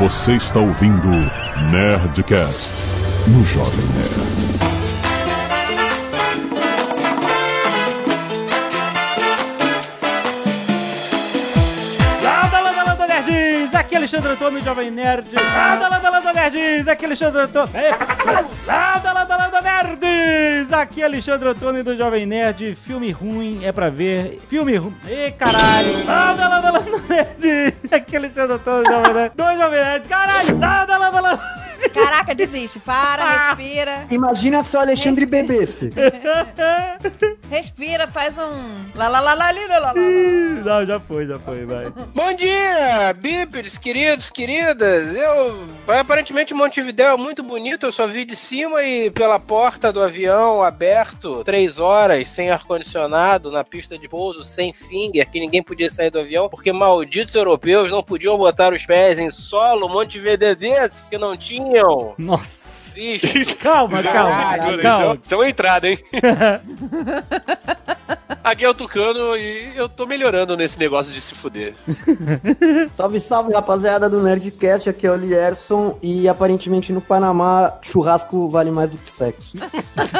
Você está ouvindo Nerdcast no Jovem Nerd. Landa, landa, landa, nerds! Aqui é Alexandre Antônio, Jovem Nerd. Landa, landa, landa, nerds! Aqui é Alexandre Antônio. Ei, Landa, nerds! Aqui é Alexandre Antônio do Jovem Nerd. Filme ruim é pra ver. Filme ruim. Ê, caralho! Landa, landa, nerds! Aqui é Alexandre Antônio do Jovem Nerd. Do Jovem Nerd. Caralho! Landa, landa, landa. Caraca, desiste. Para, respira. Imagina só Alexandre bebesse. Respira, faz um. Lá, lá, lá, lá, lá, lá, lá. Não, já foi, já foi, vai. Bom dia, bípedes, queridos, queridas. Eu, aparentemente, Montevidéu é muito bonito. Eu só vi de cima e pela porta do avião aberto, três horas, sem ar-condicionado, na pista de pouso, sem finger, que ninguém podia sair do avião, porque malditos europeus não podiam botar os pés em solo montevidedenses que não Nossa. Ixi, Calma, calma, Júlio, calma. Isso é uma entrada, hein? Aqui é o Tucano e eu tô melhorando nesse negócio de se fuder. Salve, salve, rapaziada do Nerdcast. Aqui é o Lierson. E aparentemente no Panamá, churrasco vale mais do que sexo.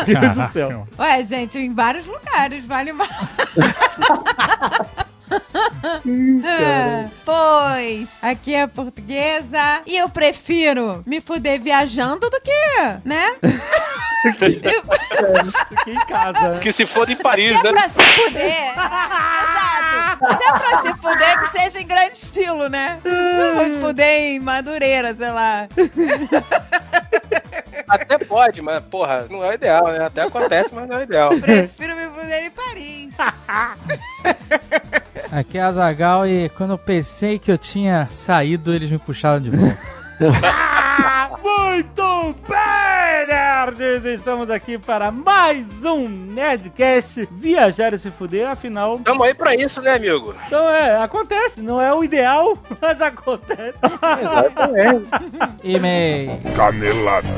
Deus do céu. Ué, gente, em vários lugares, vale mais. É, pois, aqui é portuguesa e eu prefiro me fuder viajando do que, né? Fiquei em casa. Que se foda em Paris, Se é né? pra se fuder. Exato. Se é pra se fuder, que seja em grande estilo, né? Não vou me fuder em Madureira, sei lá. Até pode, mas, porra, não é o ideal, né? Até acontece, mas não é o ideal. Prefiro me fuder em Paris. Aqui é a Zagal e quando eu pensei que eu tinha saído, eles me puxaram de volta. Muito bem, nerds! Estamos aqui para mais um Nerdcast Viajar e se fuder, afinal... Tamo aí pra isso, né, amigo? Então é, acontece, não é o ideal, mas acontece. E-mail. Canelada.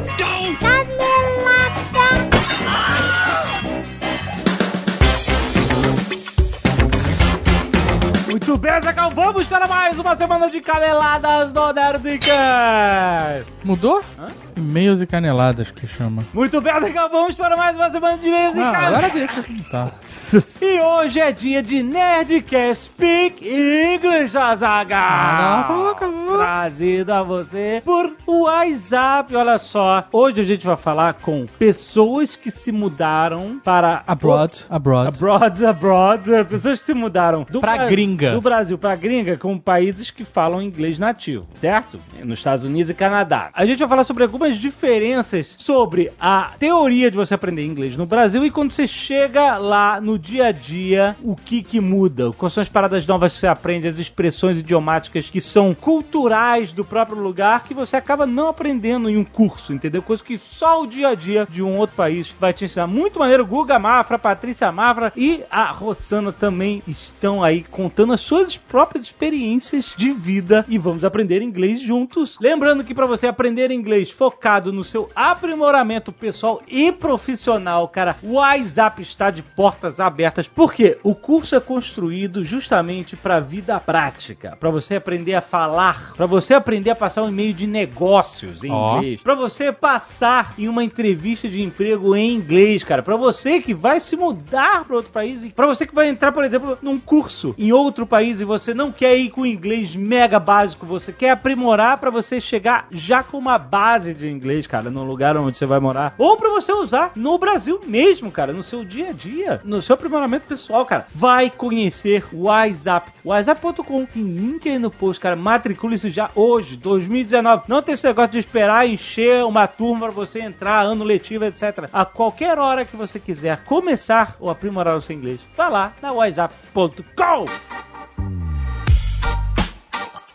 Muito bem, Zagal, vamos para mais uma semana de caneladas do Nerdcast! Mudou? E-mails e caneladas que chama. Muito bem, Zagal, vamos para mais uma semana de e-mails e Ah, caneladas. agora deixa tá. E hoje é dia de Nerdcast Speak English, acabou. Trazido a você por WhatsApp. Olha só, hoje a gente vai falar com pessoas que se mudaram para... Abroad, abroad. Abroad, abroad, pessoas que se mudaram do Pra Bra- gringa. do Brasil pra gringa com países que falam inglês nativo, certo? Nos Estados Unidos e Canadá. A gente vai falar sobre algumas diferenças sobre a teoria de você aprender inglês no Brasil e quando você chega lá no dia a dia, o que que muda? Quais são as paradas novas que você aprende, as expressões idiomáticas que são culturais do próprio lugar que você acaba não aprendendo em um curso, entendeu? Coisa que só o dia a dia de um outro país vai te ensinar. Muito maneiro, Guga Mafra, Patrícia Mafra e a Rossana também estão aí contando as suas próprias experiências de vida e vamos aprender inglês juntos. Lembrando que para você aprender inglês focado no seu aprimoramento pessoal e profissional, cara, o WhatsApp está de portas abertas, porque o curso é construído justamente para vida prática, para você aprender a falar, para você aprender a passar um e-mail de negócios em Ó. inglês, para você passar em uma entrevista de emprego em inglês, cara, para você que vai se mudar para outro país, para você que vai entrar, por exemplo, num curso em outro país e você não quer ir com inglês mega básico, você quer aprimorar para você chegar já com uma base de inglês, cara, no lugar onde você vai morar, ou para você usar no Brasil mesmo, cara, no seu dia a dia, no seu aprimoramento pessoal, cara. Vai conhecer o WhatsApp, whatsapp.com, tem link aí no post, cara, matricule-se já hoje, 2019. Não tem esse negócio de esperar encher uma turma para você entrar, ano letivo, etc. A qualquer hora que você quiser começar ou aprimorar o seu inglês, vá lá na whatsapp.com.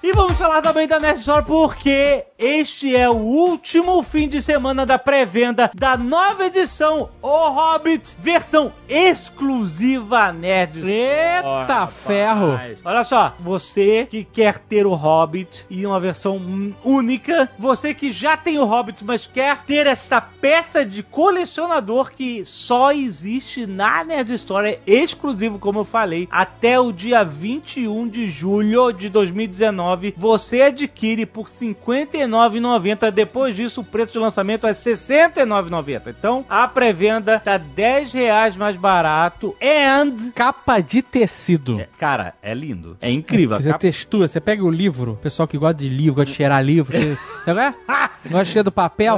E vamos falar também da Nerd Store porque este é o último fim de semana da pré-venda da nova edição O Hobbit, versão exclusiva Nerd. Eita ferro! Olha só, você que quer ter o Hobbit e uma versão única, você que já tem o Hobbit, mas quer ter essa peça de colecionador que só existe na Nerd Story, exclusivo, como eu falei, até o dia 21 de julho de 2019, você adquire por R$ 59,90. Depois disso, o preço de lançamento é R$ 69,90. Então, a pré-venda tá 10 reais mais barato and... Capa de tecido. É, cara, é lindo. É incrível. Você capa- textura, você pega o livro, pessoal que gosta de livro, gosta de cheirar livro, sabe qual é? Gosta de cheirar do papel.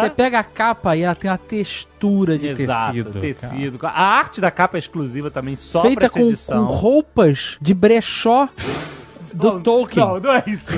Você pega a capa e ela tem uma textura de Exato, tecido. cara. tecido. A arte da capa é exclusiva também, só pra Feita essa com, edição. com roupas de brechó do Não, Tolkien. Não, não é isso.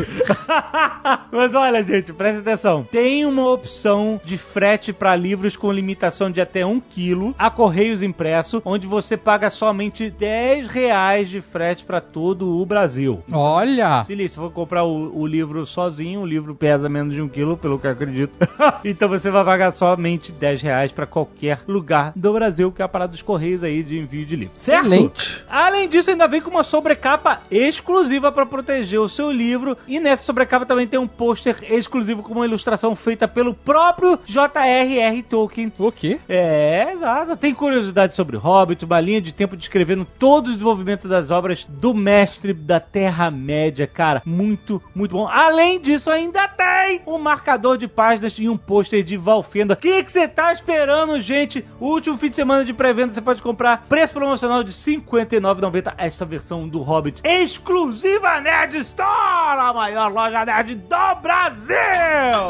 Mas olha, gente, presta atenção. Tem uma opção de frete para livros com limitação de até 1 quilo a Correios Impresso, onde você paga somente 10 reais de frete para todo o Brasil. Olha! Se liga, se for comprar o, o livro sozinho, o livro pesa menos de um quilo, pelo que eu acredito. então você vai pagar somente 10 reais para qualquer lugar do Brasil, que é a parada dos Correios aí de envio de livro. Certo? Excelente. Além disso, ainda vem com uma sobrecapa exclusiva para proteger o seu livro. E nessa sobrecapa também tem um pôster exclusivo com uma ilustração feita pelo próprio J.R.R. Tolkien. O quê? É, exato. Tem curiosidade sobre Hobbit, uma linha de tempo descrevendo todo o desenvolvimento das obras do mestre da Terra-média, cara. Muito, muito bom. Além disso, ainda tem um marcador de páginas e um pôster de Valfenda. O que você tá esperando, gente? O último fim de semana de pré-venda você pode comprar preço promocional de R$ 59,90 esta versão do Hobbit exclusiva Nerd Store, a maior loja nerd do Brasil.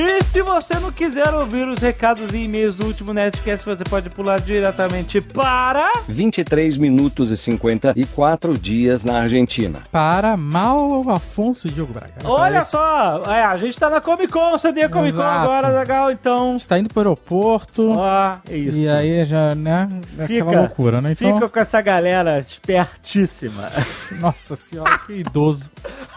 E se você não quiser ouvir os recados e e-mails do último Nerdcast, você pode pular diretamente para... 23 minutos e 54 dias na Argentina. Para Mal Afonso Diogo Braga. Olha só, é, a gente tá na Comic Con, San Diego Comic Con Exato. agora, legal, então... Está indo pro aeroporto. Ó, é isso. E aí já, né? É Fica- aquela loucura, né? Então, Fica com essa galera espertíssima. nossa senhora, que idoso.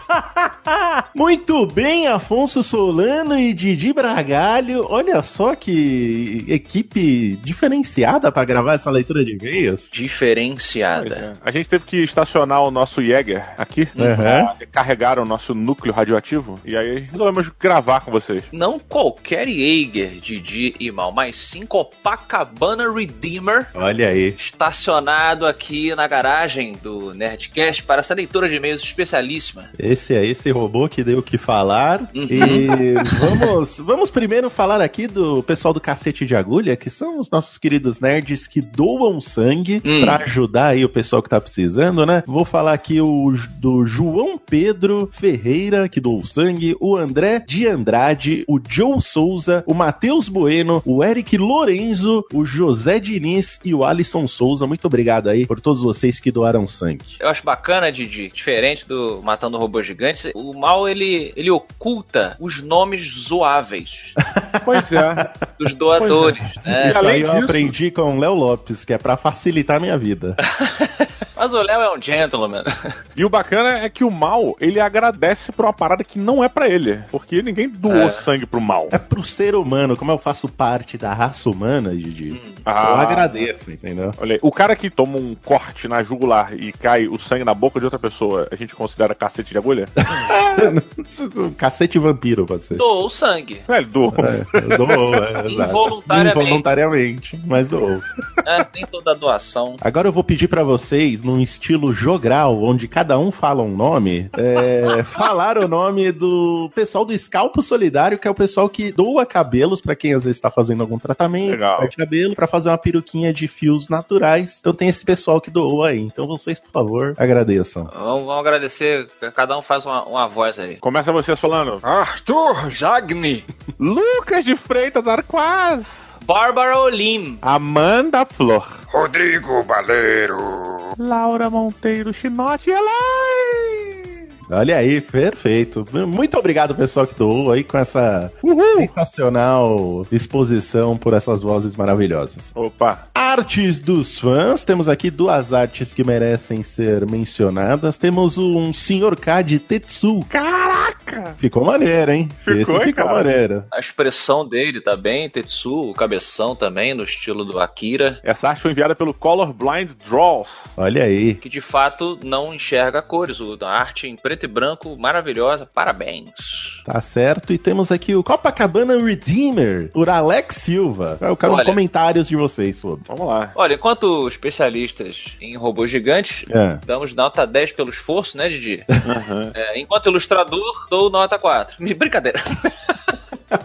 Muito bem, Afonso Solano e Didi Bragalho. Olha só que equipe diferenciada pra gravar essa leitura de e-mails. Diferenciada. é. A gente teve que estacionar o nosso Jäger aqui Uhum. pra carregar o nosso núcleo radioativo. E aí resolvemos gravar com vocês. Não qualquer Jaeger, Didi e Mal, mas sim Copacabana Redeemer, Olha aí. estacionado aqui na garagem do Nerdcast para essa leitura de e-mails especialíssima. Esse é esse robô que deu o que falar. Uhum. E vamos, vamos primeiro falar aqui do pessoal do Cacete de Agulha, que são os nossos queridos nerds que doam sangue Hum. pra ajudar aí o pessoal que tá precisando, né? Vou falar aqui o, do João Pedro Ferreira, que doou sangue, o André de Andrade, o Joe Souza, o Matheus Bueno, o Eric Lorenzo, o José Diniz e o Alisson Souza. Muito obrigado aí por todos vocês que doaram sangue. Eu acho bacana, Didi, diferente do Matando Robôs Gigantes, o mal ele, ele oculta os nomes zoáveis Pois é. dos doadores. né? Isso aí eu disso- aprendi com o Léo Lopes, que é pra facilitar a minha vida. Mas o Léo é um gentleman. E o bacana é que o mal, ele agradece por uma parada que não é pra ele. Porque ninguém doou É. sangue pro mal. É pro ser humano, como eu faço parte da raça humana, Didi, eu Ah. agradeço, entendeu? Olha aí, o cara que toma um corte na jugular e cai o sangue na boca de outra pessoa, a gente considera cacete de agulha? Cacete vampiro, pode ser. Doou sangue. É, ele doou. É, doou, é, exato. Involuntariamente. Involuntariamente, mas doou. né? Nem toda doação. Agora eu vou pedir pra vocês, num estilo jogral, onde cada um fala um nome, é, falar o nome do pessoal do Scalpo Solidário, que é o pessoal que doa cabelos pra quem às vezes tá fazendo algum tratamento, de cabelo, pra fazer uma peruquinha de fios naturais. Então tem esse pessoal que doou aí. Então vocês, por favor, agradeçam. Vamos, vamos agradecer. Cada um faz uma, uma voz aí. Começa você falando. Arthur Jagni. Lucas de Freitas Arquaz. Bárbara Olim. Amanda Flor. Rodrigo Baleiro. Laura Monteiro Chinote Elai. Olha aí, perfeito. Muito obrigado, pessoal que doou aí com essa sensacional exposição por essas vozes maravilhosas. Opa. Artes dos fãs, temos aqui duas artes que merecem ser mencionadas. Temos um Sr. K de Tetsu. Caraca! Ficou maneiro, hein? Ficou, Esse ficou cara? maneiro. A expressão dele tá bem, Tetsu, o cabeção também, no estilo do Akira, Essa arte foi enviada pelo Colorblind Draws. Olha aí. que de fato não enxerga cores. O- A arte em preto e branco, maravilhosa, parabéns. Tá certo. E temos aqui o Copacabana Redeemer, por Alex Silva. Eu quero Olha. comentários de vocês sobre. Vamos lá. Olha, enquanto especialistas em robôs gigantes, É. damos nota 10 pelo esforço, né, Didi? É, enquanto ilustrador, dou nota 4. Brincadeira.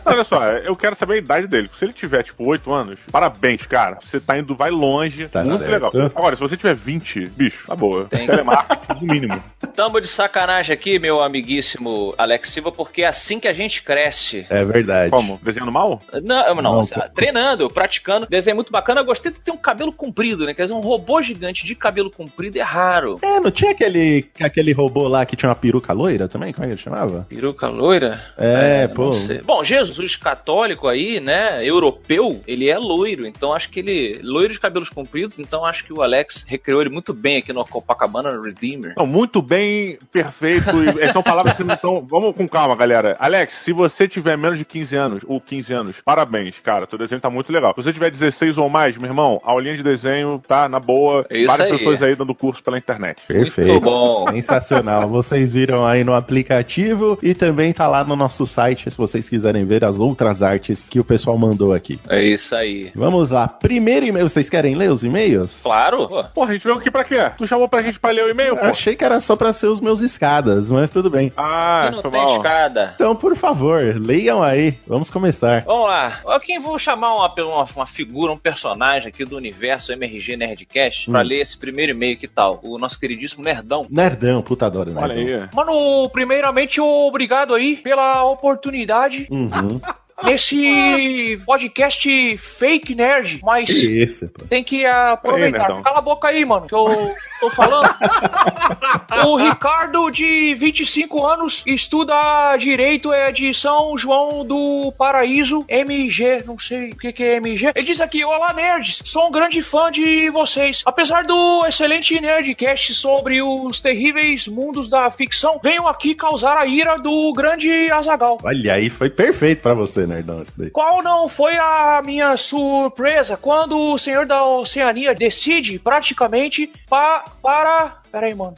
Olha só, eu quero saber a idade dele. Se ele tiver, tipo, 8 anos, parabéns, cara. Você tá indo, vai longe. Tá muito certo. legal. Agora, se você tiver 20, bicho, tá boa. Tem. Telemarketing, no mínimo. Tamo de sacanagem aqui, meu amiguíssimo Alex Silva, porque é assim que a gente cresce. É verdade. Como? Desenhando mal? Não, não, Não, treinando, praticando. Desenho muito bacana. Eu gostei de ter um cabelo comprido, né? Quer dizer, um robô gigante de cabelo comprido é raro. É, não tinha aquele, aquele robô lá que tinha uma peruca loira também? Como é que ele chamava? Peruca loira? É, pô. Não sei. Jesus católico aí, né, europeu, ele é loiro, então acho que ele. loiro de cabelos compridos, então acho que o Alex recriou ele muito bem aqui no Copacabana Redeemer. Não, muito bem, perfeito. São palavras que não estão. Vamos com calma, galera. Alex, se você tiver menos de 15 anos, ou 15 anos, parabéns, cara. Teu desenho tá muito legal. Se você tiver 16 ou mais, meu irmão, a aulinha de desenho tá na boa. É isso Várias aí. pessoas aí dando curso pela internet. Perfeito. Muito bom. Sensacional. Vocês viram aí no aplicativo e também tá lá no nosso site se vocês quiserem ver as outras artes que o pessoal mandou aqui. É isso aí. Vamos lá. Primeiro e-mail. Vocês querem ler os e-mails? Claro. pô. Porra, a gente veio aqui pra quê? Tu chamou pra gente pra ler o e-mail, Eu pô? achei que era só pra ser os meus escadas, mas tudo bem. Ah, Aqui não tem mal. escada. Então, por favor, leiam aí. Vamos começar. Vamos lá. Eu Quem vou chamar uma, uma, uma figura, um personagem aqui do universo MRG Nerdcast pra Hum. ler esse primeiro e-mail, que tal? O nosso queridíssimo Nerdão. Nerdão, puta adoro Olha Nerdão. aí. Mano, primeiramente, obrigado aí pela oportunidade Uhum. 嗯 nesse podcast fake nerd, mas Que isso, tem que aproveitar. Nerdão. Cala a boca aí, mano, que eu tô falando. o Ricardo, de 25 anos, estuda Direito é de São João do Paraíso, MG, não sei o que, que é MG. Ele diz aqui, olá nerds, sou um grande fã de vocês. Apesar do excelente Nerdcast sobre os terríveis mundos da ficção, venho aqui causar a ira do grande Azagal. Olha aí, foi perfeito pra você, Nerdão, isso daí. Qual não foi a minha surpresa quando o senhor da Oceania decide praticamente pa para. Peraí, mano.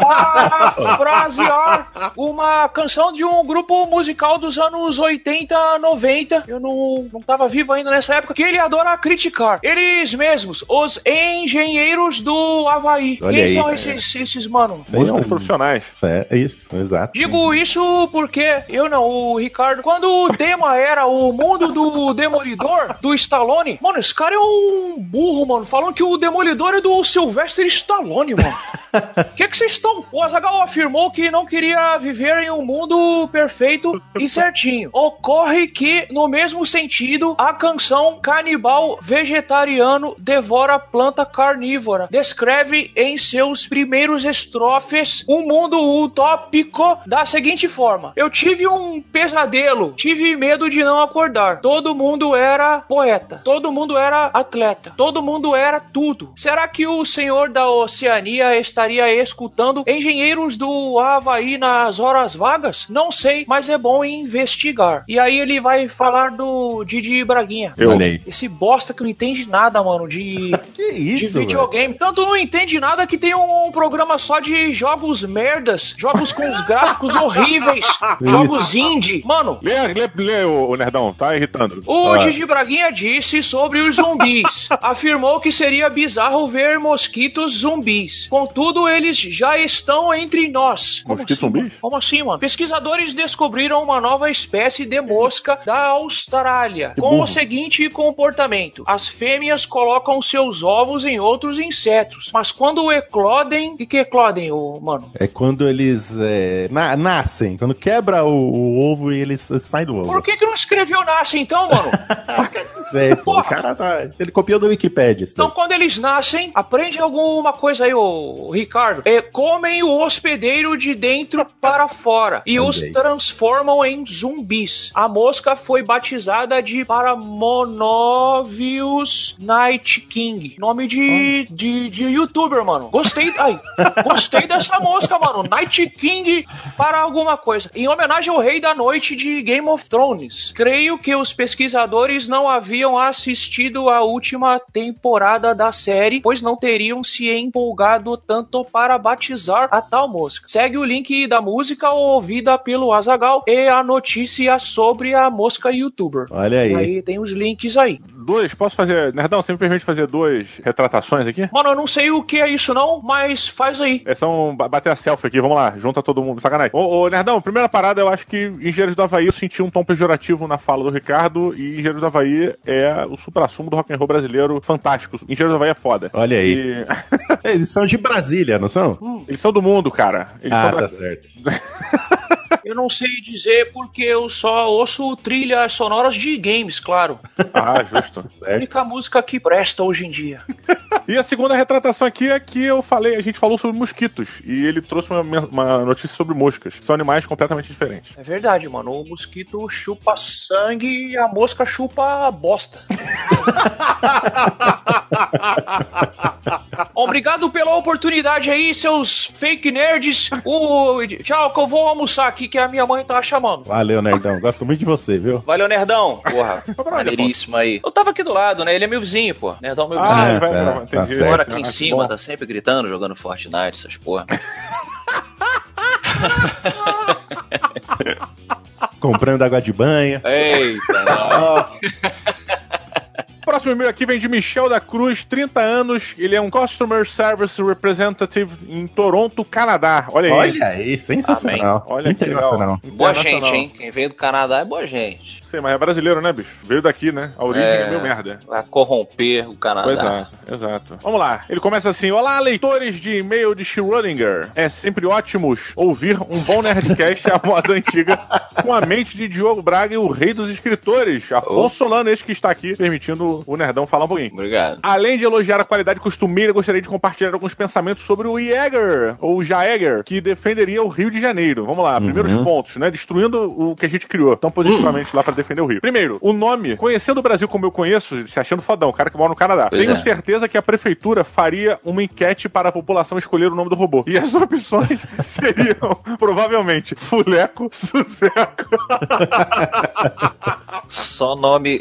Parafrasear uma canção de um grupo musical dos anos 80, 90. Eu não, não tava vivo ainda nessa época. Que ele adora criticar. Eles mesmos, os engenheiros do Havaí. Olha Quem aí, são esses, esses, mano? Músicos profissionais. É isso, exato. Digo isso porque eu não, o Ricardo. Quando o tema era o mundo do Demolidor, do Stallone, mano, esse cara é um burro, mano. Falando que o Demolidor é do Sylvester Stallone, mano. O que que vocês estão? O Azagal afirmou que não queria viver em um mundo perfeito e certinho. Ocorre que, no mesmo sentido, a canção Canibal Vegetariano Devora Planta Carnívora descreve em seus primeiros estrofes um mundo utópico da seguinte forma: Eu tive um pesadelo, tive medo de não acordar. Todo mundo era poeta, todo mundo era atleta, todo mundo era tudo. Será que o senhor da Oceania estaria escutando engenheiros do Havaí nas horas vagas? Não sei, mas é bom investigar. E aí ele vai falar do Didi Braguinha. Eu. Olha aí. Esse bosta que não entende nada, mano, de Que de isso, velho? videogame. Tanto não entende nada que tem um, programa só de jogos merdas, jogos com os gráficos horríveis, jogos indie. Mano, Lê, lê, lê o, o Nerdão, tá irritando. o Ah. Didi Braguinha disse sobre os zumbis. Afirmou que seria bizarro ver mosquitos zumbis. Contudo, eles já estão entre nós. Como assim, zumbis? mano? Como assim, mano? Pesquisadores descobriram uma nova espécie de mosca da Austrália, com burro. o seguinte comportamento: as fêmeas colocam seus ovos em outros insetos, mas quando eclodem, o que, que eclodem, ô, mano? É quando eles é, na- nascem, quando quebra o, o ovo e eles saem do ovo. Por que, que não escreveu nasce então, mano? Sei, pô, o cara tá. Ele copiou do Wikipedia. Então, quando eles nascem, aprende alguma coisa aí, Ricardo, é, comem o hospedeiro de dentro para fora e os transformam em zumbis. A mosca foi batizada de Paramonovius Night King. Nome de, de, de youtuber, mano. Gostei. Ai, gostei dessa mosca, mano. Night King para alguma coisa. Em homenagem ao Rei da Noite de Game of Thrones. Creio que os pesquisadores não haviam assistido a última temporada da série, pois não teriam se empolgado tanto para batizar a tal mosca. Segue o link da música ouvida pelo Azagal e a notícia sobre a mosca youtuber. Olha aí. Aí tem os links aí. Duas, posso fazer. Nerdão, você me permite fazer duas retratações aqui? Mano, eu não sei o que é isso não, mas faz aí. É só um ba- bater a selfie aqui, vamos lá, junta todo mundo, sacanagem. Ô, ô, Nerdão, primeira parada, eu acho que Engenheiros do Havaí eu senti um tom pejorativo na fala do Ricardo, e Engenheiros do Havaí é o supra-sumo do rock and roll brasileiro fantástico. Engenheiros do Havaí é foda. Olha aí. E- Eles são de Brasília, não são? Eles são do mundo, cara. Eles Ah, são tá certo. Eu não sei dizer porque eu só ouço trilhas sonoras de games, claro. Ah, justo. A única música que presta hoje em dia. E a segunda retratação aqui é que eu falei, a gente falou sobre mosquitos, e ele trouxe uma, uma notícia sobre moscas. São animais completamente diferentes. É verdade, mano. O mosquito chupa sangue e a mosca chupa bosta. Obrigado pela oportunidade aí, seus fake nerds. O... Tchau, que eu vou almoçar aqui, que a minha mãe tá chamando. Valeu, Nerdão. Gosto muito de você, viu? Valeu, Nerdão. Porra, maneiríssimo aí. Eu tava aqui do lado, né? Ele é meu vizinho, pô. Nerdão é meu vizinho. Ah, vai, tá, tá entendi. certo. Mora aqui em Ah, cima, bom. tá sempre gritando, jogando Fortnite, essas porra. Comprando água de banho. Eita, não. Próximo e-mail aqui vem de Michel da Cruz, 30 anos. Ele é um Customer Service Representative em Toronto, Canadá. Olha aí. Olha aí, sensacional. Olha que Internacional. legal. Boa gente, hein? Quem veio do Canadá é boa gente. Sei, mas é brasileiro, né, bicho? Veio daqui, né? A origem é, É. meio merda. Vai corromper o Canadá. Pois é, exato. Vamos lá. Ele começa assim: Olá, leitores de e-mail de Schrödinger. É sempre ótimos ouvir um bom Nerdcast à moda antiga com a mente de Diogo Braga e o rei dos escritores, Afonso Solano, este que está aqui, permitindo o Nerdão falar um pouquinho. Obrigado. Além de elogiar a qualidade costumeira, gostaria de compartilhar alguns pensamentos sobre o Jäger, ou Jaeger, que defenderia o Rio de Janeiro. Vamos lá, primeiros pontos, né? Destruindo o que a gente criou tão positivamente lá pra defender o Rio. Primeiro, o nome. Conhecendo o Brasil como eu conheço, se achando fodão, cara que mora no Canadá. Pois Tenho é. certeza que a prefeitura faria uma enquete para a população escolher o nome do robô. E as opções seriam, provavelmente, Fuleco, Suzeco Só nome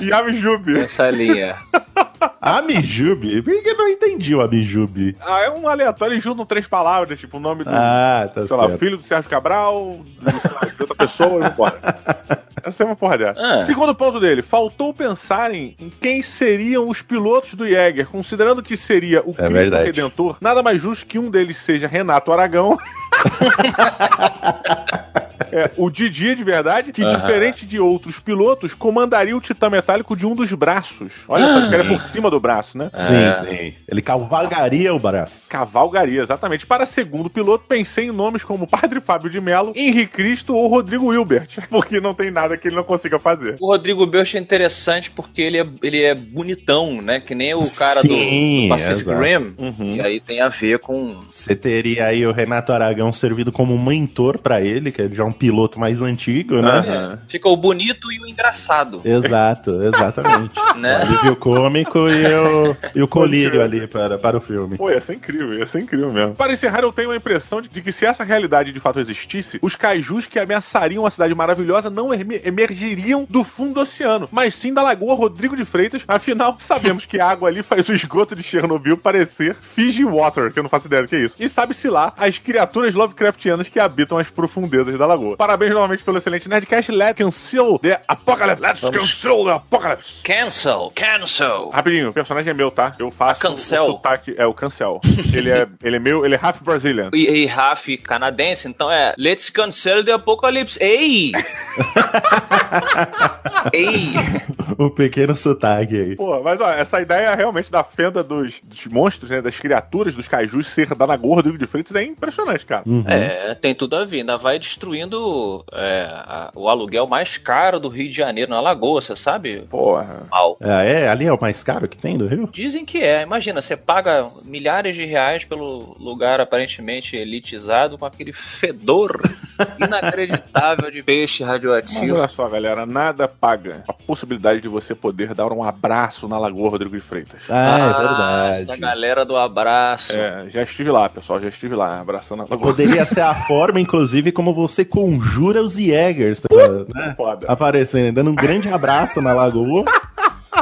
e Amijube. nessa linha. Amijube? Por que eu não entendi o Amijube? Ah, é um aleatório, eles juntam três palavras, tipo o nome do. Ah, tá sei lá, certo. filho do Sérgio Cabral, de, lá, outra pessoa, e vambora. Essa é uma porra dessa. Ah. Segundo ponto dele, faltou pensarem em quem seriam os pilotos do Jäger, considerando que seria o Cristo verdade. Redentor, nada mais justo que um deles seja Renato Aragão. É, o Didi de verdade, que Aham. diferente de outros pilotos, comandaria o titã metálico de um dos braços. Olha só, esse cara é por cima do braço, né? Sim, É. sim. Ele cavalgaria o braço. Cavalgaria, exatamente. Para segundo piloto, pensei em nomes como Padre Fábio de Mello, Henrique Cristo ou Rodrigo Wilbert, porque não tem nada que ele não consiga fazer. O Rodrigo Belch é interessante porque ele é, ele é bonitão, né? Que nem o cara do- Sim, do, Pacific exato. Rim. Uhum. E aí tem a ver com. Você teria aí o Renato Aragão servido como um mentor pra ele, que ele já é um piloto mais antigo, né? Aham. Fica o bonito e o engraçado. Exato, exatamente. Né? O alívio cômico e o, e o colírio ali para, para o filme. Pô, ia ser incrível, ia ser incrível mesmo. Para encerrar, eu tenho a impressão de, de que se essa realidade de fato existisse, os kaijus que ameaçariam a cidade maravilhosa não emer- emergiriam do fundo do oceano, mas sim da Lagoa Rodrigo de Freitas. Afinal, sabemos que a água ali faz o esgoto de Chernobyl parecer Fiji Water, que eu não faço ideia do que é isso. E sabe-se lá as criaturas Lovecraftianas que habitam as profundezas da lagoa. Parabéns novamente pelo excelente Nerdcast. Let's cancel the apocalypse. Let's cancel the apocalypse. Cancel, cancel. Rapidinho, o personagem é meu, tá? Eu faço Cancel. o sotaque. É, o Cancel. ele, é, ele é meu, ele é half Brazilian. E, e Raf canadense, então é Let's cancel the apocalypse. Ei! Ei! um pequeno sotaque aí. Pô, mas ó, essa ideia realmente da fenda dos, dos monstros, né? Das criaturas, dos kaijus ser da Nagorra do Igor de Freitas é impressionante, cara. Uhum. É, tem tudo a ver. Ainda vai destruindo é, a- o aluguel mais caro do Rio de Janeiro, na Lagoa, você sabe? Porra. Mal. É, é, ali é o mais caro que tem do Rio? Dizem que é. Imagina, você paga milhares de reais pelo lugar aparentemente elitizado com aquele fedor inacreditável de peixe Mas radioativo. olha só, galera, nada paga a possibilidade de você poder dar um abraço na Lagoa Rodrigo de Freitas. Ah, é Da verdade. galera do abraço. É, já estive lá, pessoal, já estive lá, abraçando a Lagoa. Poderia ser a forma, inclusive, como você conjura os Jägers pra né, aparecerem, dando um grande abraço na lagoa.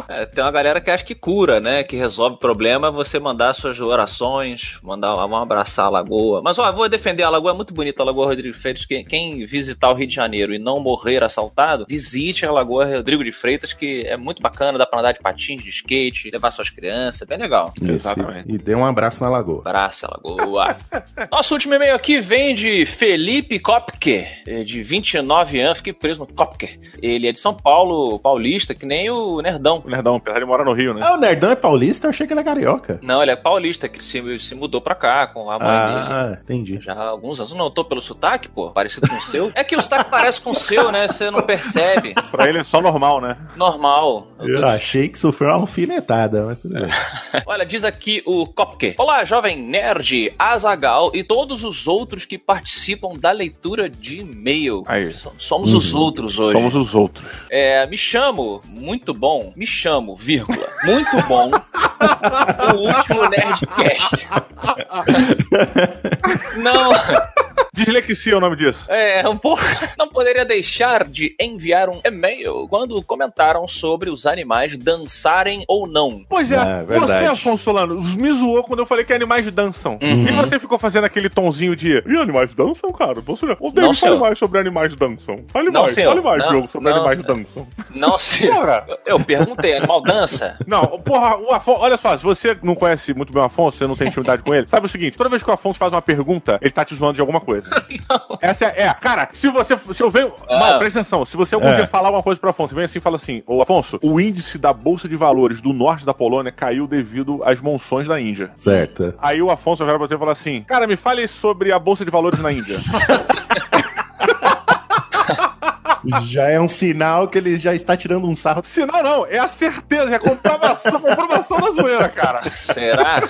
É, tem uma galera que acha que cura, né? Que resolve o problema você mandar suas orações, mandar vamos abraçar a lagoa. Mas ó, vou defender a lagoa, é muito bonita a Lagoa Rodrigo de Freitas. Quem, quem visitar o Rio de Janeiro e não morrer assaltado, visite a Lagoa Rodrigo de Freitas, que é muito bacana, dá pra andar de patins, de skate, levar suas crianças, é bem legal. Isso, Exatamente. E dê um abraço na lagoa. Abraça, Lagoa. Nosso último e-mail aqui vem de Felipe Kopke, eh, de 29 anos, fiquei preso no Kopke. Ele é de São Paulo, paulista, que nem o Nerdão. O Nerdão, apesar de morar no Rio, né? Ah, o Nerdão é paulista? Eu achei que ele é carioca. Não, ele é paulista, que se, se mudou pra cá com a mãe dele. Ah, entendi. Já há alguns anos. Não, eu tô pelo sotaque, pô, parecido com o seu. É que o sotaque parece com o seu, né? Você não percebe. Pra ele é só normal, né? Normal. Eu Eu tô- achei que sofreu uma alfinetada, mas tudo bem. Olha, diz aqui o Kopke. Olá, jovem nerd, Azagal e todos os outros que participam da leitura de e-mail. Aí. So- Somos os outros hoje. Somos os outros. É, me chamo, muito bom, me chamo, vírgula, muito bom, o último Nerdcast. Não, Dislexia é o nome disso. é, um pouco. Não poderia deixar de enviar um e-mail quando comentaram sobre os animais dançarem ou não. Pois é, É, você, Afonso Solano, me zoou quando eu falei que animais dançam. Uhum. E você ficou fazendo aquele tonzinho de. E animais dançam, cara? Você, Não, David, fale senhor. mais sobre animais dançam. Fale Não, mais, senhor. fale mais, Não, sobre não, animais senhor. dançam. Não se. Cara. Eu perguntei, animal dança? Não, porra, o Afonso, olha só, se você não conhece muito bem o Afonso, você não tem intimidade com ele, sabe o seguinte, toda vez que o Afonso faz uma pergunta, ele tá te zoando de alguma coisa. Essa é, é, cara, se você, se eu venho, Ah. mal, presta atenção, se você algum É. dia falar uma coisa pro Afonso, vem assim e fala assim, ô Afonso, o índice da Bolsa de Valores do norte da Polônia caiu devido às monções da Índia. Certo. Aí o Afonso vai pra você e falar assim, cara, me fale sobre a Bolsa de Valores na Índia. Já é um sinal que ele já está tirando um sarro. Não, não, é a certeza, é a comprovação, comprovação da zoeira, cara. Será?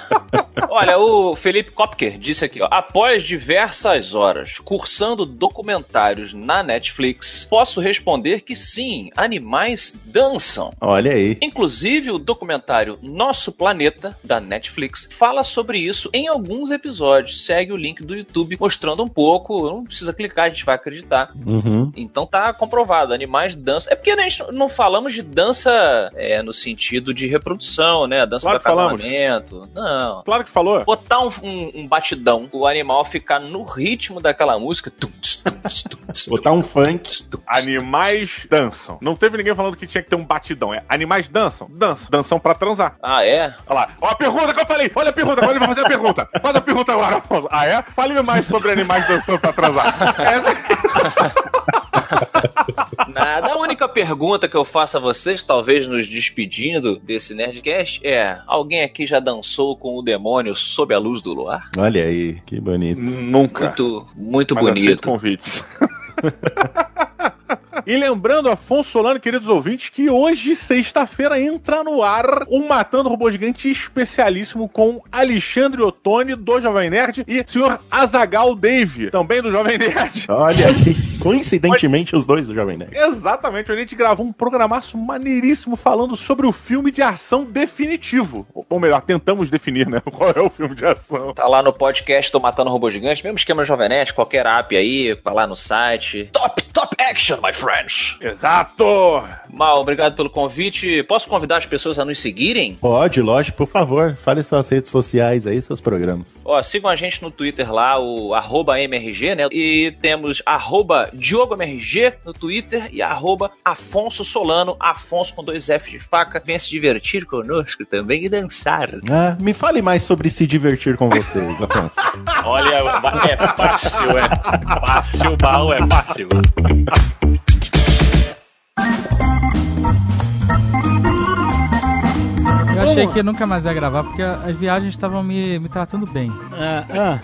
Olha, o Felipe Kopker disse aqui, ó, após diversas horas cursando documentários na Netflix, posso responder que sim, animais dançam. Olha aí. Inclusive, o documentário Nosso Planeta, da Netflix, fala sobre isso em alguns episódios. Segue o link do YouTube mostrando um pouco. Não precisa clicar, a gente vai acreditar. Uhum. Então tá comprovado, animais dançam. É porque a gente não falamos de dança é, no sentido de reprodução, né? A dança Claro do casamento. Não. Claro que falou. Botar um, um- um batidão, o animal ficar no ritmo daquela música. tum, tum, tum, Botar um funk. Animais dançam. Não teve ninguém falando que tinha que ter um batidão. É animais dançam? Dançam. Dançam pra transar. Ah, é? Olha lá. Ó a pergunta que eu falei. Olha a pergunta. Agora ele vai fazer a pergunta. Faz a pergunta agora, Afonso. Ah, é? Fale-me mais sobre animais dançando pra transar. Essa... Nada. A única pergunta que eu faço a vocês, talvez nos despedindo desse Nerdcast, é: alguém aqui já dançou com o demônio sob a luz do luar? Olha aí, que bonito. Nunca. Muito, muito Mas bonito. convites. E lembrando, Afonso Solano, queridos ouvintes, que hoje, sexta-feira, entra no ar um Matando Robô Gigante especialíssimo com Alexandre Ottoni, do Jovem Nerd, e senhor Azagal Dave, também do Jovem Nerd. Olha que coincidentemente os dois do Jovem Nerd. Exatamente, a gente gravou um programaço maneiríssimo falando sobre o filme de ação definitivo. Ou melhor, tentamos definir, né? Qual é o filme de ação. Tá lá no podcast Tô Matando Robô Gigante, mesmo esquema Jovem Nerd, qualquer app aí, vai lá no site. Top, top action, my friends! Exato! Mal, obrigado pelo convite. Posso convidar as pessoas a nos seguirem? Pode, lógico, por favor. Fale suas redes sociais aí, seus programas. Ó, sigam a gente no Twitter lá, o arroba MRG, né? E temos arroba DiogoMRG no Twitter e arroba Afonso Solano, Afonso com dois F de faca. Venha se divertir conosco também e dançar. Ah, me fale mais sobre se divertir com vocês, Afonso. Olha, é fácil, é fácil, mal é fácil. Achei que nunca mais ia gravar, porque as viagens estavam me, me tratando bem. Ah, ah.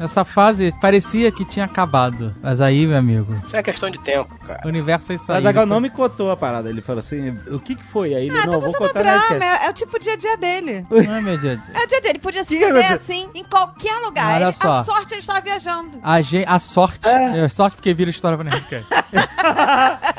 Essa fase parecia que tinha acabado. Mas aí, meu amigo, Isso é questão de tempo, cara. o universo é isso O aí. Azaghal não me contou a parada. Ele falou assim: o que que foi? Aí ele, Ah, não, tá vou contar drama, é, é o tipo dia a dia dele. Não é meu dia a dia. É o dia a dia, ele podia se fuder assim, em qualquer lugar. Olha Ele- só. a sorte ele estava viajando. A, gen- a sorte, é. sorte porque vira história pra Nerdcast.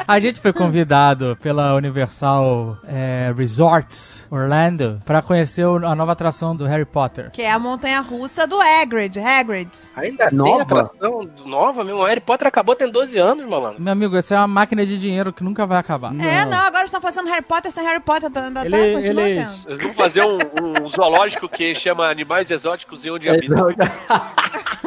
A gente foi convidado pela Universal é, Resorts Orlando pra conhecer o- a nova atração do Harry Potter. Que é a montanha russa do Hagrid. Hagrid. Ainda Nova? tem atração nova mesmo. O Harry Potter acabou tem 12 anos, malandro. Meu amigo, essa é uma máquina de dinheiro que nunca vai acabar. É, não, agora estão fazendo Harry Potter sem Harry Potter. tá- Ainda Ele- tá, continua ele- tendo. Eles vão fazer um, um zoológico que chama Animais Exóticos e Onde Habitam.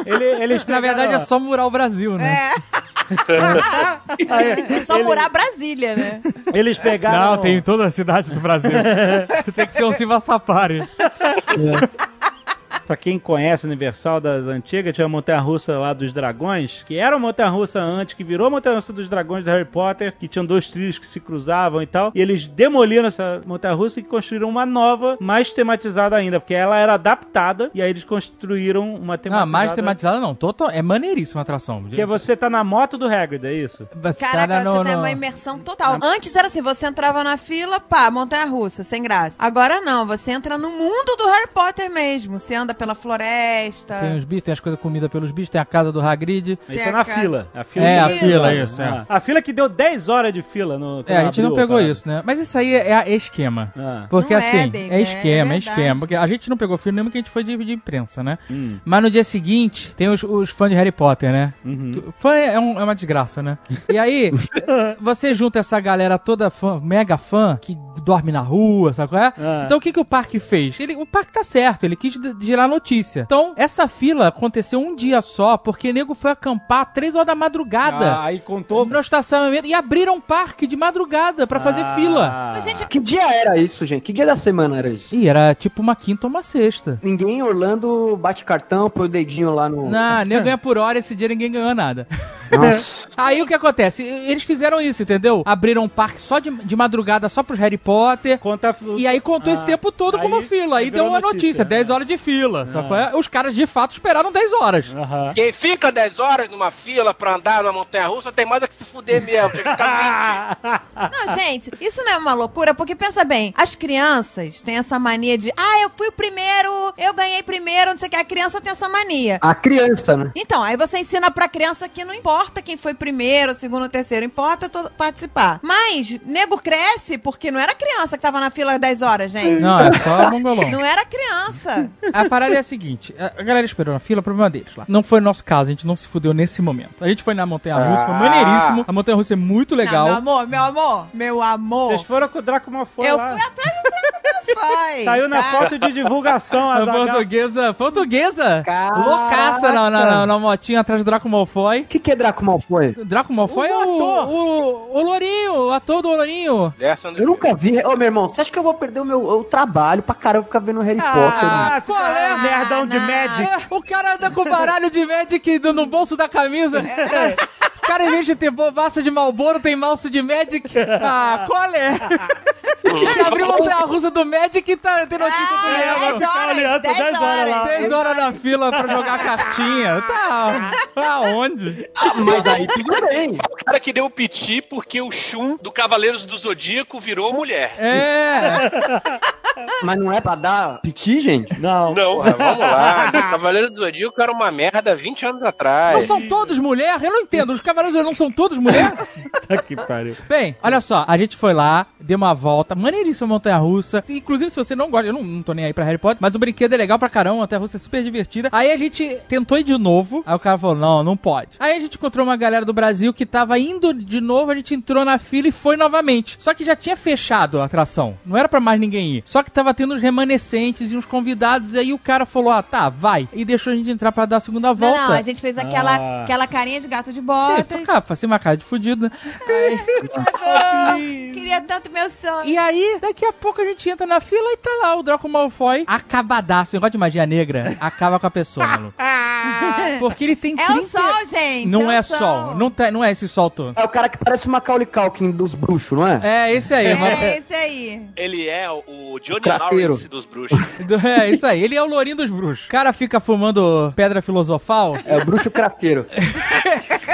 Ele, eles Na verdade é só murar o Brasil, né? Aí, É só ele- murar Brasília, né? Eles pegaram. Não, tem em toda a cidade do Brasil. tem que ser um Silva Safari. Pra quem conhece o Universal das antigas, tinha a Montanha Russa lá dos Dragões, que era a Montanha Russa antes, que virou a Montanha Russa dos Dragões do Harry Potter, que tinham dois trilhos que se cruzavam e tal. E eles demoliram essa Montanha Russa e construíram uma nova, mais tematizada ainda, porque ela era adaptada e aí eles construíram uma tematizada. Não, mais tematizada não. Total, é maneiríssima a atração. Que você tá na moto do Hagrid, é isso? Você tá Caraca, no- você tem no- uma imersão total. Antes era assim, você entrava na fila, pá, montanha russa, sem graça. Agora não, você entra no mundo do Harry Potter mesmo. Você anda pela floresta. Tem os bichos, tem as coisas comida pelos bichos, tem a casa do Hagrid. Isso é na casa. fila. A fila É, a do- fila, isso, é. A fila que deu 10 horas de fila no. É, a gente não abriu pegou parada. isso, né? Mas isso aí é, é esquema. Ah. Porque Não é, assim, é, esquema, é é, verdade. esquema. Porque a gente não pegou filme mesmo que a gente foi de, de imprensa, né? Hum. Mas no dia seguinte, tem os, os fãs de Harry Potter, né? Uhum. Tu- Fã é, um- é uma desgraça, né? E aí, você junta essa galera toda fã, mega fã, que dorme na rua, sabe qual é? Ah. Então o que, que o parque fez? Ele, o parque tá certo, ele quis d- notícia. Então, essa fila aconteceu um dia só, porque nego foi acampar três horas da madrugada. Ah, aí contou. No estacionamento e abriram um parque de madrugada pra fazer Ah. fila. Mas, gente, Que dia era isso, gente? Que dia da semana era isso? E era tipo uma quinta ou uma sexta. Ninguém em Orlando bate cartão, põe o dedinho lá no. Não, nem ganha por hora, esse dia ninguém ganhou nada. Nossa. Aí o que acontece? Eles fizeram isso, entendeu? Abriram um parque só de, de madrugada, só pros Harry Potter. Conta. E aí contou esse Ah, tempo todo como aí fila. Aí deu uma notícia, notícia, 10 horas de fila. Só qual é? Os caras de fato esperaram 10 horas. Aham. Quem fica 10 horas numa fila pra andar numa montanha russa tem mais é que se fuder mesmo. Tinha que ficar 20. Não, gente, isso não é uma loucura, porque pensa bem, as crianças têm essa mania de, ah, eu fui o primeiro, eu ganhei primeiro, não sei o que, a criança tem essa mania. A criança, né? Então, aí você ensina pra criança que não importa quem foi primeiro, segundo, terceiro, importa participar. Mas, nego cresce porque não era criança que tava na fila 10 horas, gente. Não, é só mongolão. Não era criança. A parada é a seguinte: a galera esperou na fila, problema deles lá. Não foi o nosso caso, a gente não se fudeu nesse momento. A gente foi na Montanha Russa, foi maneiríssimo. A Montanha Russa é muito legal. Não, meu amor, meu amor, meu amor. Vocês foram com o Draco Malfoy Eu lá. fui atrás do Wi-Fi. Saiu na tá? foto de divulgação. A portuguesa, portuguesa, Caraca. loucaça na, na, na, na motinha atrás do Draco Malfoy. O que, que é Draco Malfoy? O Draco Malfoy O é o, ator. o, o Lourinho, o ator do Lourinho. Eu nunca vi. Ô, meu irmão, você acha que eu vou perder o meu o trabalho pra caramba ficar vendo Harry Potter? Ah, Qual é? É nerdão de. Magic. É, o cara anda com baralho de Magic no, no bolso da camisa. O cara, em vez de ter bo- massa de Malboro, tem maço de Magic. Ah, qual é? Você abriu a montanha russa do Magic e tá, tem notícia do Ah, Lego. dez ficar horas, olhando 10 dez horas lá. horas. 10 horas na fila pra jogar cartinha. Tá, aonde? Ah, mas aí tudo bem. O cara que deu o piti porque o Shun do Cavaleiros do Zodíaco virou mulher. É. Mas não é pra dar piti, gente? Não. Não, vamos lá. Cavaleiro do Zodíaco era uma merda 20 anos Não atrás. são todos mulher? Eu não entendo. Os cavaleiros não são todos mulher? Tá que pariu. Bem, olha só, a gente foi lá, deu uma volta, maneiríssima montanha russa. Inclusive, se você não gosta, eu não, não tô nem aí pra Harry Potter, mas o brinquedo é legal pra caramba, a montanha russa é super divertida. Aí a gente tentou ir de novo, aí o cara falou: não, não pode. Aí a gente encontrou uma galera do Brasil que tava indo de novo, a gente entrou na fila e foi novamente. Só que já tinha fechado a atração, não era pra mais ninguém ir. Só que tava tendo os remanescentes e uns convidados, e aí o cara falou: ah, tá, vai. E deixou a gente entrar pra dar a segunda Não, volta. não, a gente fez aquela, Ah. aquela carinha de gato de Sim, passei uma cara de fudido, né? Aí- Ah, queria tanto meu sonho. E aí, daqui a pouco a gente entra na fila e tá lá o Draco Malfoy acabadaço. O negócio de magia negra acaba com a pessoa, maluco. Porque ele tem É 30... o sol, gente. Não é, o sol. Não, tem, não é esse sol todo. É o cara que parece o Macaulay Culkin dos bruxos, não é? É, esse aí. mas- É esse aí. Ele é o Johnny Craqueiro. Lawrence dos bruxos. É, isso aí. Ele é o lourinho dos bruxos. O cara fica fumando pedra filosofal. É o bruxo craqueiro.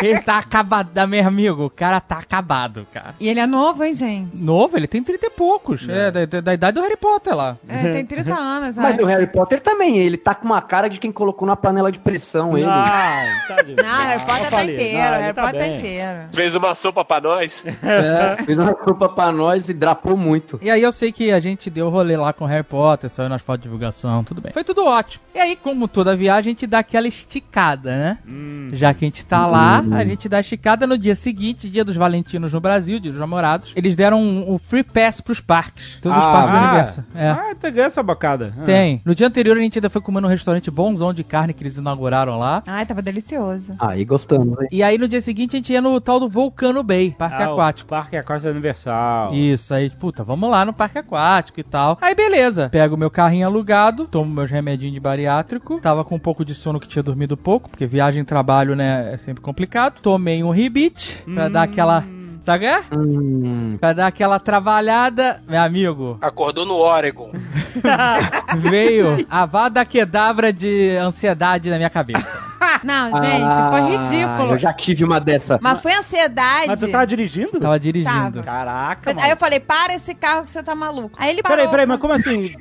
Ele tá acabado, meu amigo. O cara tá acabado, cara. E ele é novo, hein, gente? Novo, ele tem 30 e poucos. É, da, da- da idade do Harry Potter lá. É, tem 30 anos, Mas acho. o Harry Potter também, ele tá com uma cara de quem colocou na panela de pressão ele. Não, tá de... Não, Harry Potter tá inteiro, não, Harry tá Potter tá inteiro. Fez uma sopa pra nós. É, fez uma culpa pra nós e drapou muito. E aí eu sei que a gente deu rolê lá com o Harry Potter, saiu nas fotos de divulgação, tudo bem. Foi tudo ótimo. E aí, como toda viagem, a gente dá aquela esticada, né? Já que a gente tá lá, a gente dá a esticada no dia seguinte, dia dos Valentinos no Brasil, dia dos namorados. Eles deram um, um free pass pros parques. Todos os Ah, parques do Ah, universo. É. ah, tem essa bocada. Ah. Tem. No dia anterior a gente ainda foi comer num restaurante bonzão de carne que eles inauguraram lá. Ai, tava delicioso. Aí gostamos, hein? E aí no dia seguinte a gente ia no tal do Volcano Bay, parque Ah, o aquático. Parque Aquático Universal. Isso, aí, puta, vamos lá no parque aquático e tal. Aí, beleza. Pego meu carrinho alugado, tomo meus remedinhos de bariátrico. Tava com um pouco de sono que tinha dormido pouco, porque viagem e trabalho, né, é sempre complicado. Tomei um ribite pra dar aquela. Sabe? o que é? Hum, Pra dar aquela trabalhada, meu amigo. Acordou no Oregon. Veio a vada quedavra de ansiedade na minha cabeça. Não, gente, ah, foi ridículo. Eu já tive uma dessa. Mas foi ansiedade. Mas tu tava dirigindo? Tava dirigindo. Tava. Caraca, Mas mano. Aí eu falei, para esse carro que você tá maluco. Aí ele parou. Peraí, peraí, mas como assim?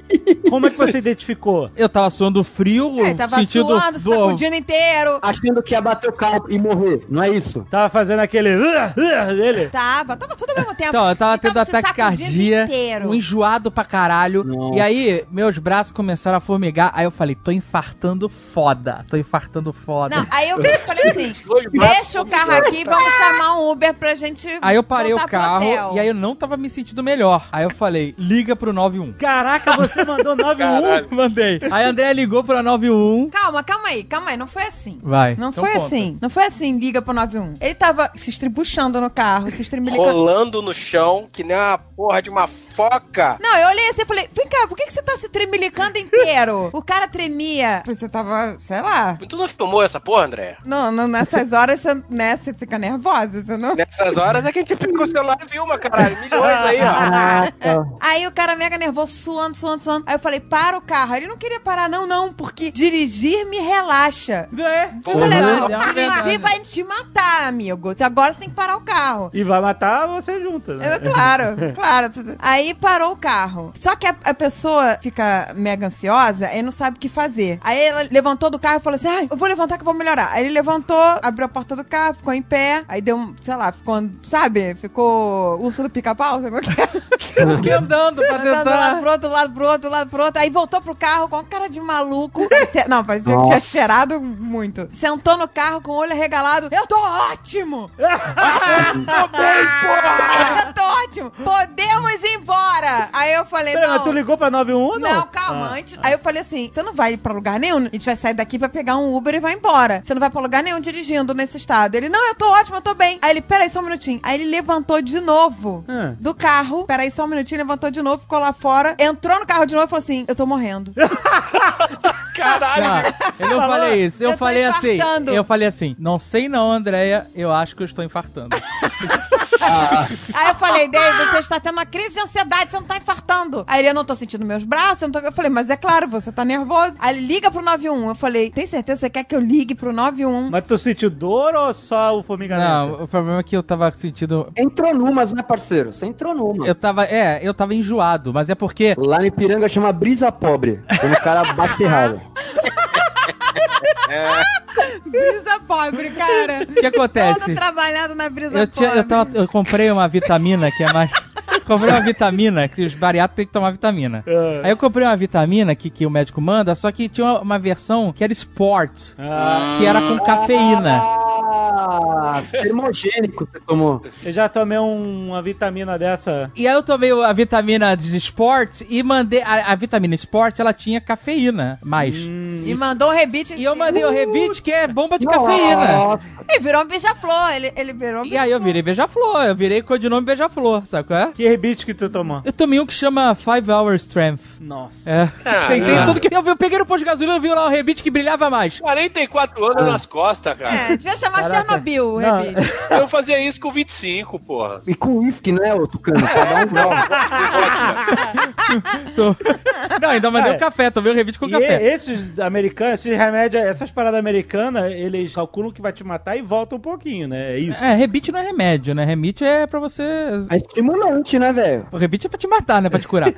como é que você identificou? Eu tava suando frio, É, tava sentindo suando, sacudindo inteiro. Achando que ia bater o carro e morrer, não é isso? Tava fazendo aquele... "Uh, uh", dele? Tava, tava tudo ao mesmo tempo. Então, eu tava Ele tendo se ataque cardíaco, inteiro. um enjoado pra caralho. Nossa. E aí, meus braços começaram a formigar. Aí eu falei, tô infartando foda. Tô infartando foda. Não, aí eu falei assim, deixa o carro aqui vamos chamar um Uber pra gente Aí eu parei o carro e aí eu não tava me sentindo melhor. Aí eu falei, liga pro 91. Caraca, você mandou 91? Caralho. Mandei. Aí a André ligou pro 91. Calma, calma aí, calma aí, não foi assim. Vai. Não então foi conta. assim. Não foi assim, liga pro 91. Ele tava se estribuchando no carro, se estribuchando. Rolando no chão, que nem uma porra de uma foca. Não, eu olhei assim e falei, vem cá, por que, que você tá se tremilicando inteiro? o cara tremia. Você tava, sei lá. Tu não filmou essa porra, André? Não, não nessas horas você, né, você fica nervosa, você não... Nessas horas é que a gente fica com o celular e filma, caralho. Milhões aí, ó. Aí o cara mega nervoso, suando, suando, suando. Aí eu falei, para o carro. Aí Ele não queria parar, não, não, porque dirigir me relaxa. É. Eu falei, não, é uma dirigir vai te matar, amigo. Agora você tem que parar o carro. E vai matar você junto, né? Eu, claro, claro. tudo. Aí parou o carro. Só que a, a pessoa fica mega ansiosa e não sabe o que fazer. Aí ela levantou do carro e falou assim: ai, eu vou levantar que eu vou melhorar. Aí ele levantou, abriu a porta do carro, ficou em pé. Aí deu, um, sei lá, ficou, sabe? Ficou urso do pica-pau, sabe o que é? Fiquei andando pra Andando lado tentar. pro outro, lado pro outro, lado pro outro. Aí voltou pro carro com cara de maluco. Parecia- não, parecia que tinha Nossa. cheirado muito. Sentou no carro com o olho arregalado. Eu tô ótimo! Eu tô ótimo! Podemos ir embora! Aí eu falei, Pera, não. mas tu ligou pra 91 não? Não, calma, Ah. antes. Aí eu falei assim: você não vai ir pra lugar nenhum. A gente vai sair daqui pra pegar um Uber e vai embora. Você não vai pra lugar nenhum dirigindo nesse estado. Ele, não, eu tô ótimo, eu tô bem. Aí ele, peraí só um minutinho. Aí ele levantou de novo Ah. do carro. Peraí só um minutinho, levantou de novo, ficou lá fora. Entrou no carro de novo e falou assim: eu tô morrendo. Caralho. Não, eu não falei isso. Eu, Eu falei assim. Eu falei assim. Não sei não, Andréia. Eu acho que eu estou infartando. Aí eu falei, David, você está tendo uma crise de ansiedade, você não tá infartando. Aí ele, eu não tô sentindo meus braços, eu não tô... Eu falei, mas é claro, você tá nervoso. Aí ele, liga pro 91. Eu falei, tem certeza que você quer que eu ligue pro 91? Mas tu sentiu dor ou só o formigamento? Não, o problema é que eu tava sentindo. Entrou numas, né, parceiro? Você entrou numa. Eu tava. É, eu tava enjoado, mas é porque. Lá no Ipiranga chama brisa pobre. Quando o cara bate errado. Brisa pobre, cara. O que acontece? Todo trabalhado na brisa Eu, tinha, pobre. eu, tava, eu comprei uma vitamina que é mais. Comprei uma vitamina, que os bariátricos têm que tomar vitamina. Ah. Aí eu comprei uma vitamina que, que o médico manda, só que tinha uma, uma versão que era Sport, Ah, que era com cafeína. Ah, termogênico você tomou. eu já tomei um- uma vitamina dessa. E aí eu tomei a vitamina de Sport e mandei. A, a vitamina Sport ela tinha cafeína mais. Hum. E mandou o rebite. E eu mandei o rebite, que é bomba de cafeína. E virou um beija-flor. Ele, ele virou um E aí eu virei beija-flor, eu virei codinome beija-flor, sabe qual é? Que rebite que tu tomou? Eu tomei um que chama Five Hour Strength. Nossa. É. Ah, é. tudo que. Eu, eu peguei no posto de gasolina e vi lá o rebite que brilhava mais. 44 anos nas costas, cara. É, devia chamar Caraca. Chernobyl o rebite. Eu fazia isso com 25, porra. E com uísque, né, ô Tucano? Um grau. Tô- Não, ainda mandei É. o café, tomei o rebite com E café. esses americanos, esses remédios, essas paradas americanas, eles calculam que vai te matar e voltam um pouquinho, né? É isso. É, rebite não é remédio, né? Rebite é pra você. É estimulante, né, velho? O rebite é pra te matar, né? Pra te curar.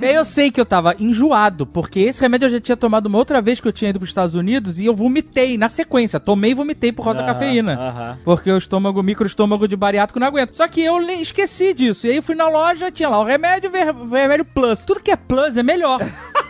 e aí eu sei que eu tava enjoado, porque esse remédio eu já tinha tomado uma outra vez que eu tinha ido pros Estados Unidos e eu vomitei na sequência. Tomei e vomitei por causa da cafeína. Porque o estômago, microestômago de bariátrico não aguenta. Só que eu esqueci disso. E aí eu fui na loja, tinha lá o remédio, ver- remédio plus. Tudo que é plus é melhor.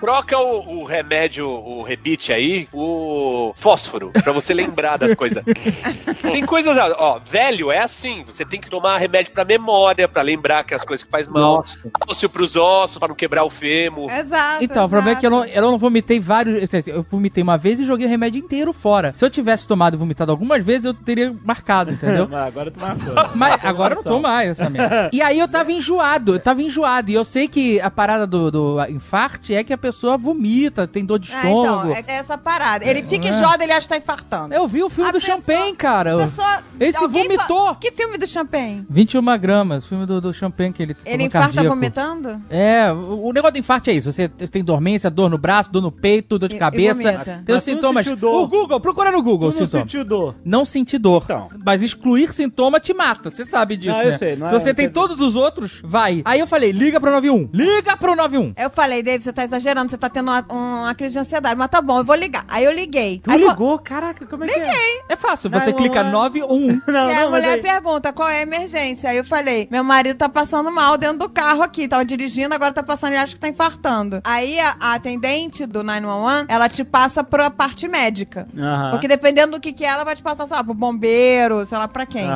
Troca o, o remédio, o rebite aí, o fósforo, pra você lembrar das coisas. Tem coisas, ó, velho é assim, você tem que tomar remédio pra memória, pra lembrar que as coisas que faz mal. Nossa. Ósseo pros ossos, pra não quebrar o fêmur. Exato. Então, o problema é que eu não, exato. eu não vomitei vários. Eu vomitei uma vez e joguei o remédio inteiro fora. Se eu tivesse tomado e vomitado algumas vezes, eu teria marcado, entendeu? Mas agora tu marcou. Mas agora eu não tô mais essa merda. E aí eu tava enjoado, eu tava enjoado. E eu sei que a parada do, do infarte é que a pessoa vomita, tem dor de Ah, então, estômago. é essa parada. Ele fica É. enjoado, ele acha que tá infartando. Eu vi o filme A do pessoa- Champagne, cara. Pessoa- Esse vomitou. fa- Que filme do Champagne? 21 gramas, o filme do, do Champagne que ele Ele infarta cardíaco. vomitando? É, o o negócio do infarte é isso. Você tem dormência, dor no braço, dor no peito, dor de E- e cabeça. vomita. Tem os sintomas. O Google, procura no Google Tu não sentiu dor. Não sentir dor. Então. Mas excluir sintoma te mata. Você sabe disso, Não, eu né? sei, não Se é- você tem todos os outros, vai. Aí eu falei, liga pro 91. Liga pro 91. Eu falei, David, você tá exagerando, você tá tendo uma, uma crise de ansiedade. Mas tá bom, eu vou ligar. Aí eu liguei. Tu Aí, ligou? Caraca, como é que é? Liguei. É fácil, você não clica é. 91. Não, e a mulher pergunta qual é a emergência. Aí eu falei, meu marido tá passando mal dentro do carro aqui, tava dirigindo, agora tá passando e acho que tá infartando. Aí a, a atendente do 911, ela te passa pra parte médica. Porque dependendo do que que é, ela vai te passar, sei lá, pro bombeiro, sei lá pra quem.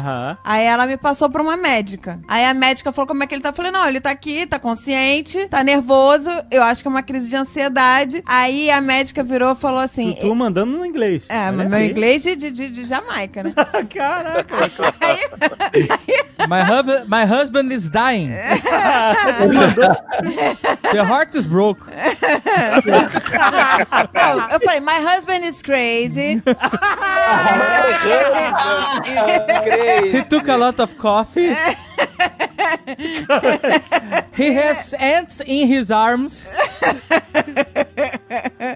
Aí ela me passou pra uma médica. Aí a médica falou como é que ele tá. Eu falei, não, ele tá aqui, tá consciente, tá nervoso, eu acho que é uma crise de ansiedade. Aí a médica virou e falou assim... Tu, tu mandando no inglês. É, mas meu aí. inglês de, de, de- Jamaica, né? Caraca. My, hub- my husband is dying. The heart is broke. Não, eu falei, my husband is crazy. He took a lot of coffee. He has ants in his arms.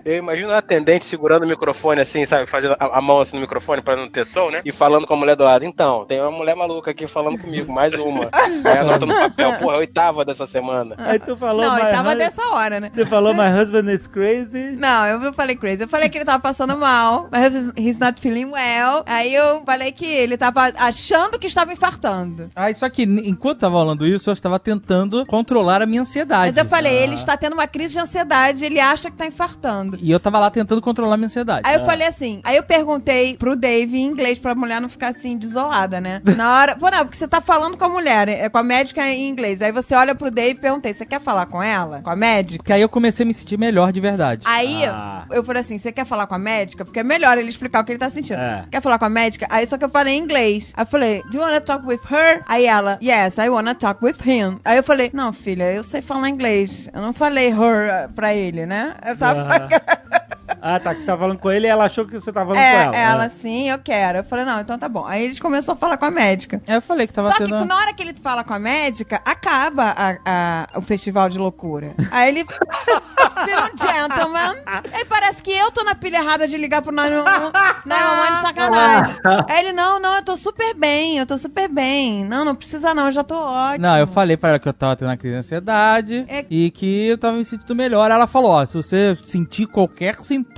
Eu imagino a atendente segurando o microfone assim, sabe? Fazendo a, a mão assim no microfone pra não ter som, né? E falando com a mulher do lado. Então, tem uma mulher maluca aqui falando comigo, mais uma. Aí anota no papel, porra, a oitava dessa semana. Aí tu falou, Não, my ele tava hus- dessa hora, né? Você falou, my husband is crazy. Não, eu não falei crazy. Eu falei que ele tava passando mal. Mas he's not feeling well. Aí eu falei que ele tava achando que estava infartando. Aí, só que enquanto tava falando isso, eu estava tentando controlar a minha ansiedade. Mas eu falei, ele está tendo uma crise de ansiedade, ele acha que tá infartando. E eu tava lá tentando controlar a minha ansiedade. Aí eu falei assim, aí eu perguntei pro Dave em inglês pra mulher não ficar assim, desolada, né? Na hora. Pô, não, porque você tá falando com a mulher, é, com a médica em inglês. Aí você olha pro Dave e perguntei: você quer falar com ela? Com a médica? Porque aí eu comecei a me sentir melhor de verdade. Aí Ah. eu falei assim: você quer falar com a médica? Porque é melhor ele explicar o que ele tá sentindo. É. Quer falar com a médica? Aí só que eu falei em inglês. Aí eu falei: Do you wanna talk with her? Aí ela: Yes, I wanna talk with him. Aí eu falei: Não, filha, eu sei falar inglês. Eu não falei her uh, pra ele, né? Eu tava. Ah, tá, que você tava falando com ele e ela achou que você tava falando É, com ela. ela, né? sim, eu quero. Eu falei, não, então tá bom. Aí eles começaram a falar com a médica. Eu falei que tava Só que tendo. na hora que ele fala com a médica, acaba a- a- o festival de loucura. Aí ele vira um gentleman. Aí parece que eu tô na pilha errada de ligar pro 911 911 de sacanagem. Aí ele, não, não, eu tô super bem, eu tô super bem. Não, não precisa não, eu já tô ótimo. Não, eu falei pra ela que eu tava tendo uma crise de ansiedade É- e que eu tava me sentindo melhor. Ela falou: Ó, se você sentir qualquer sintoma,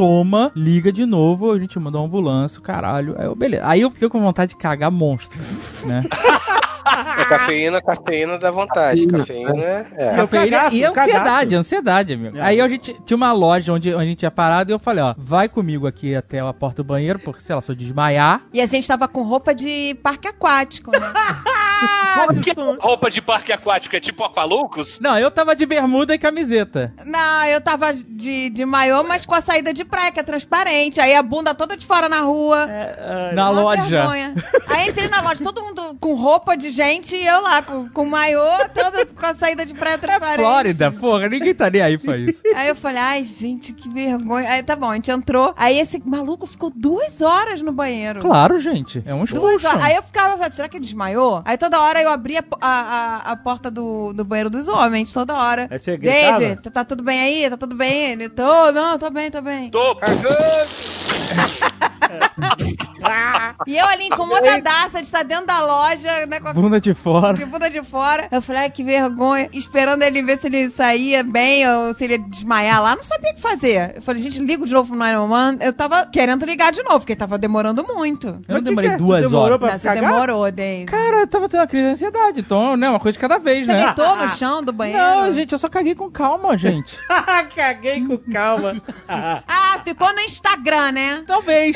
liga de novo, a gente manda uma ambulância, caralho. Aí eu, beleza. Aí eu fiquei com vontade de cagar monstro, né? É cafeína, cafeína dá vontade. Cafeína é. é. E Cafeína cagaço, e ansiedade, cagaço. ansiedade, amigo. É. Aí a gente tinha uma loja onde, onde a gente tinha parado e eu falei, ó, vai comigo aqui até a porta do banheiro, porque, sei lá, se eu desmaiar. E a gente tava com roupa de parque aquático, né? Que é roupa de parque aquático? É tipo Aqualoucos? Não, eu tava de bermuda e camiseta. Não, eu tava de, de maiô, mas com a saída de praia, que é transparente. Aí a bunda toda de fora na rua. Na Uma loja. vergonha. Aí entrei na loja, todo mundo com roupa de gente e eu lá com, com maiô, todo com a saída de praia transparente. Flórida, porra, ninguém tá nem aí pra isso. Aí eu falei, ai, gente, que vergonha. Aí tá bom, a gente entrou. Aí esse maluco ficou duas horas no banheiro. Claro, gente. É um Duas expulsion. horas. Aí eu ficava, será que ele desmaiou? Aí toda hora eu abria a, a, a porta do, do banheiro dos homens, toda hora. Aí você gritava? David, tá, tá tudo bem aí? Tá tudo bem? Ele, tô, não, tô bem, tô bem. Tô cagando! E eu ali incomodadaça de estar dentro da loja, né, com a Bunda de fora. de bunda de fora. Eu falei, ai, que vergonha. Esperando ele ver se ele saía bem ou se ele ia desmaiar lá. Não sabia o que fazer. Eu falei, gente, ligo de novo pro 911. Eu tava querendo ligar de novo, porque tava demorando muito. Eu não demorei que é? Duas demorou horas. pra Não, você cagar? demorou, Dave. Cara, eu tava tendo uma crise de ansiedade, então, né? Uma coisa de cada vez, Você né? deitou no chão do banheiro? Não, gente, eu só caguei com calma, gente. Caguei com calma. Ah, ficou no Instagram, né? Talvez.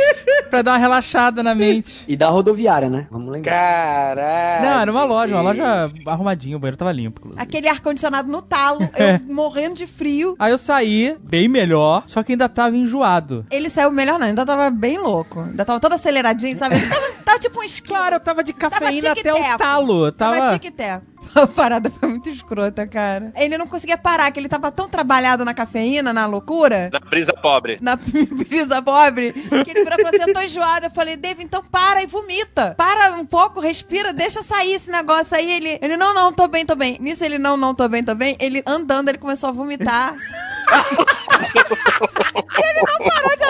pra dar uma relaxada na mente. E da rodoviária, né? Vamos lembrar. Caralho. Não, era uma loja, uma loja arrumadinha, o banheiro tava limpo, inclusive. Aquele ar-condicionado no talo, É. eu morrendo de frio. Aí eu saí, bem melhor, só que ainda tava enjoado. Ele saiu melhor não, ainda tava bem louco. Ainda tava todo aceleradinho, sabe? Ele tava, tava tipo um esquilo. Claro, eu tava de cafeína até o talo. Tava Tava... tic-teco. A parada foi muito escrota, cara. Ele não conseguia parar, que ele tava tão trabalhado na cafeína, na loucura, Na brisa pobre. na brisa pobre, que ele virou e falou assim, eu tô enjoado. Eu falei, Dave, então para e vomita. Para um pouco, respira, deixa sair esse negócio aí. Ele, ele não, não, tô bem, tô bem. Nisso ele, não, não, tô bem, tô bem. Ele andando, ele começou a vomitar. e ele não parou de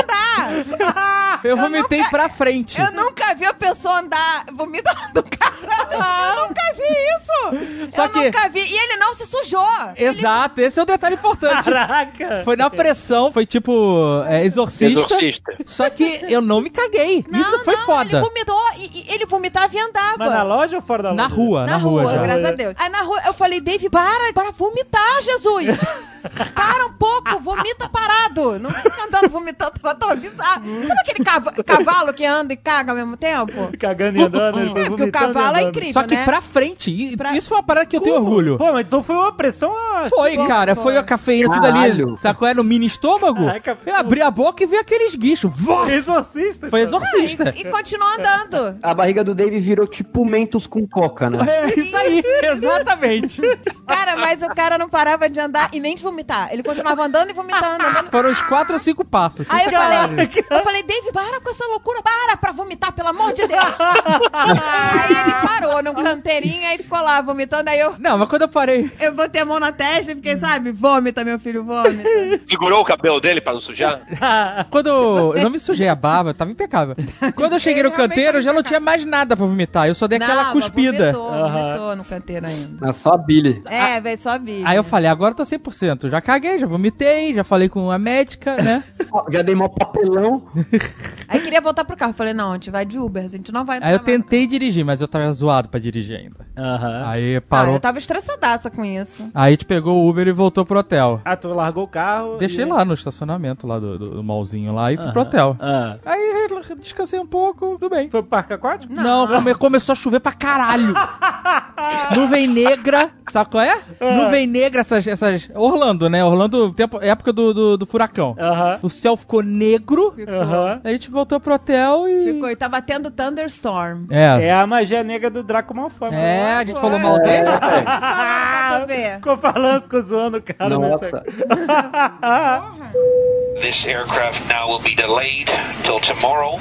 andar. Eu vomitei pra frente. Eu nunca vi a pessoa andar vomitando, cara. Eu nunca vi isso. Só eu que- nunca vi. E ele não se sujou. Exato, esse é o detalhe importante. Caraca. Foi na pressão, foi tipo é, exorcista. Exorcista. Só que eu não me caguei. Não, Isso foi não, foda. Ele vomitou e, e ele vomitava e andava. Mas na loja ou fora da loja? Na rua, na, Na rua, já. graças a Deus. Aí na rua eu falei, Dave, para, para vomitar, Jesus. para um pouco, vomita parado. Não fica andando vomitando, tava bizarro. Sabe aquele cava- cavalo que anda e caga ao mesmo tempo? Cagando e andando, ele foi É, porque o vomitando e cavalo é andando. incrível, Só que né? pra frente. E- Pra- Isso é uma parada que eu tenho Como? orgulho. Pô, mas então foi uma pressão. ah, Foi, Foi, cara. foi. Foi a cafeína, tudo ali. Caralho. Sacou? É no mini estômago. Caraca, eu abri a boca e vi aqueles guichos. Vó! Exorcista. Foi então. exorcista. E, e continuou andando. A barriga do Dave virou tipo mentos com coca, né? É isso aí, exatamente. Cara, mas o cara não parava de andar e nem de vomitar. Ele continuava andando e vomitando, andando. Foram uns quatro ou cinco passos. Aí eu falei, eu falei, Dave, para com essa loucura, para pra vomitar, pelo amor de Deus. aí ele parou num canteirinho, aí ficou lá vomitando, aí eu, Não, mas quando eu parei. eu botei a mão na testa e fiquei, sabe, vômita, meu filho, vômita. Segurou o cabelo dele pra não sujar? Quando eu não me sujei a barba, tava impecável. Quando eu cheguei no canteiro, tava já não tinha mais nada pra vomitar. Eu só dei aquela Não, cuspida. Vomitou, vomitou no canteiro ainda. É só a Billy. É, veio só bi. Aí eu falei, agora eu tô 100%. Já caguei, já vomitei, já falei com a médica, né? Já dei mó papelão. Aí queria voltar pro carro. Falei, não, a gente vai de Uber, a gente não vai Aí eu tentei dirigir, mas eu tava zoado pra dirigir ainda. Aham. Aí Ah, parou. eu tava estressadaça com isso. Aí a gente pegou o Uber e voltou pro hotel. Ah, tu largou o carro. Deixei e- lá no estacionamento lá do, do, do mallzinho lá e fui pro hotel. Ah. Aí descansei um pouco, tudo bem. Foi pro parque aquático? Não, come- começou a chover pra caralho. Nuvem negra, sabe qual é? Nuvem negra, essas, essas. Orlando, né? Orlando, tempo, época do, do, do furacão. Aham. O céu ficou negro. Aham. Aí a gente voltou pro hotel e. Ficou, e tava tendo Thunderstorm. É. É a magia negra do Draco Malfoy. É, a gente falou mal dele. Ver. Ficou falando, ficou zoando o cara. né? Nossa. This aircraft now will be delayed till tomorrow.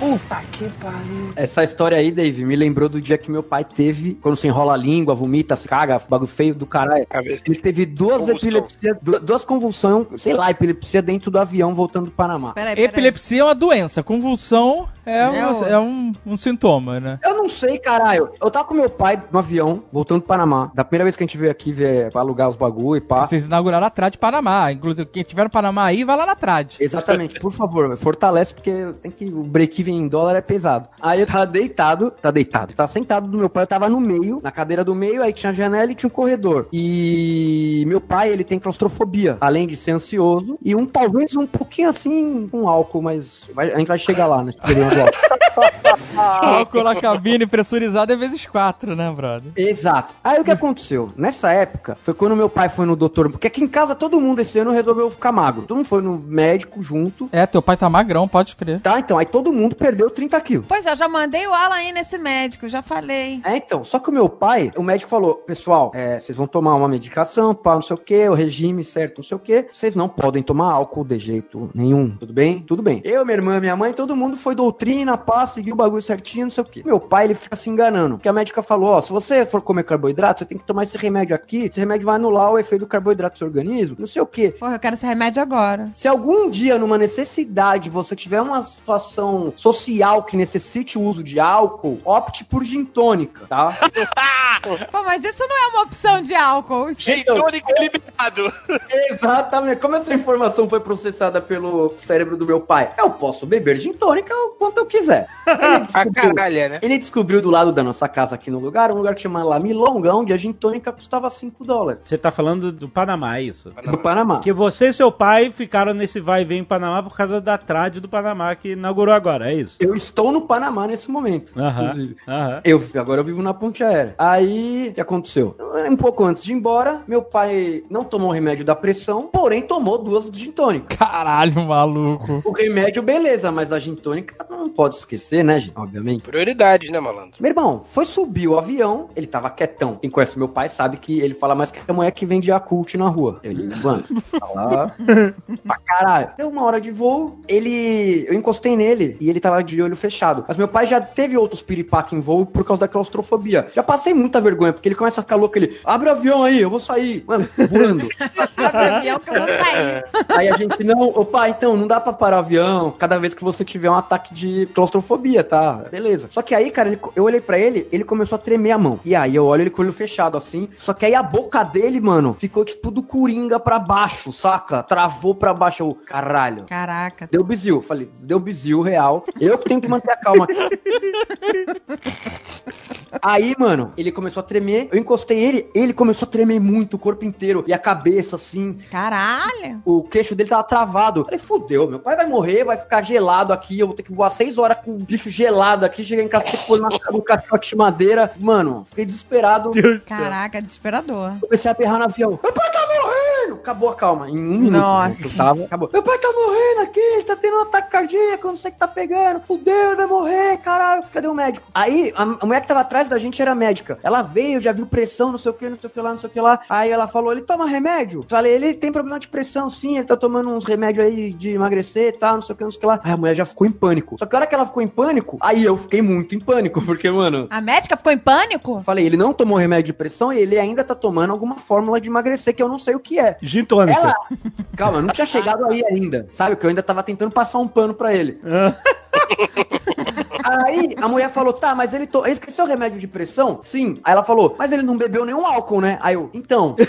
Essa história aí, Dave, me lembrou do dia que meu pai teve, quando você enrola a língua, vomita, se caga, bagulho feio do caralho. Ele teve duas epilepsias, du- duas convulsões, sei lá, epilepsia dentro do avião voltando do Panamá. Peraí, peraí. Epilepsia é uma doença, convulsão é, um, o- é um, um sintoma, né? Eu não sei, caralho. Eu tava com meu pai no avião, voltando do Panamá. Da primeira vez que a gente veio aqui ver pra alugar os bagulho e pá. Vocês inauguraram a Trad Panamá. Inclusive, quem tiver no Panamá aí, vai lá na Trad. Exatamente, por favor, fortalece, porque tem que. O break-even em dólar é pesado. Aí eu tava deitado, tá deitado, tava sentado do meu pai, eu tava no meio, na cadeira do meio, aí tinha janela e tinha um corredor. E meu pai, ele tem claustrofobia, além de ser ansioso, e um talvez um pouquinho assim com álcool, mas vai- a gente vai chegar lá nesse problema álcool. Na cabine pressurizado é vezes quatro, né, brother? Exato. Aí o que aconteceu? Nessa época, foi quando meu pai foi no doutor. Porque aqui em casa todo mundo esse ano resolveu ficar magro. Todo mundo foi no médico junto. É, teu pai tá magrão, pode crer. Tá, então. Aí todo mundo perdeu 30 quilos. Pois é, eu já mandei o Alan aí nesse médico, já falei. É, então. Só que o meu pai, o médico falou: pessoal, é, vocês vão tomar uma medicação, pá, não sei o que, o regime certo, não sei o que. Vocês não podem tomar álcool de jeito nenhum. Tudo bem? Tudo bem. Eu, minha irmã, minha mãe, todo mundo foi doutrina, pá, seguiu o bagulho certinho, não sei o que. Meu pai, ele fica se enganando. Porque a médica falou: ó, se você for comer carboidrato, você tem que tomar esse remédio aqui. Esse remédio vai anular o efeito do carboidrato no seu organismo, não sei o que. Porra, eu quero esse remédio agora. Se algum dia, numa necessidade, você tiver uma situação social que necessite o uso de álcool, opte por gin tônica, tá? Pô, mas isso não é uma opção de álcool. Gin tônico liberado. Exatamente. Como essa informação foi processada pelo cérebro do meu pai? Eu posso beber gin tônica o quanto eu quiser. Ele A descobriu, caralho, né? ele descobriu do lado da nossa casa aqui no lugar, um lugar que chama lá Milonga, onde a gin tônica custava 5 dólares. Você tá falando do Panamá, é isso? Do Panamá. Porque você e seu pai ficaram nesse vai e vem em Panamá por causa da trade do Panamá que inaugurou agora, é isso? Eu estou no Panamá nesse momento. Aham, inclusive. aham. Eu, agora eu vivo na ponte aérea. Aí, o que aconteceu? Um pouco antes de ir embora, meu pai não tomou o remédio da pressão, porém tomou duas gin tônica. Caralho, maluco. O remédio, beleza, mas a gin tônica não pode esquecer, né, gente? Obviamente. Prioridade, né, malandro? Meu irmão, foi subir o avião, ele tava quietão. Quem conhece meu pai sabe que ele fala mais que a mulher que vende Yakult na rua. Ele, mano, fala pra caralho. Deu uma hora de voo, ele. Eu encostei nele e ele tava de olho fechado. Mas meu pai já teve outros piripaque em voo por causa da claustrofobia. Já passei muita vergonha, porque ele começa a ficar louco, ele abre o avião aí, eu vou sair. Mano, voando. Abre o avião que eu vou sair. Aí a gente, não, ô pai, então, não dá pra parar o avião cada vez que você tiver um ataque de claustrofobia, tá? Beleza. Só que aí, cara, ele- eu olhei pra ele, ele começou a tremer a mão. E aí eu olho ele com o olho fechado, assim. Só que aí a boca dele, mano, ficou tipo do coringa pra baixo, saca? Travou pra baixo. Eu, caralho. Caraca. Deu bizil. Falei, deu bizil real. Eu que tenho que manter a calma. Aí, mano, ele começou a tremer. Eu encostei ele, ele começou a tremer muito, o corpo inteiro. E a cabeça, assim. Caralho. O queixo dele tava travado. Falei, fudeu, meu pai vai morrer, vai ficar gelado aqui. Eu vou ter que voar seis horas com o bicho gelado aqui. Cheguei em casa, pôr na- no caixote de madeira. Mano, fiquei desesperado. Caraca, desesperador. Comecei a berrar no avião. Morrendo! Acabou a calma. Em um minuto. Nossa. Eu tava, acabou. Meu pai tá morrendo aqui, tá tendo um ataque cardíaco, não sei o que tá pegando. Fudeu, vai morrer, caralho. Cadê o médico? Aí, a, a mulher que tava atrás da gente era médica. Ela veio, já viu pressão, não sei o que, não sei o que lá, não sei o que lá. Aí ela falou, ele toma remédio? Falei, ele tem problema de pressão, sim, ele tá tomando uns remédios aí de emagrecer e tal, não sei o que, não sei o que lá. Aí a mulher já ficou em pânico. Só que a hora que ela ficou em pânico, aí eu fiquei muito em pânico, porque, mano, A médica ficou em pânico? Falei, ele não tomou remédio de pressão e ele ainda tá tomando alguma fórmula de emagrecer que eu não sei o que é. Gin tônica. Ela. Calma, não tinha chegado aí ainda. Sabe? Que eu ainda tava tentando passar um pano pra ele. Aí a mulher falou: tá, mas ele, to... ele esqueceu o remédio de pressão? Sim. Aí ela falou: mas ele não bebeu nenhum álcool, né? Aí eu, então.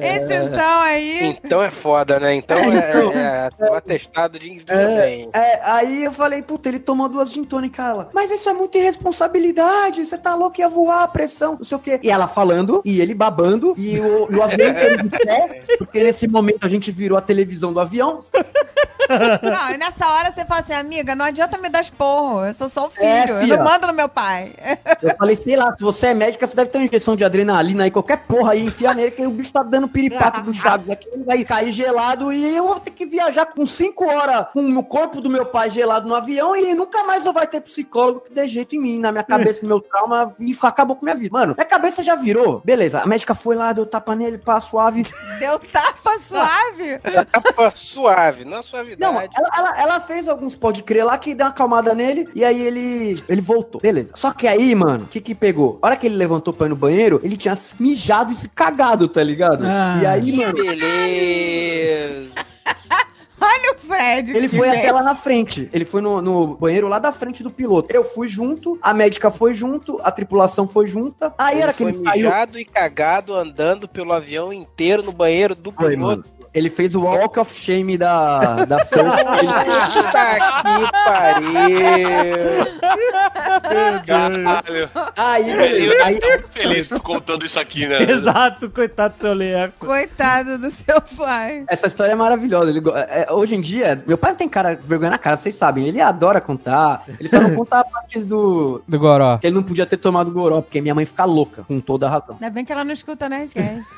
Esse então aí. Então é foda, né? Então É, é, então. é, é o atestado de É, é, aí eu falei, puta, ele tomou duas gin tônica, ela. Mas isso é muita irresponsabilidade, você tá louco, ia voar a pressão, não sei o quê. E ela falando, e ele babando, e o, e o avião inteiro de pé, porque nesse momento a gente virou a televisão do avião. Não, e nessa hora você fala assim, amiga, não adianta me dar esporro. Eu sou só o filho. É, eu não mando no meu pai. Eu falei, sei lá, se você é médica, você deve ter uma injeção de adrenalina aí, qualquer porra aí, enfia nele, que o bicho tá dando piripaque do Chaves aqui, ele vai cair gelado e eu vou ter que viajar com cinco horas com o corpo do meu pai gelado no avião e nunca mais eu vai ter psicólogo que dê jeito em mim, na minha cabeça, no meu trauma, e acabou com minha vida. Mano, minha cabeça já virou. Beleza, a médica foi lá, deu tapa nele, pá, suave. Deu tapa suave. Tapa suave, não Não, suavidade. ela, ela, ela fez alguns pode crer lá que deu uma acalmada nele e aí ele ele voltou. Beleza. Só que aí, mano, o que que pegou? A hora que ele levantou pra ir no banheiro, ele tinha mijado e se cagado, tá ligado? Ah. e aí, Que mano, beleza. Olha o Fred. ele foi até lá na frente. Ele foi no, no banheiro lá da frente do piloto. Eu fui junto, a médica foi junto, a tripulação foi junta. Aí Ele era que foi ele mijado e cagado andando pelo avião inteiro no banheiro do piloto. mano. Ele fez o Walk of Shame da, da. Ele- Puta que pariu. Caralho. Aí, Eu beleza. Aí, tô muito feliz contando isso aqui, né? Exato, coitado do seu Leco. Coitado do seu pai. Essa história é maravilhosa. Ele go- é, hoje em dia, meu pai não tem cara, vergonha na cara, vocês sabem. Ele adora contar. Ele só não conta a parte do. Do Goró. que ele não podia ter tomado goró, porque minha mãe fica louca, com toda a razão. Ainda bem que ela não escuta Nerdcast.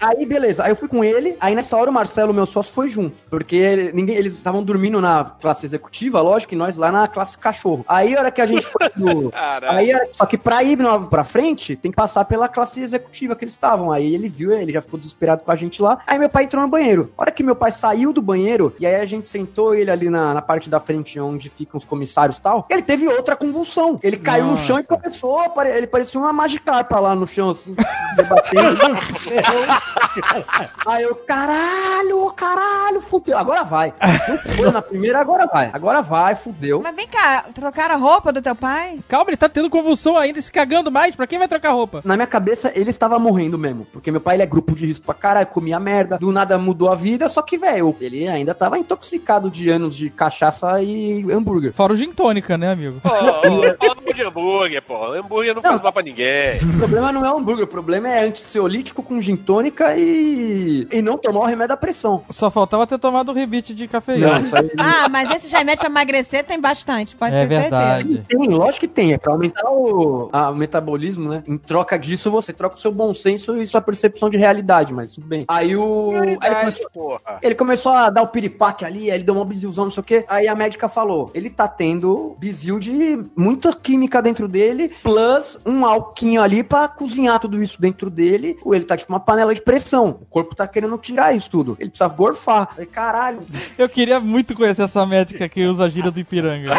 Aí, beleza. Aí eu fui com ele. Aí nessa hora o Marcelo, meu sócio, foi junto. Porque ele- ninguém, eles estavam dormindo na classe executiva, lógico, e nós lá na classe cachorro. Aí a hora que a gente foi pro. Aí, era- só que pra ir no- pra frente, tem que passar pela classe executiva que eles estavam. Aí ele viu, ele já ficou desesperado com a gente lá. Aí meu pai entrou no banheiro. A hora que meu pai saiu do banheiro, e aí a gente sentou ele ali na, na parte da frente onde ficam os comissários e tal, ele teve outra convulsão. Ele caiu no Nossa. chão e começou, ele parecia uma Magikarpa lá no chão, assim, debatendo. Aí eu, caralho, caralho, fudeu. Agora vai. Não foi na primeira, agora vai. Agora vai, fudeu. Mas vem cá, trocaram a roupa do teu pai? Calma, ele tá tendo convulsão ainda, se cagando mais. Pra quem vai trocar roupa? Na minha cabeça, ele estava morrendo mesmo. Porque meu pai, ele é grupo de risco pra caralho, comia merda. Do nada mudou a vida, só que, velho, ele ainda tava intoxicado de anos de cachaça e hambúrguer. Fora o gin tônica, né, amigo? Pô, fala de hambúrguer, pô. Hambúrguer não, faz mal pra ninguém. O problema não é o hambúrguer, o problema é antisseolítico com gin tônica e... e não tomar o remédio da pressão. Só faltava ter tomado o rebite de cafeína. Não, aí... Ah, mas esse remédio pra emagrecer tem bastante, pode É ter certeza. verdade. Tem, lógico que tem. É pra aumentar o, a- o metabolismo, né? Em troca disso, você troca o seu bom senso e sua percepção de realidade, mas tudo bem. Aí o. Aí ele, começou, porra. ele começou a dar o piripaque ali, aí ele deu uma bizilzão, não sei o quê. Aí a médica falou: ele tá tendo bizil de muita química dentro dele, plus um alquinho ali pra cozinhar tudo isso dentro dele. Ou ele tá tipo uma panela de pressão. O corpo tá querendo tirar isso tudo. Ele precisa gorfar. Falei, caralho. Eu queria muito conhecer essa médica que usa a gíria do Ipiranga.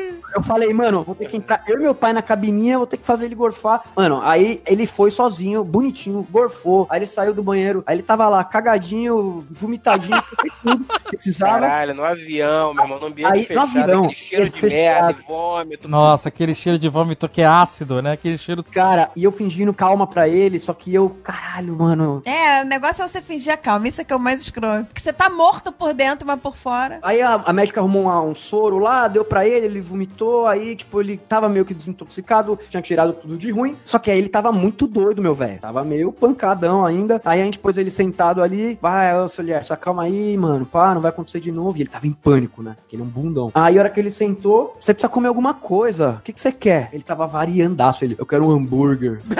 Eu falei, mano, vou ter que entrar. Eu e meu pai na cabininha, vou ter que fazer ele gorfar. Mano, aí ele foi sozinho, bonitinho, gorfou. Aí ele saiu do banheiro. Aí ele tava lá, cagadinho, vomitadinho, tudo que precisava. Caralho, no avião, meu irmão, no ambiente Aí, no fechado, avião, aquele cheiro de fechado. merda, vômito. Nossa, aquele cheiro de vômito que é ácido, né? Aquele cheiro. Cara, e eu fingindo calma pra ele, só que eu, caralho, mano. É, o negócio é você fingir a calma, isso é que é o mais escroto. Porque você tá morto por dentro, mas por fora. Aí a, a médica arrumou um, um soro lá, deu pra ele, ele vomitou, aí, tipo, ele tava meio que desintoxicado, tinha tirado tudo de ruim. Só que aí ele tava muito doido, meu velho. Tava meio pancadão ainda. Aí a gente pôs ele sentado ali, vai, ô, seu Lier, calma aí, mano, pá, não vai acontecer de novo. E ele tava em pânico, né? Porque ele é um bundão. Aí a hora que ele sentou, você precisa comer alguma coisa. O que, que você quer? Ele tava variandaço, ele, eu quero um hambúrguer.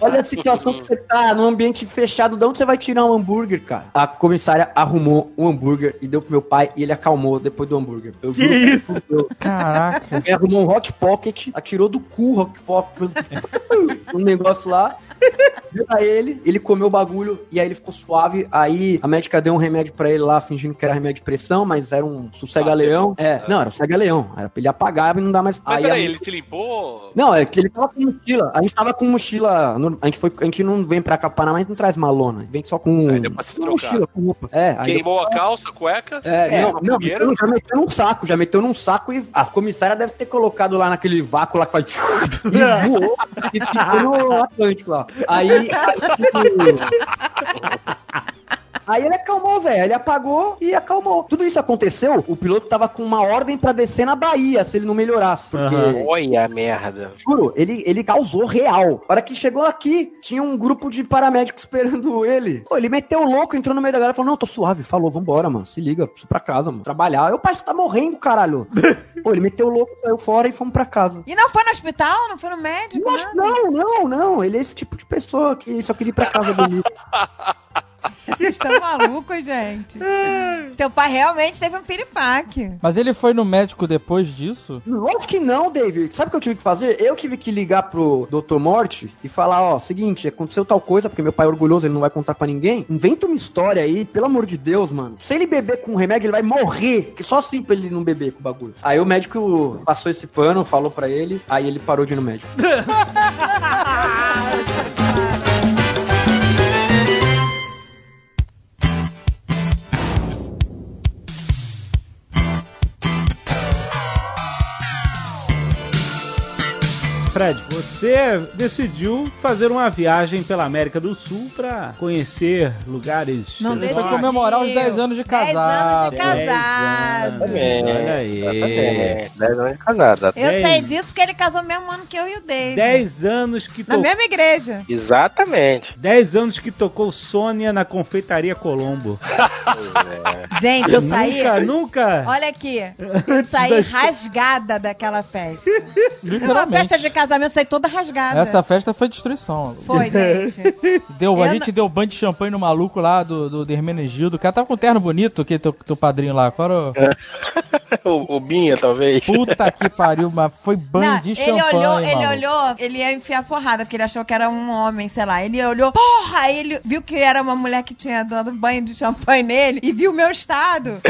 Olha a situação que você tá, num ambiente fechado, de onde você vai tirar um hambúrguer, cara? A comissária arrumou um hambúrguer e deu pro meu pai e ele acalmou depois do hambúrguer. Eu Que isso? Caraca. Ele arrumou um hot pocket, atirou do cu o hot pocket, um negócio lá, deu pra ele, ele comeu o bagulho e aí ele ficou suave. Aí a médica deu um remédio pra ele lá, fingindo que era remédio de pressão, mas era um sossega-leão. É, não, era um sossega-leão. Era pra ele apagar e não dar mais. Mas aí peraí, a- ele se limpou? Não, é que ele tava com mochila. A gente tava com mochila. A gente, foi, a gente não vem pra cá, Panamá, a gente não traz malona. A gente vem só com. Aí deu pra se com trocar. mochila, com roupa. É, aí Queimou a calça, a cueca? é, não, não, primeiro? meteu- já meteu num saco, já meteu num saco e as comissárias devem ter colocado lá naquele vácuo lá que faz. e voou e ficou no Atlântico lá. Aí. Aí, Aí ele acalmou, velho. Ele apagou e acalmou. Tudo isso aconteceu. O piloto tava com uma ordem pra descer na Bahia se ele não melhorasse. Porque, Olha a merda. juro, ele, ele causou real. A hora que chegou aqui, tinha um grupo de paramédicos esperando ele. Pô, ele meteu o louco, entrou no meio da galera e falou: Não, tô suave. Falou, vambora, mano. Se liga, preciso pra casa, mano. Trabalhar. Eu, pai, você tá morrendo, caralho. Pô, ele meteu o louco, saiu fora e fomos pra casa. E não foi no hospital? Não foi no médico? Não, não, não. Ele é esse tipo de pessoa que só queria ir pra casa bonito. Vocês estão malucos, gente. Teu pai realmente teve um piripaque. Mas ele foi no médico depois disso? Lógico que não, David. Sabe o que eu tive que fazer? Eu tive que ligar pro Dr. Morte e falar, ó, seguinte, aconteceu tal coisa, porque meu pai é orgulhoso, ele não vai contar pra ninguém. Inventa uma história aí, pelo amor de Deus, mano. Se ele beber com remédio, ele vai morrer. Que só assim pra ele não beber com o bagulho. Aí o médico passou esse pano, falou pra ele, aí ele parou de ir no médico. Fred, você decidiu fazer uma viagem pela América do Sul pra conhecer lugares. Não decidiu. foi comemorar os 10 anos de 10 casado. anos de casado. Olha aí. Exatamente. Dez anos de casado. Eu Dez. sei disso porque ele casou no mesmo ano que eu e o Dave. 10 anos que Na tocou. mesma igreja. Exatamente. 10 anos que tocou Sônia na confeitaria Colombo. Gente, eu saí. Nunca, nunca. Olha aqui, eu saí rasgada daquela festa. Uma festa de casamento, eu saí toda rasgada. Essa festa foi destruição. Foi, gente. Deu, a Eu gente deu ban de champanhe no maluco lá do, do, do Hermenegildo. O cara tava com um terno bonito, que teu, teu padrinho lá. Qual era o... o, o Binha, talvez. Puta que pariu, mas foi banho Não, de ele champanhe, olhou, ele maluco. olhou, ele ia enfiar porrada, porque ele achou que era um homem, sei lá. Ele olhou, porra! Aí ele viu que era uma mulher que tinha dado banho de champanhe nele e viu o meu estado.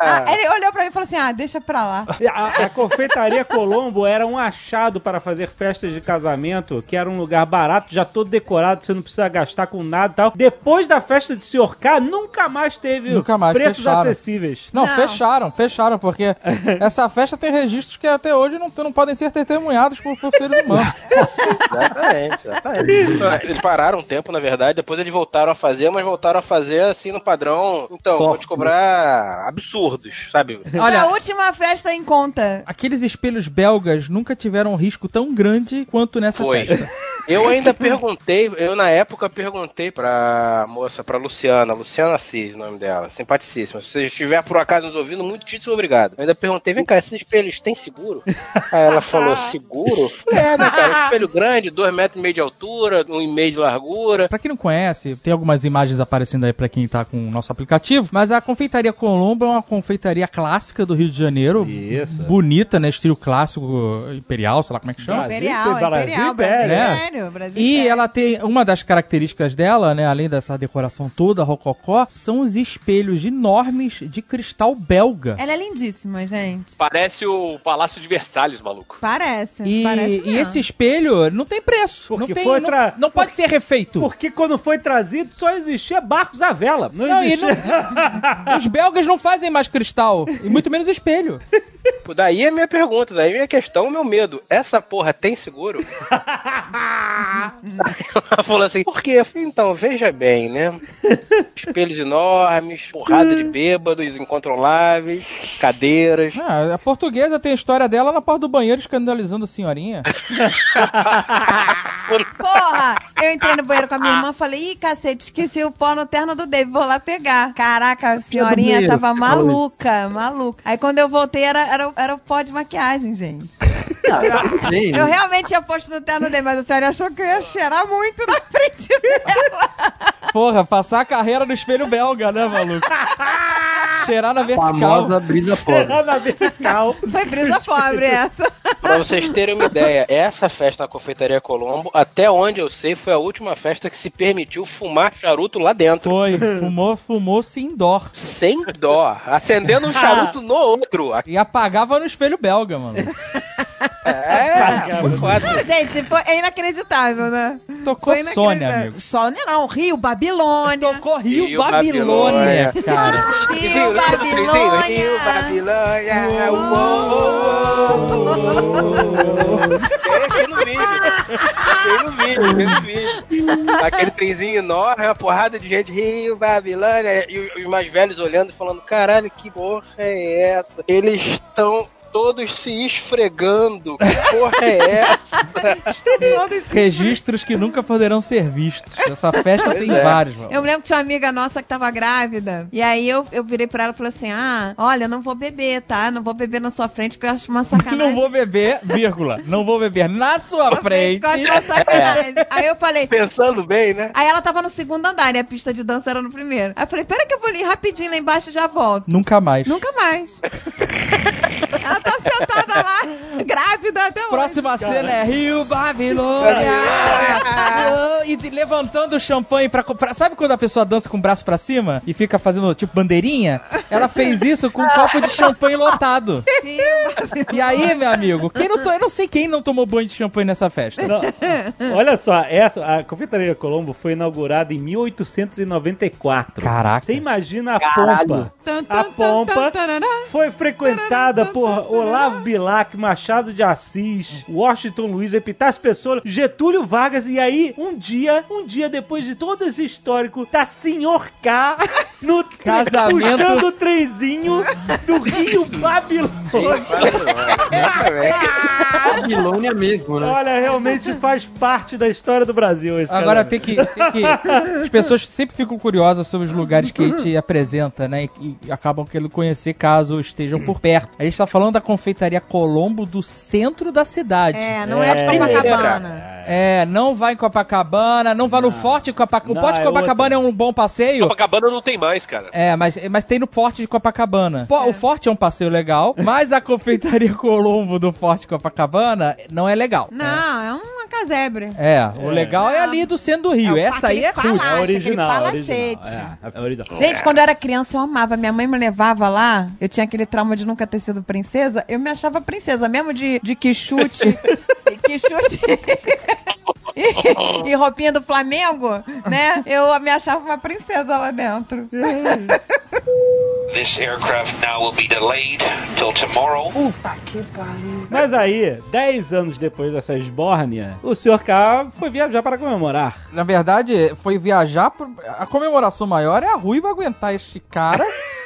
Ah, ele olhou pra mim e falou assim: ah, deixa pra lá. A, a confeitaria Colombo era um achado para fazer festas de casamento, que era um lugar barato, já todo decorado, você não precisa gastar com nada e tal. Depois da festa de Sr. K, nunca mais teve Nunca mais, preços fecharam. acessíveis. Não, Não. fecharam, fecharam, porque essa festa tem registros que até hoje não, não podem ser testemunhados por, por seres humanos. Exatamente, exatamente. Eles pararam um tempo, na verdade, depois eles voltaram a fazer, mas voltaram a fazer assim no padrão. Então, vou te cobrar absurdos, sabe? Olha- a última festa em conta. Aqueles espelhos belgas nunca tiveram um risco tão grande quanto nessa Foi. festa. Eu ainda perguntei, eu na época perguntei pra moça, pra Luciana, Luciana Assis, o nome dela, simpaticíssima. Se você estiver por acaso nos ouvindo, muitíssimo obrigado. Eu ainda perguntei, vem cá, esses espelhos têm seguro? Aí ela falou, seguro? É, né, cara, um espelho grande, dois metros e meio de altura, um e meio de largura. Pra quem não conhece, tem algumas imagens aparecendo aí pra quem tá com o nosso aplicativo, mas a confeitaria Colombo é uma confeitaria clássica do Rio de Janeiro. Isso. Bonita, né? Estilo clássico imperial, sei lá como é que chama. Imperial, Brasil, Imperial, Brasil, né? Sério, Brasil. E sério. ela tem uma das características dela, né, além dessa decoração toda rococó, são os espelhos enormes de cristal belga. Ela é lindíssima, gente. Parece o Palácio de Versalhes, maluco. Parece. E, parece e esse espelho não tem preço. Porque não, tem, foi não, tra- não pode ser refeito. Porque quando foi trazido, só existia barcos à vela. Não, Não, existia. não- os belgas não fazem mais cristal, e muito menos espelho. Daí é minha pergunta, daí é minha questão, meu medo. Essa porra tem seguro? Ela falou assim, por quê? Eu falei, então, veja bem, né? Espelhos enormes, porrada de bêbados incontroláveis, cadeiras. Ah, a portuguesa tem a história dela na porta do banheiro escandalizando a senhorinha. Porra! Eu entrei no banheiro com a minha irmã e falei, ih, cacete, esqueci o pó no terno do Dave, vou lá pegar. Caraca, a senhorinha tava maluca, maluca. Aí quando eu voltei, era, era, era o pó de maquiagem, gente. Eu realmente tinha posto no terno dele, mas a senhora achou que eu ia cheirar muito na frente dela. Porra, passar a carreira no espelho belga, né, maluco? Cheirar na vertical. famosa brisa pobre. na vertical. Foi brisa pobre essa. Pra vocês terem uma ideia, essa festa na Confeitaria Colombo, até onde eu sei, foi a última festa que se permitiu fumar charuto lá dentro. Foi, fumou, fumou sem dó. Sem dó. Acendendo um charuto no outro. E apagava no espelho belga, mano. É, foi. Gente, foi, é inacreditável, né? Tocou Foi Sônia, amigo. Sônia não, Rio, Babilônia. Tocou Rio, Rio, Babilônia, Babilônia. cara. Rio, Babilônia. Rio, Babilônia. Tem no vídeo. Tem no vídeo, tem no vídeo. Aquele trenzinho enorme, uma porrada de gente. Rio, Babilônia. E os mais velhos olhando e falando: caralho, que porra é essa? Eles estão todos se esfregando. Que porra é essa? Todos Registros que nunca poderão ser vistos. Essa festa tem é. vários, mano. Eu me lembro que tinha uma amiga nossa que tava grávida. E aí eu, eu virei pra ela e falei assim: Ah, olha, eu não vou beber, tá? Não vou beber na sua frente, porque eu acho uma sacanagem. Não vou beber, vírgula. Não vou beber na sua frente. Porque eu acho uma sacanagem. Aí eu falei. Pensando bem, né? Aí ela tava no segundo andar e a pista de dança era no primeiro. Aí eu falei: Pera que eu vou ali rapidinho lá embaixo e já volto. Nunca mais. Nunca mais. ela tá sentada lá, grávida até hoje. Próxima cena é Rio Babilônia. e levantando o champanhe pra, pra. Sabe quando a pessoa dança com o braço pra cima e fica fazendo tipo bandeirinha? Ela fez isso com um copo de champanhe lotado. E aí, meu amigo, quem não to... eu não sei quem não tomou banho de champanhe nessa festa. Não, olha só, essa, a Confeitaria Colombo foi inaugurada em 1894. Caraca. Você imagina a Caralho. pompa. A pompa foi frequentada por Olavo Bilac, Machado de Assis, Washington Luiz, Epitácio Pessoa, Getúlio Vargas. E aí, um dia, um dia depois de todo esse histórico, tá Senhor K no Casamento. puxando o trenzinho do Rio Babilônia. Babilônia mesmo, né? Olha, realmente faz parte da história do Brasil esse Agora tem que, tem que. As pessoas sempre ficam curiosas sobre os lugares que a gente apresenta, né? E, e acabam querendo conhecer caso estejam por perto. A gente tá falando da confeitaria Colombo do centro da cidade. É, não é, de Copacabana. É, não vai em Copacabana, não vai no Forte Copacabana. O Forte é Copacabana é um bom passeio. Copacabana não tem mais, cara. É, mas, mas tem no Forte de Copacabana. Pô, O Forte é um passeio legal, mas a confeitaria Colombo do Forte de Copacabana não é legal. Não, é uma casebre. É, o legal é ali do centro do Rio. É Essa aí é roots. É palácio, original, aquele original. palacete. É, é original. Gente, quando eu era criança, eu amava. Minha mãe me levava lá. Eu tinha aquele trauma de nunca ter sido princesa. Eu me achava princesa, mesmo de, de quichute. quichute. e, e roupinha do Flamengo, né? Eu me achava uma princesa lá dentro. This aircraft now will be delayed till tomorrow. Mas aí, 10 anos depois dessa esbórnia, o Sr. K foi viajar para comemorar. Na verdade, foi viajar. pro- A comemoração maior é a Ruiva aguentar este cara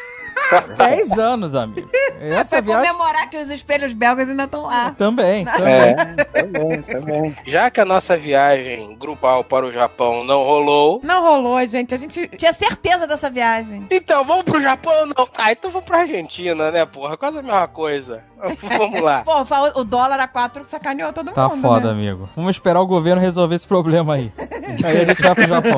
10 anos, amigo. Essa Foi viagem comemorar que os espelhos belgas ainda estão lá. também. É, também. também, também. Já que a nossa viagem grupal para o Japão não rolou, Não rolou, gente. A gente tinha certeza dessa viagem. então vamos pro Japão não? Ah, então vamos pra Argentina, né, porra? Quase a mesma coisa. Vamos lá. Pô, o dólar a 4 sacaneou todo Tá mundo, foda, né? amigo. Vamos esperar o governo resolver esse problema aí. aí a gente vai pro Japão.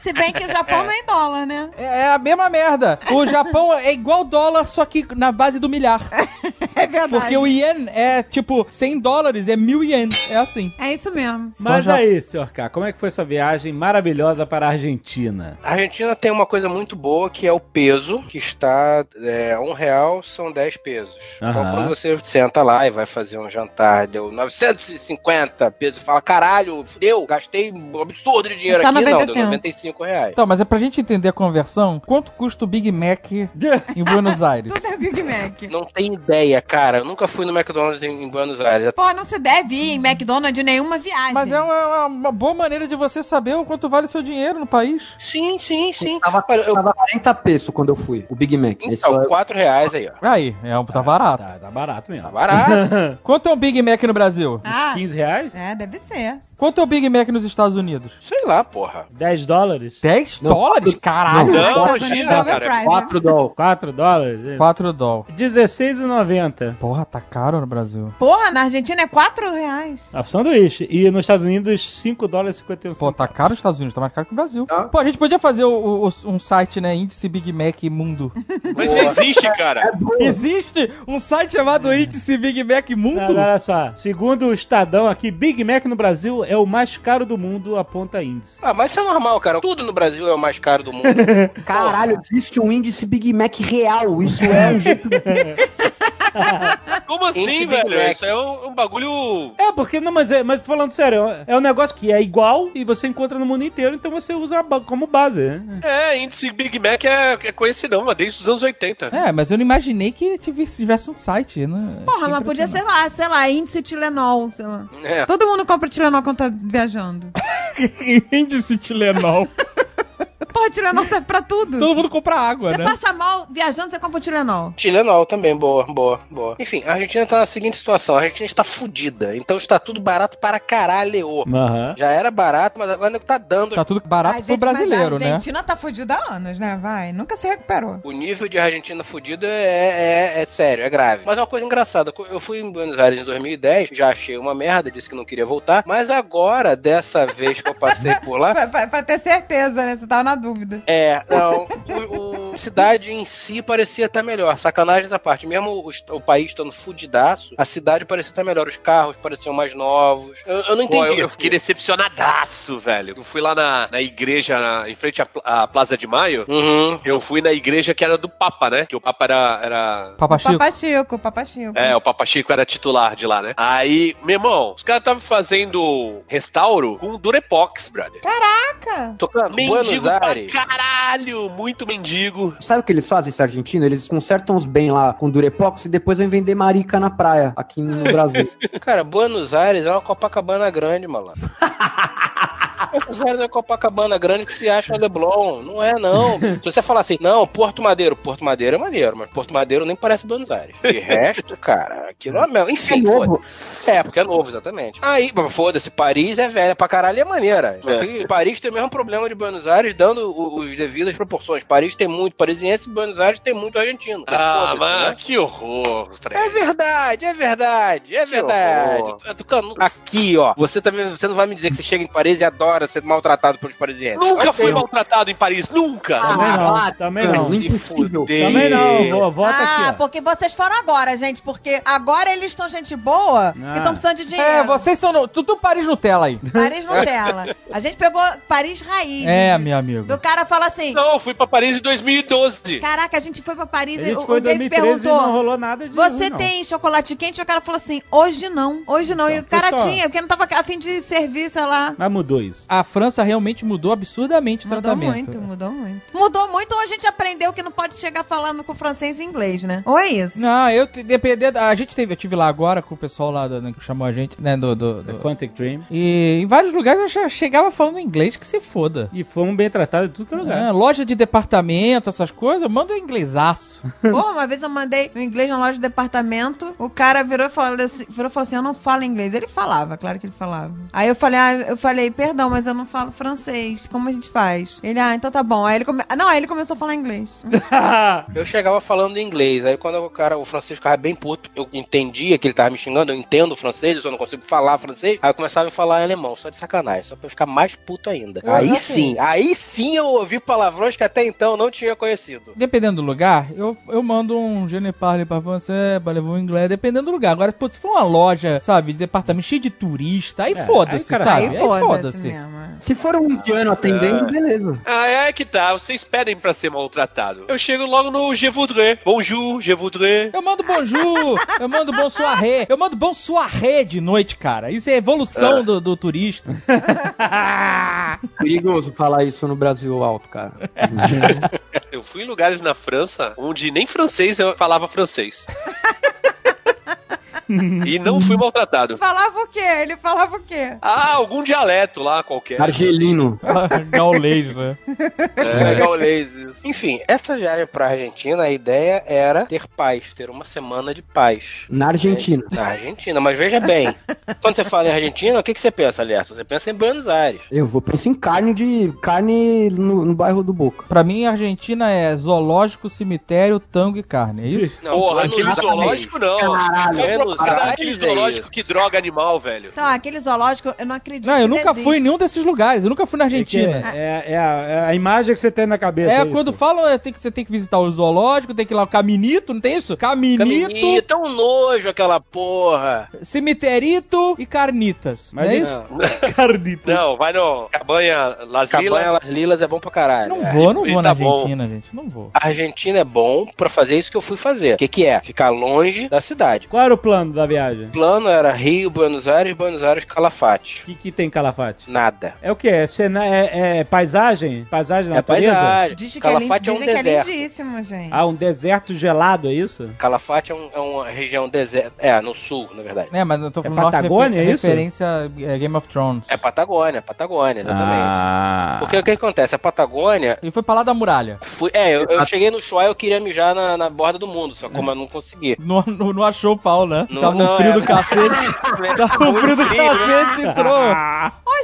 Se bem que o Japão não é em dólar, né? É é a mesma merda. O Japão é igual dólar, só que na base do milhar. É verdade. Porque o ien é tipo 100 dólares, é mil ien. É assim. É isso mesmo. Mas já- aí, Sr. K, como é que foi essa viagem maravilhosa para a Argentina? A Argentina tem uma coisa muito boa que é o peso, que está é, um real são 10 pesos. Então Aham. quando você senta lá e vai fazer um jantar, deu 950 pesos, e fala, caralho, fudeu, gastei um absurdo de dinheiro Só aqui. Não, deu 95. 95 reais. Então, mas é pra gente entender a conversão, quanto custa o Big Mac em Buenos Aires? Tudo é Big Mac. Não tem ideia, cara. Eu nunca fui no McDonald's em, em Buenos Aires. Pô, não se deve ir em McDonald's de nenhuma viagem. Mas é uma, uma boa maneira de você saber o quanto vale seu dinheiro no país. Sim, sim, sim. Tava, Olha, eu- tava 40 pesos quando eu fui, o Big Mac. Então, é- 4 reais aí, ó. Aí, é, um- tá barato. Tá, tá barato mesmo. Tá barato. Quanto é um Big Mac no Brasil? Ah, 15 reais? é, deve ser. Quanto é o Big Mac nos Estados Unidos? Sei lá, porra. 10 dólares? 10 Não, dólares? Caralho! Não. Não, é overpriced. 4 dólares. 4 dólares? 4 dólares. R$16,90. Porra, tá caro no Brasil. Porra, na Argentina é 4 reais. A sanduíche. E nos Estados Unidos, 5 dólares e 51 Pô, tá caro nos Estados Unidos, tá mais caro que o Brasil. Tá. Pô, a gente podia fazer o- o- um site, né? Índice Big Mac Mundo. Mas não existe, cara. Existe um site chamado Índice Big Mac Não, Mundo? olha só. Segundo o Estadão aqui, Big Mac no Brasil é o mais caro do mundo, aponta índice. Ah, mas isso é normal, cara. Tudo no Brasil é o mais caro do mundo. Caralho, existe um índice Big Mac real. Isso é um jeito. Como assim, velho? Isso é um, um bagulho. É, porque, não, mas, é, mas falando sério, é um negócio que é igual e você encontra no mundo inteiro, então você usa como base, né? É, índice Big Mac é, é conhecidão, mas desde os anos 80. É, mas eu não imaginei que tivesse, um site, né? Porra, mas podia ser lá, sei lá, índice Tilenol, sei lá. É. Todo mundo compra Tilenol quando tá viajando. Índice Tilenol. Porra, Tilenol serve pra tudo. Todo mundo compra água, Você né? passa mal viajando, você compra o Tilenol. Tilenol também, boa, boa, boa. Enfim, a Argentina tá na seguinte situação: a Argentina está fudida, então está tudo barato para caralho. Aham. Já era barato, mas agora tá dando. Tá tudo barato Ai, pro gente, brasileiro, a né? Argentina tá fudida há anos, né? Vai, nunca se recuperou. O nível de Argentina fudida é, é, é sério, é grave. Mas uma coisa engraçada. Eu fui em Buenos Aires em 2010, já achei uma merda, disse que não queria voltar. Mas agora, dessa vez que eu passei por lá, Pra, pra- pra ter certeza, né? Você tava na dúvida. É, não. O, o- cidade em si parecia estar melhor. Sacanagem essa parte. Mesmo o, o país estando fudidaço, a cidade parecia estar melhor. Os carros pareciam mais novos. Eu, eu não Pô, entendi. eu, eu fiquei decepcionadaço, velho. Eu fui lá na, na igreja, na- em frente à, à Plaza de Maio. Uhum. Eu fui na igreja que era do Papa, né? Que o Papa era. era... Papa Chico. Papa Chico, Papa Chico. É, o Papa Chico era titular de lá, né? Aí, meu irmão, os caras estavam fazendo restauro com Durepox, brother. Caraca! Tocando Mendigo Pra caralho, muito mendigo. Sabe o que eles fazem, esse argentino? Eles consertam os bens lá com Durepox e depois vão vender marica na praia, aqui no Brasil. Cara, Buenos Aires é uma Copacabana grande, malandro. Buenos Aires é uma Copacabana grande que se acha Leblon. Não é, não. Se você falar assim, não, Porto Madeiro. Porto Madeiro é maneiro, mas Porto Madeiro nem parece Buenos Aires. De resto, cara, aquilo é mesmo. Enfim, É novo. É, porque é novo, exatamente. Aí, foda-se, Paris é velha pra caralho e é maneira. Que Paris tem o mesmo problema de Buenos Aires, dando os devidas proporções. Paris tem muito parisiense e Buenos Aires tem muito argentino. Ah, Foda-se, mas né? que horror, É verdade, é verdade, é verdade. horror. Tô Tucano, Aqui, ó. Você também, você não vai me dizer que você chega em Paris e adora ser maltratado pelos parisienses. Nunca fui maltratado em Paris, nunca. Também não, Ah, também não. impossível. Também não, vo- vota ah, aqui. ó. porque vocês foram agora, gente. Porque agora eles estão gente boa Ah. que estão precisando de dinheiro. É, vocês são. No... Tudo Paris Nutella aí. Paris Nutella. A gente pegou Paris raiz. É, meu amigo. Do cara fala assim: Não, eu fui pra Paris em 2012. Caraca, a gente foi pra Paris e o, foi o Dave 2013 e não perguntou. rolou nada de Você ruim, não. tem chocolate quente? E o cara falou assim: hoje não, hoje não. e o Então, cara foi só- tinha, porque não tava a fim de servir, sei lá. Mas mudou isso. A França realmente mudou absurdamente o Mudou tratamento. muito, mudou muito. Mudou muito ou a gente aprendeu que não pode chegar falando com francês e inglês, né? Ou é isso? Não, eu dependendo. A gente teve, eu tive lá agora com o pessoal lá do, né, que chamou a gente, né? Do, do, do- Quantic Dream. E em vários lugares eu já chegava falando inglês que se foda. E fomos bem tratados em tudo que é lugar. É, loja de departamento, essas coisas, manda um inglesaço. Pô, uma vez eu mandei um inglês na loja de departamento, o cara virou e falou assim, virou e falou assim, eu não falo inglês. Ele falava, claro que ele falava. Aí eu falei, ah, eu falei, perdão, mas eu não falo francês. Como a gente faz? Ele, ah, então tá bom. Aí ele come... Não, aí ele começou a falar inglês. Eu chegava falando inglês, aí quando o cara, o francês ficava bem puto, eu entendia que ele tava me xingando, eu entendo francês, eu só não consigo falar francês, aí eu começava a falar alemão, só de sacanagem, só pra eu ficar mais puto ainda. Ah, aí ok. sim, aí sim eu ouvi palavrões que até então eu não tinha conhecido. Dependendo do lugar, eu, eu mando um je ne parle pas français, parlez-vous inglês, dependendo do lugar. Agora, pô, se for uma loja, sabe, de departamento cheio de turista, aí É, foda-se, sabe? Aí foda-se mesmo. É. Se for um indiano atendendo, beleza. Ah, é que tá. Vocês pedem pra ser maltratado. Eu chego logo no Je voudrais. Bonjour, je voudrais. Eu mando bonjour, eu mando soirée, eu mando soirée de noite, cara. Isso é evolução do, do turista. Perigoso falar isso no Brasil alto, cara. Eu fui em lugares na França onde nem francês eu falava francês. e não fui maltratado. Falava o quê? Ele falava o quê? Ah, algum dialeto lá qualquer. Argelino. Gaulês, né? É, gaulês, isso. Enfim, essa viagem pra Argentina, a ideia era ter paz, ter uma semana de paz. Na Argentina. Na Argentina, mas veja bem, quando você fala em Argentina, o que, que você pensa, aliás? Você pensa em Buenos Aires. Eu vou pensar em carne de. carne no, no bairro do Boca. Pra mim, a Argentina é zoológico, cemitério, tango e carne, é isso? Não, Porra, aquele zoológico não. Caralho. É É zoológico que droga animal, velho. Tá, aquele zoológico, eu não acredito. Não, eu que nunca existe. fui em nenhum desses lugares, eu nunca fui na Argentina. É, é a, é a imagem que você tem na cabeça. É, isso. quando falam, é, tem que, você tem que visitar o zoológico, tem que ir lá o Caminito, não tem isso? Caminito, Caminito, tão nojo aquela porra. cemiterito e carnitas. Mas não é não. isso? Carnita. Não, vai no Cabanha Las Cabanha Vilas. Las Lilas é bom pra caralho. Não É. vou, não e vou tá na bom. Argentina, gente, não vou. A Argentina é bom pra fazer isso que eu fui fazer. O que, que é? Ficar longe da cidade. Qual era o plano da viagem? O plano era Rio, Buenos Aires, Buenos Aires, Calafate. O que, que tem Calafate? Nada. É o que? É, cena, é, é paisagem? Paisagem da É natureza? paisagem. Diz que é, lin... Calafate é um dizem que é deserto. lindíssimo, gente. Ah, um deserto gelado, é isso? Calafate é, um- é uma região deserta. É, no sul, na verdade. É, mas eu tô falando É Patagônia, refer- é isso? referência a Game of Thrones. É Patagônia, Patagônia, exatamente. Ah. Porque o que acontece? A Patagônia. Ele foi pra lá da muralha. Fui, é, eu, eu cheguei no Chuá e eu queria mijar na, na borda do mundo, só como eu não consegui. Não, não, não achou o pau, né? Não- Tava um não, frio é- do cacete. Tava um frio do né? cacete, entrou.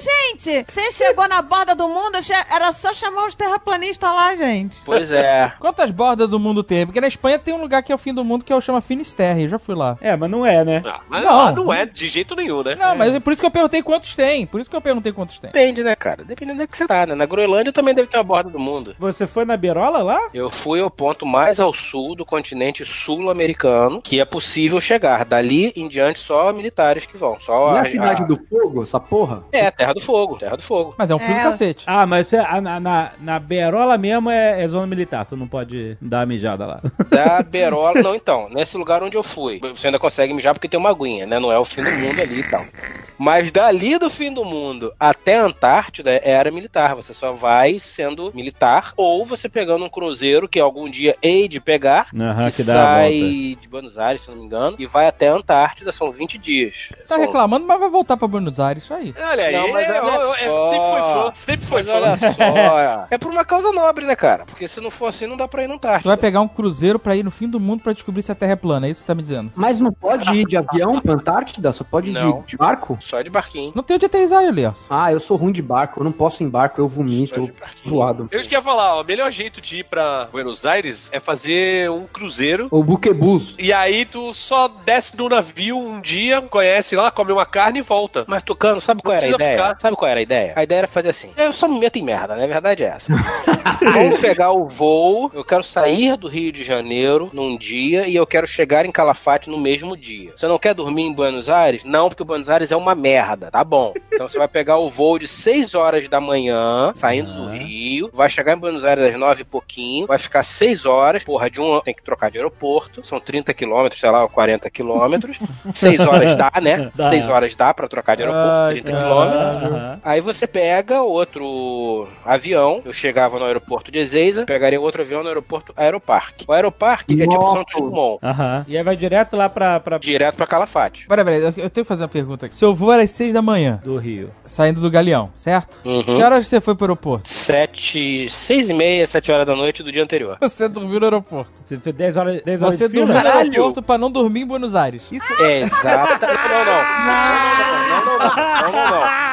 gente, você chegou na borda do mundo, era só chamar os terraplanistas lá, gente. Pois é. Quantas bordas do mundo tem? Porque na Espanha tem um lugar que é o fim do mundo que é o chama Finisterre. Eu já fui lá. É, mas não é, né? Ah, mas Não. não é de jeito nenhum, né? Não, mas é por isso que eu perguntei quantos tem. Por isso que eu perguntei quantos tem. Depende, né, cara? Dependendo da que você tá, né? Na Groenlândia também deve ter uma borda do mundo. Você foi na Berola lá? Eu fui ao ponto mais ao sul do continente sul-americano que é possível chegar. Dali em diante, só militares que vão. Só Não é a, a cidade a- do fogo, essa porra? É, Terra do Fogo, Terra do Fogo. Mas é um fio do É. cacete. Ah, mas a- na, na, na Berola mesmo é, é zona militar. Tu não pode dar a mijada lá. Da Berola, não, então. Nesse lugar onde eu fui, você ainda consegue mijar porque tem uma aguinha, né? Não é o fim do mundo ali e tal. Mas dali do fim do mundo até a Antártida era militar. Você só vai sendo militar ou você pegando um cruzeiro que algum dia hei de pegar, Aham, que, que sai de Buenos Aires, se não me engano, e vai até a Antártida. São 20 dias. Tá São- reclamando, mas vai voltar pra Buenos Aires. Isso aí. Olha aí, Não, mas é, olha é, é, só. sempre foi fã, sempre foi Mas olha fã. só, é por uma causa nobre, né, cara? Porque se não for assim, não dá pra ir na Tu Antártida. vai pegar um cruzeiro pra ir no fim do mundo pra descobrir se a Terra é plana. É isso que você tá me dizendo. Mas não pode ir de avião pra Antártida? Só pode ir Não. de, de barco? Só de barquinho. Não tem onde aterrissar, Elias. Ah, eu sou ruim de barco, eu não posso ir em barco, eu vomito, eu zoado. Eu ia falar, ó, o melhor jeito de ir pra Buenos Aires é fazer um cruzeiro. O buquebus. E aí tu só desce do navio um dia, conhece lá, come uma carne e volta. Mas Tucano, sabe qual era a ideia? ficar. Sabe qual era a ideia? A ideia era fazer assim. Eu só me meto em merda, né? A verdade é essa. Vamos pegar o voo. Eu quero sair do Rio de Janeiro num dia e eu quero chegar em Calafate no mesmo dia. Você não quer dormir em Buenos Aires? Não, porque Buenos Aires é uma merda, tá bom. Então você vai pegar o voo de 6 horas da manhã, saindo do Rio, vai chegar em Buenos Aires às 9 e pouquinho, vai ficar 6 horas, porra, de um tem que trocar de aeroporto, são 30 quilômetros, sei lá, 40 quilômetros. 6 horas dá, né? Dá. 6 horas dá pra trocar de aeroporto, Ai, 30 cara. quilômetros. Aham. Aí você pega outro avião. Eu chegava no aeroporto de Ezeiza, pegaria outro avião no aeroporto Aeroparque. O Aeroparque é tipo. Santos Dumont, Aham. E aí vai direto lá pra, pra direto pra Calafate. Peraí, peraí, eu eu tenho que fazer uma pergunta aqui. Seu voo era às 6 da manhã, do Rio. saindo do Galeão, certo? Uhum. Que horas você foi pro aeroporto? Sete, seis e meia, sete horas da noite do dia anterior. Você dormiu no aeroporto. Você fez 10 horas, 10 horas Você de dormiu no aeroporto pra não dormir em Buenos Aires. Isso É, exato. Não, não, não. Não, não, não. Não, não.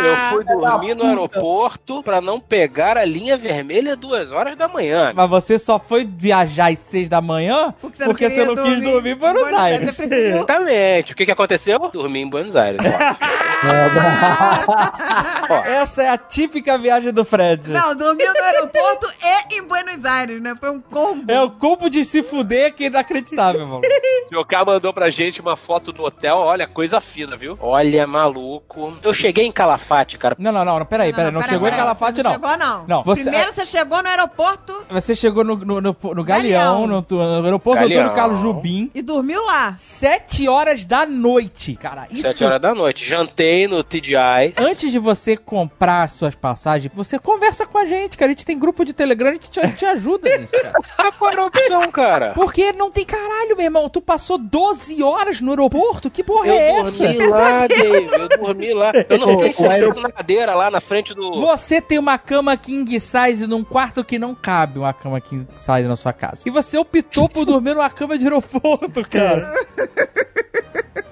Eu fui dormir no aeroporto pra não pegar a linha vermelha duas horas da manhã. Mas você só foi viajar às 6 da manhã Porque você porque não você queria não quis dormir em Buenos Aires. Você Exatamente. O que, que aconteceu? Dormi em Buenos Aires. Essa é a típica viagem do Fred. Não, dormiu no aeroporto e em Buenos Aires, né? Foi um combo. É o combo de se fuder que é inacreditável, mano. O cara mandou pra gente uma foto do hotel, olha, coisa fina, viu? Olha, maluco. Eu cheguei em Calafate, cara. Não, não, não, não, peraí, peraí, não, pera, chegou pera, em Calafate, você não. Chegou, não. Não, você- Primeiro você chegou no aeroporto Você chegou no, no, no, no Galeão, Galeão. no, no aeroporto Galeão. Antônio Carlos Jubim, e dormiu lá. 7 horas da noite, cara. Isso Sete horas da noite. Jantei no TDI. Antes de você comprar as suas passagens, você conversa com a gente, cara. A gente tem grupo de Telegram, a gente te, te ajuda nisso, cara. Ah, qual era a opção, cara? Porque não tem caralho, meu irmão. Tu passou 12 horas no aeroporto? Que porra é Eu essa? dormi lá, Dave. Eu dormi lá. Eu não fiquei sentado na cadeira lá na frente do. Você tem uma cama king size num quarto que não cabe uma cama king size na sua casa. E você optou por dormir numa cama de aeroporto, cara.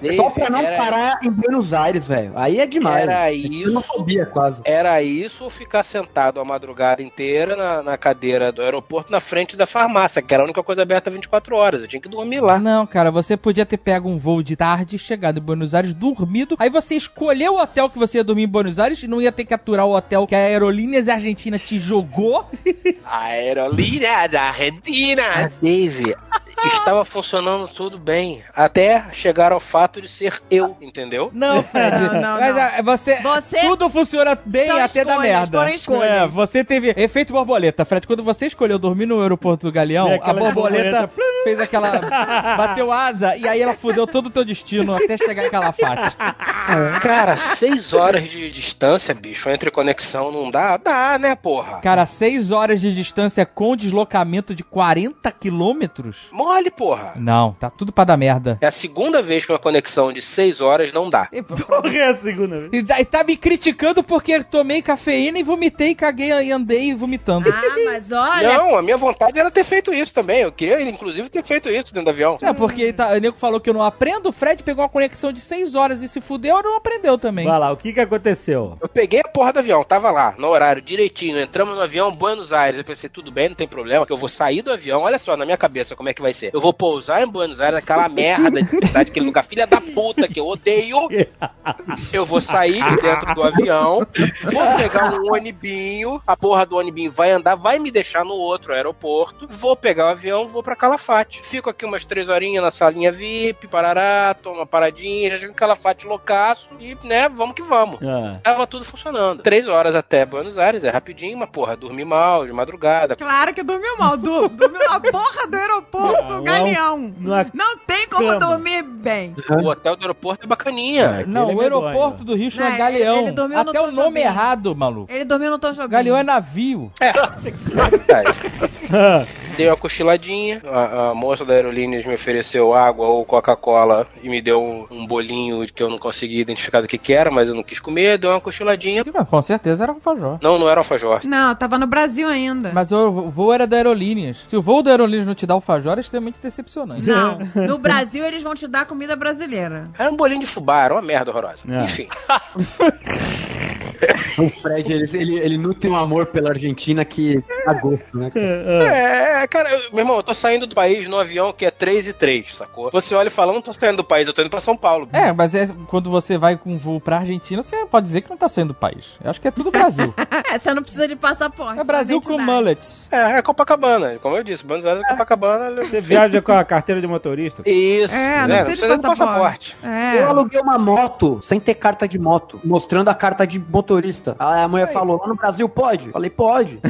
Dave, Só pra não parar em Buenos Aires, velho. Aí é demais. Era Eu isso. não sabia quase. Era isso ou ficar sentado a madrugada inteira na, na cadeira do aeroporto na frente da farmácia, que era a única coisa aberta 24 horas. Eu tinha que dormir lá. Não, cara, você podia ter pego um voo de tarde, chegado em Buenos Aires, dormido. Aí você escolheu o hotel que você ia dormir em Buenos Aires e não ia ter que aturar o hotel que a Aerolíneas Argentina te jogou. Aerolínea da Argentina. Mas, Dave, estava funcionando tudo bem. Até chegar ao fato de ser eu, entendeu? Não, Fred. Não, não, mas não. ah, você, Você- Tudo funciona bem até da escolhas, merda. foram escolhas. É, você teve efeito borboleta, Fred. Quando você escolheu dormir no aeroporto do Galeão, a borboleta borboleta, fez aquela. bateu asa e aí ela fudeu todo o teu destino até chegar em Calafate. Cara, seis horas de distância, bicho, entre conexão não dá? Dá, né, porra? Cara, 6 horas de distância com deslocamento de 40 quilômetros? Mole, porra. Não, tá tudo pra dar merda. É a segunda vez que uma conexão de seis horas não dá. Porra, é a segunda vez. E tá, e tá me criticando porque tomei cafeína e vomitei, caguei e andei vomitando. Ah, mas olha. Não, a minha vontade era ter feito isso também. Eu queria, inclusive, ter ter feito isso dentro do avião. É, porque tá, o nego falou que eu não aprendo, o Fred pegou uma conexão de 6 horas e se fudeu, não aprendeu também. Vai lá, o que que aconteceu? Eu peguei a porra do avião, tava lá, no horário direitinho, entramos no avião, Buenos Aires. Eu pensei, tudo bem, não tem problema, que eu vou sair do avião. Olha só, na minha cabeça, como é que vai Eu vou pousar em Buenos Aires, aquela merda de cidade, aquele lugar filha da puta que eu odeio. Eu vou sair de dentro do avião, vou pegar um onibinho, a porra do onibinho vai andar, vai me deixar no outro aeroporto, vou pegar o avião, vou pra Calafate. Fico aqui umas três horinhas na salinha VIP, parará, tomo uma paradinha, já chego em Calafate loucaço e, né, vamos que vamos. Ah. Tava tudo funcionando. Três horas até Buenos Aires, é rapidinho, mas porra, dormi mal, de madrugada. Claro que dormiu mal. Du, dormiu na porra do aeroporto, Não, galeão. numa Não tem como cama. dormir bem. O hotel do aeroporto é bacaninha. Não, Aquele o é aeroporto do Rio chama Não, Galeão. ele dormiu no Até o nome Jobim. errado, maluco. Ele dormiu no Tom Jobim. Galeão é navio. Verdade. Dei uma cochiladinha, a, a moça da Aerolíneas me ofereceu água ou Coca-Cola e me deu um, um bolinho que eu não consegui identificar do que que era, mas eu não quis comer, deu uma cochiladinha. Mas Com certeza era alfajor. Não, não era alfajor. Não, tava no Brasil ainda. Mas o voo era da Aerolíneas. Se o voo da Aerolíneas não te dá alfajor, é extremamente decepcionante. Não, no Brasil eles vão te dar comida brasileira. Era um bolinho de fubá, era uma merda horrorosa. É. Enfim. O Fred, ele, ele, ele nutre um amor pela Argentina que dá gosto, né? É, cara, eu- meu irmão, eu tô saindo do país no avião que é 3 e 3, sacou? Você olha e fala, não tô saindo do país, eu tô indo pra São Paulo. É, mas é, quando você vai com voo pra Argentina, você pode dizer que não tá saindo do país. Eu acho que é tudo Brasil. É, você não precisa de passaporte. É Brasil com mullets. É, é Copacabana, como eu disse, Buenos Aires é Copacabana. Você viaja com a carteira de motorista? Isso, É, não né? precisa de nem do passaporte. Eu É. aluguei uma moto sem ter carta de moto, mostrando a carta de motorista. Aí a mulher falou: lá no Brasil pode? Falei, pode.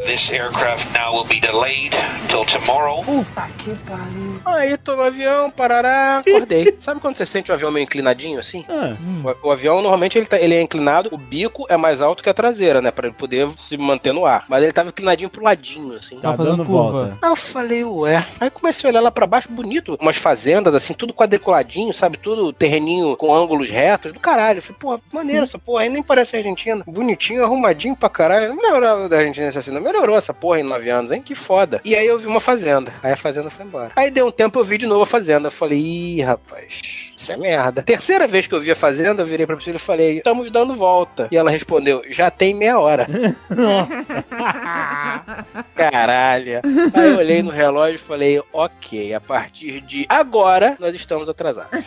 This aircraft now will be delayed till tomorrow. Aí tô no avião, parará, acordei. Sabe quando você sente o avião meio inclinadinho assim? Ah, O, o avião normalmente ele, tá- ele é inclinado, o bico é mais alto que a traseira, né? Pra ele poder se manter no ar. Mas ele tava inclinadinho pro ladinho, assim. tá Tá fazendo dando curva. volta. Aí eu falei, ué. Aí comecei a olhar lá pra baixo, bonito. Umas fazendas, assim, tudo quadriculadinho, sabe? Tudo terreninho com ângulos retos. Do caralho. Eu falei, pô, maneiro essa porra. Aí nem parece Argentina. Bonitinho, arrumadinho pra caralho. Eu Não lembrava da Argentina assim, não. Melhorou essa porra em nove anos, hein? Que foda. E aí eu vi uma fazenda. Aí a fazenda foi embora. Aí deu um tempo eu vi de novo a fazenda. Eu falei, ih, rapaz. Isso é merda. Terceira vez que eu vi a fazenda, eu virei pra pessoa e falei, estamos dando volta. E ela respondeu, já tem meia hora. Caralho. Aí eu olhei no relógio e falei, ok, a partir de agora nós estamos atrasados.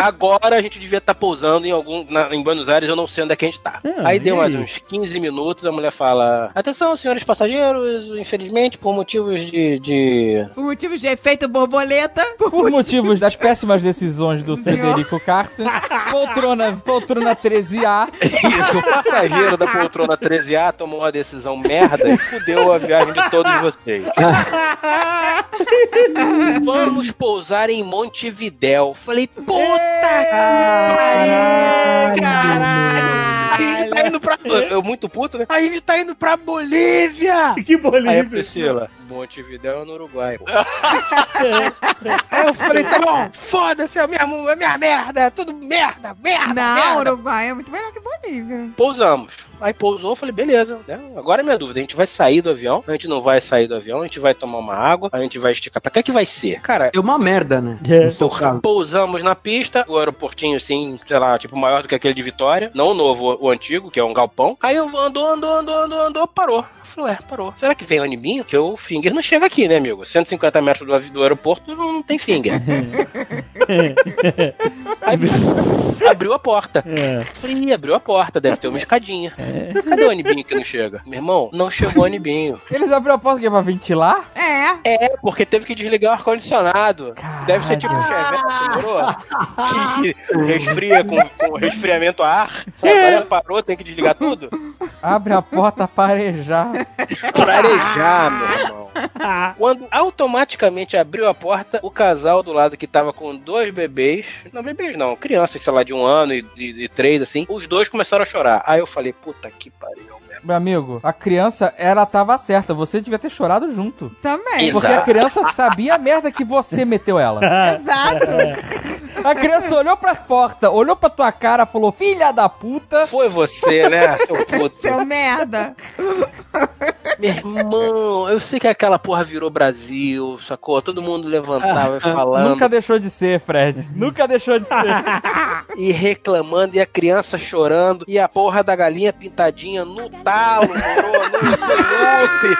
Agora a gente devia estar pousando em algum na- em Buenos Aires, eu não sei onde é que a gente tá. Ah, aí deu mais uns 15 minutos, a mulher fala: Atenção, senhores passageiros, infelizmente, por motivos de. de... Por motivos de efeito borboleta. Por Por motivos das péssimas decisões do Federico Carsten, poltrona, poltrona 13A. Isso, o passageiro da poltrona 13A tomou uma decisão merda e fudeu a viagem de todos vocês. Vamos pousar em Montevidéu. Falei, puta pariu, caralho. A gente tá indo pra. Eu muito puto, né? A gente tá indo pra Bolívia! Que Aí Bolívia. Priscila, Montevidéu é no Uruguai. pô. Aí eu falei, tá bom, foda-se, é minha, é minha merda, é tudo merda, merda, Não, merda. Uruguai é muito melhor que Bolívia. Pousamos. Aí pousou, falei, beleza. né? Agora é minha dúvida. A gente vai sair do avião, a gente não vai sair do avião, a gente vai tomar uma água, a gente vai esticar. Pra que é que vai ser? Cara, É uma merda, né? É. Pousamos na pista, o aeroportinho assim, sei lá, tipo maior do que aquele de Vitória, não o novo, o antigo, que é um galpão. Aí eu andou, andou, andou, andou, andou, parou. Eu falei, ué, parou. Será que vem o animinho? Que o finger não chega aqui, né, amigo? 150 metros do, do aeroporto não tem finger. Aí abriu a porta. É. Falei, ih, abriu a porta, deve ter uma escadinha. Cadê o anibinho que não chega? Meu irmão, não chegou o anibinho. Eles abriram a porta que é pra ventilar? É. É, porque teve que desligar o ar-condicionado. Deve ser tipo um chevette? Que resfria com, com resfriamento a ar. Sabe? Agora parou, tem que desligar tudo. Abre a porta para arejar. Pra arejar, meu irmão. Quando automaticamente abriu a porta, o casal do lado que tava com dois bebês, não bebês não, crianças, sei lá, de um ano e, e- e três, assim, os dois começaram a chorar. Aí eu falei, puta que pariu, meu. Amigo, a criança, ela tava certa. Você devia ter chorado junto. Também. Porque a criança sabia a merda que você meteu ela. Exato. A criança olhou pra porta, olhou pra tua cara, falou: Filha da puta. Foi você, né, seu puto? Seu merda. Meu irmão, eu sei que aquela porra virou Brasil, sacou? Todo mundo levantava e falando. Nunca deixou de ser, Fred. Nunca deixou de ser. e reclamando, e a criança chorando, e a porra da galinha pintadinha no talo, moro, no loop.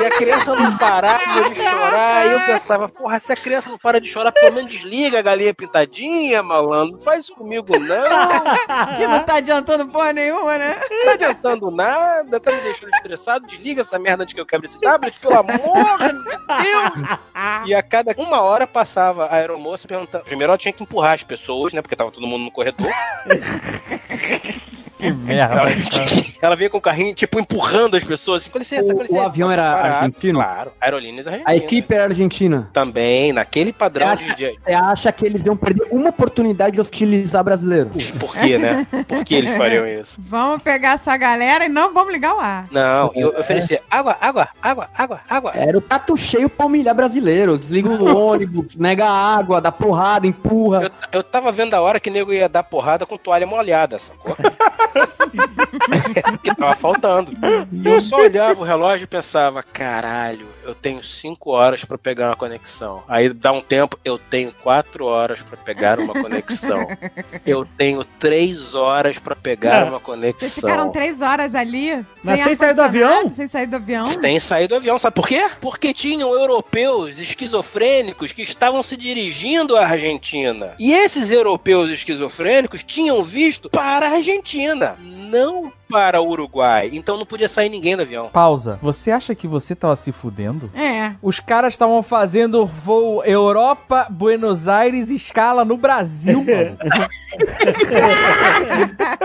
E a criança não parava de chorar, e eu pensava, porra, se a criança não para de chorar, pelo menos desliga a galinha pintadinha, malandro. Não faz isso comigo, não. Que não tá adiantando porra nenhuma, né? Não tá adiantando nada, tá me deixando estressado. Desliga essa merda antes que eu quebre esse tablet, pelo amor de Deus. E a cada uma hora passava a aeromoça perguntando. Primeiro ela tinha que empurrar as pessoas, né? Porque tava todo mundo no corredor. Que merda. Ela, ela veio com o carrinho, tipo, empurrando as pessoas. Assim, com licença, O- com licença. o avião era Parado. argentino? Claro, aerolíneas A argentinas. equipe era argentina. Também, naquele padrão Você de acha, DJ. você acha que eles iam perder uma oportunidade de hostilizar brasileiro? Por quê, né? Por que eles fariam isso? Vamos pegar essa galera e não vamos ligar o ar. Não, eu oferecia água, água, água, água, água. Era o prato cheio pra humilhar brasileiro. Desliga o ônibus, nega água, dá porrada, empurra. Eu, eu tava vendo a hora que o nego ia dar porrada com toalha molhada, sacou? que tava faltando. E eu só olhava o relógio e pensava, caralho, eu tenho cinco horas pra pegar uma conexão. Aí dá um tempo, eu tenho quatro horas pra pegar uma conexão. Eu tenho três horas pra pegar uma conexão. Vocês ficaram três horas ali Mas sem sem sair do avião? Sem sair do avião? Tem saído do avião, sabe por quê? Porque tinham europeus esquizofrênicos que estavam se dirigindo à Argentina. E esses europeus esquizofrênicos tinham visto para a Argentina, não para o Uruguai. Então não podia sair ninguém do avião. Pausa. Você acha que você tava se fudendo? É. Os caras estavam fazendo voo Europa, Buenos Aires, escala no Brasil, mano.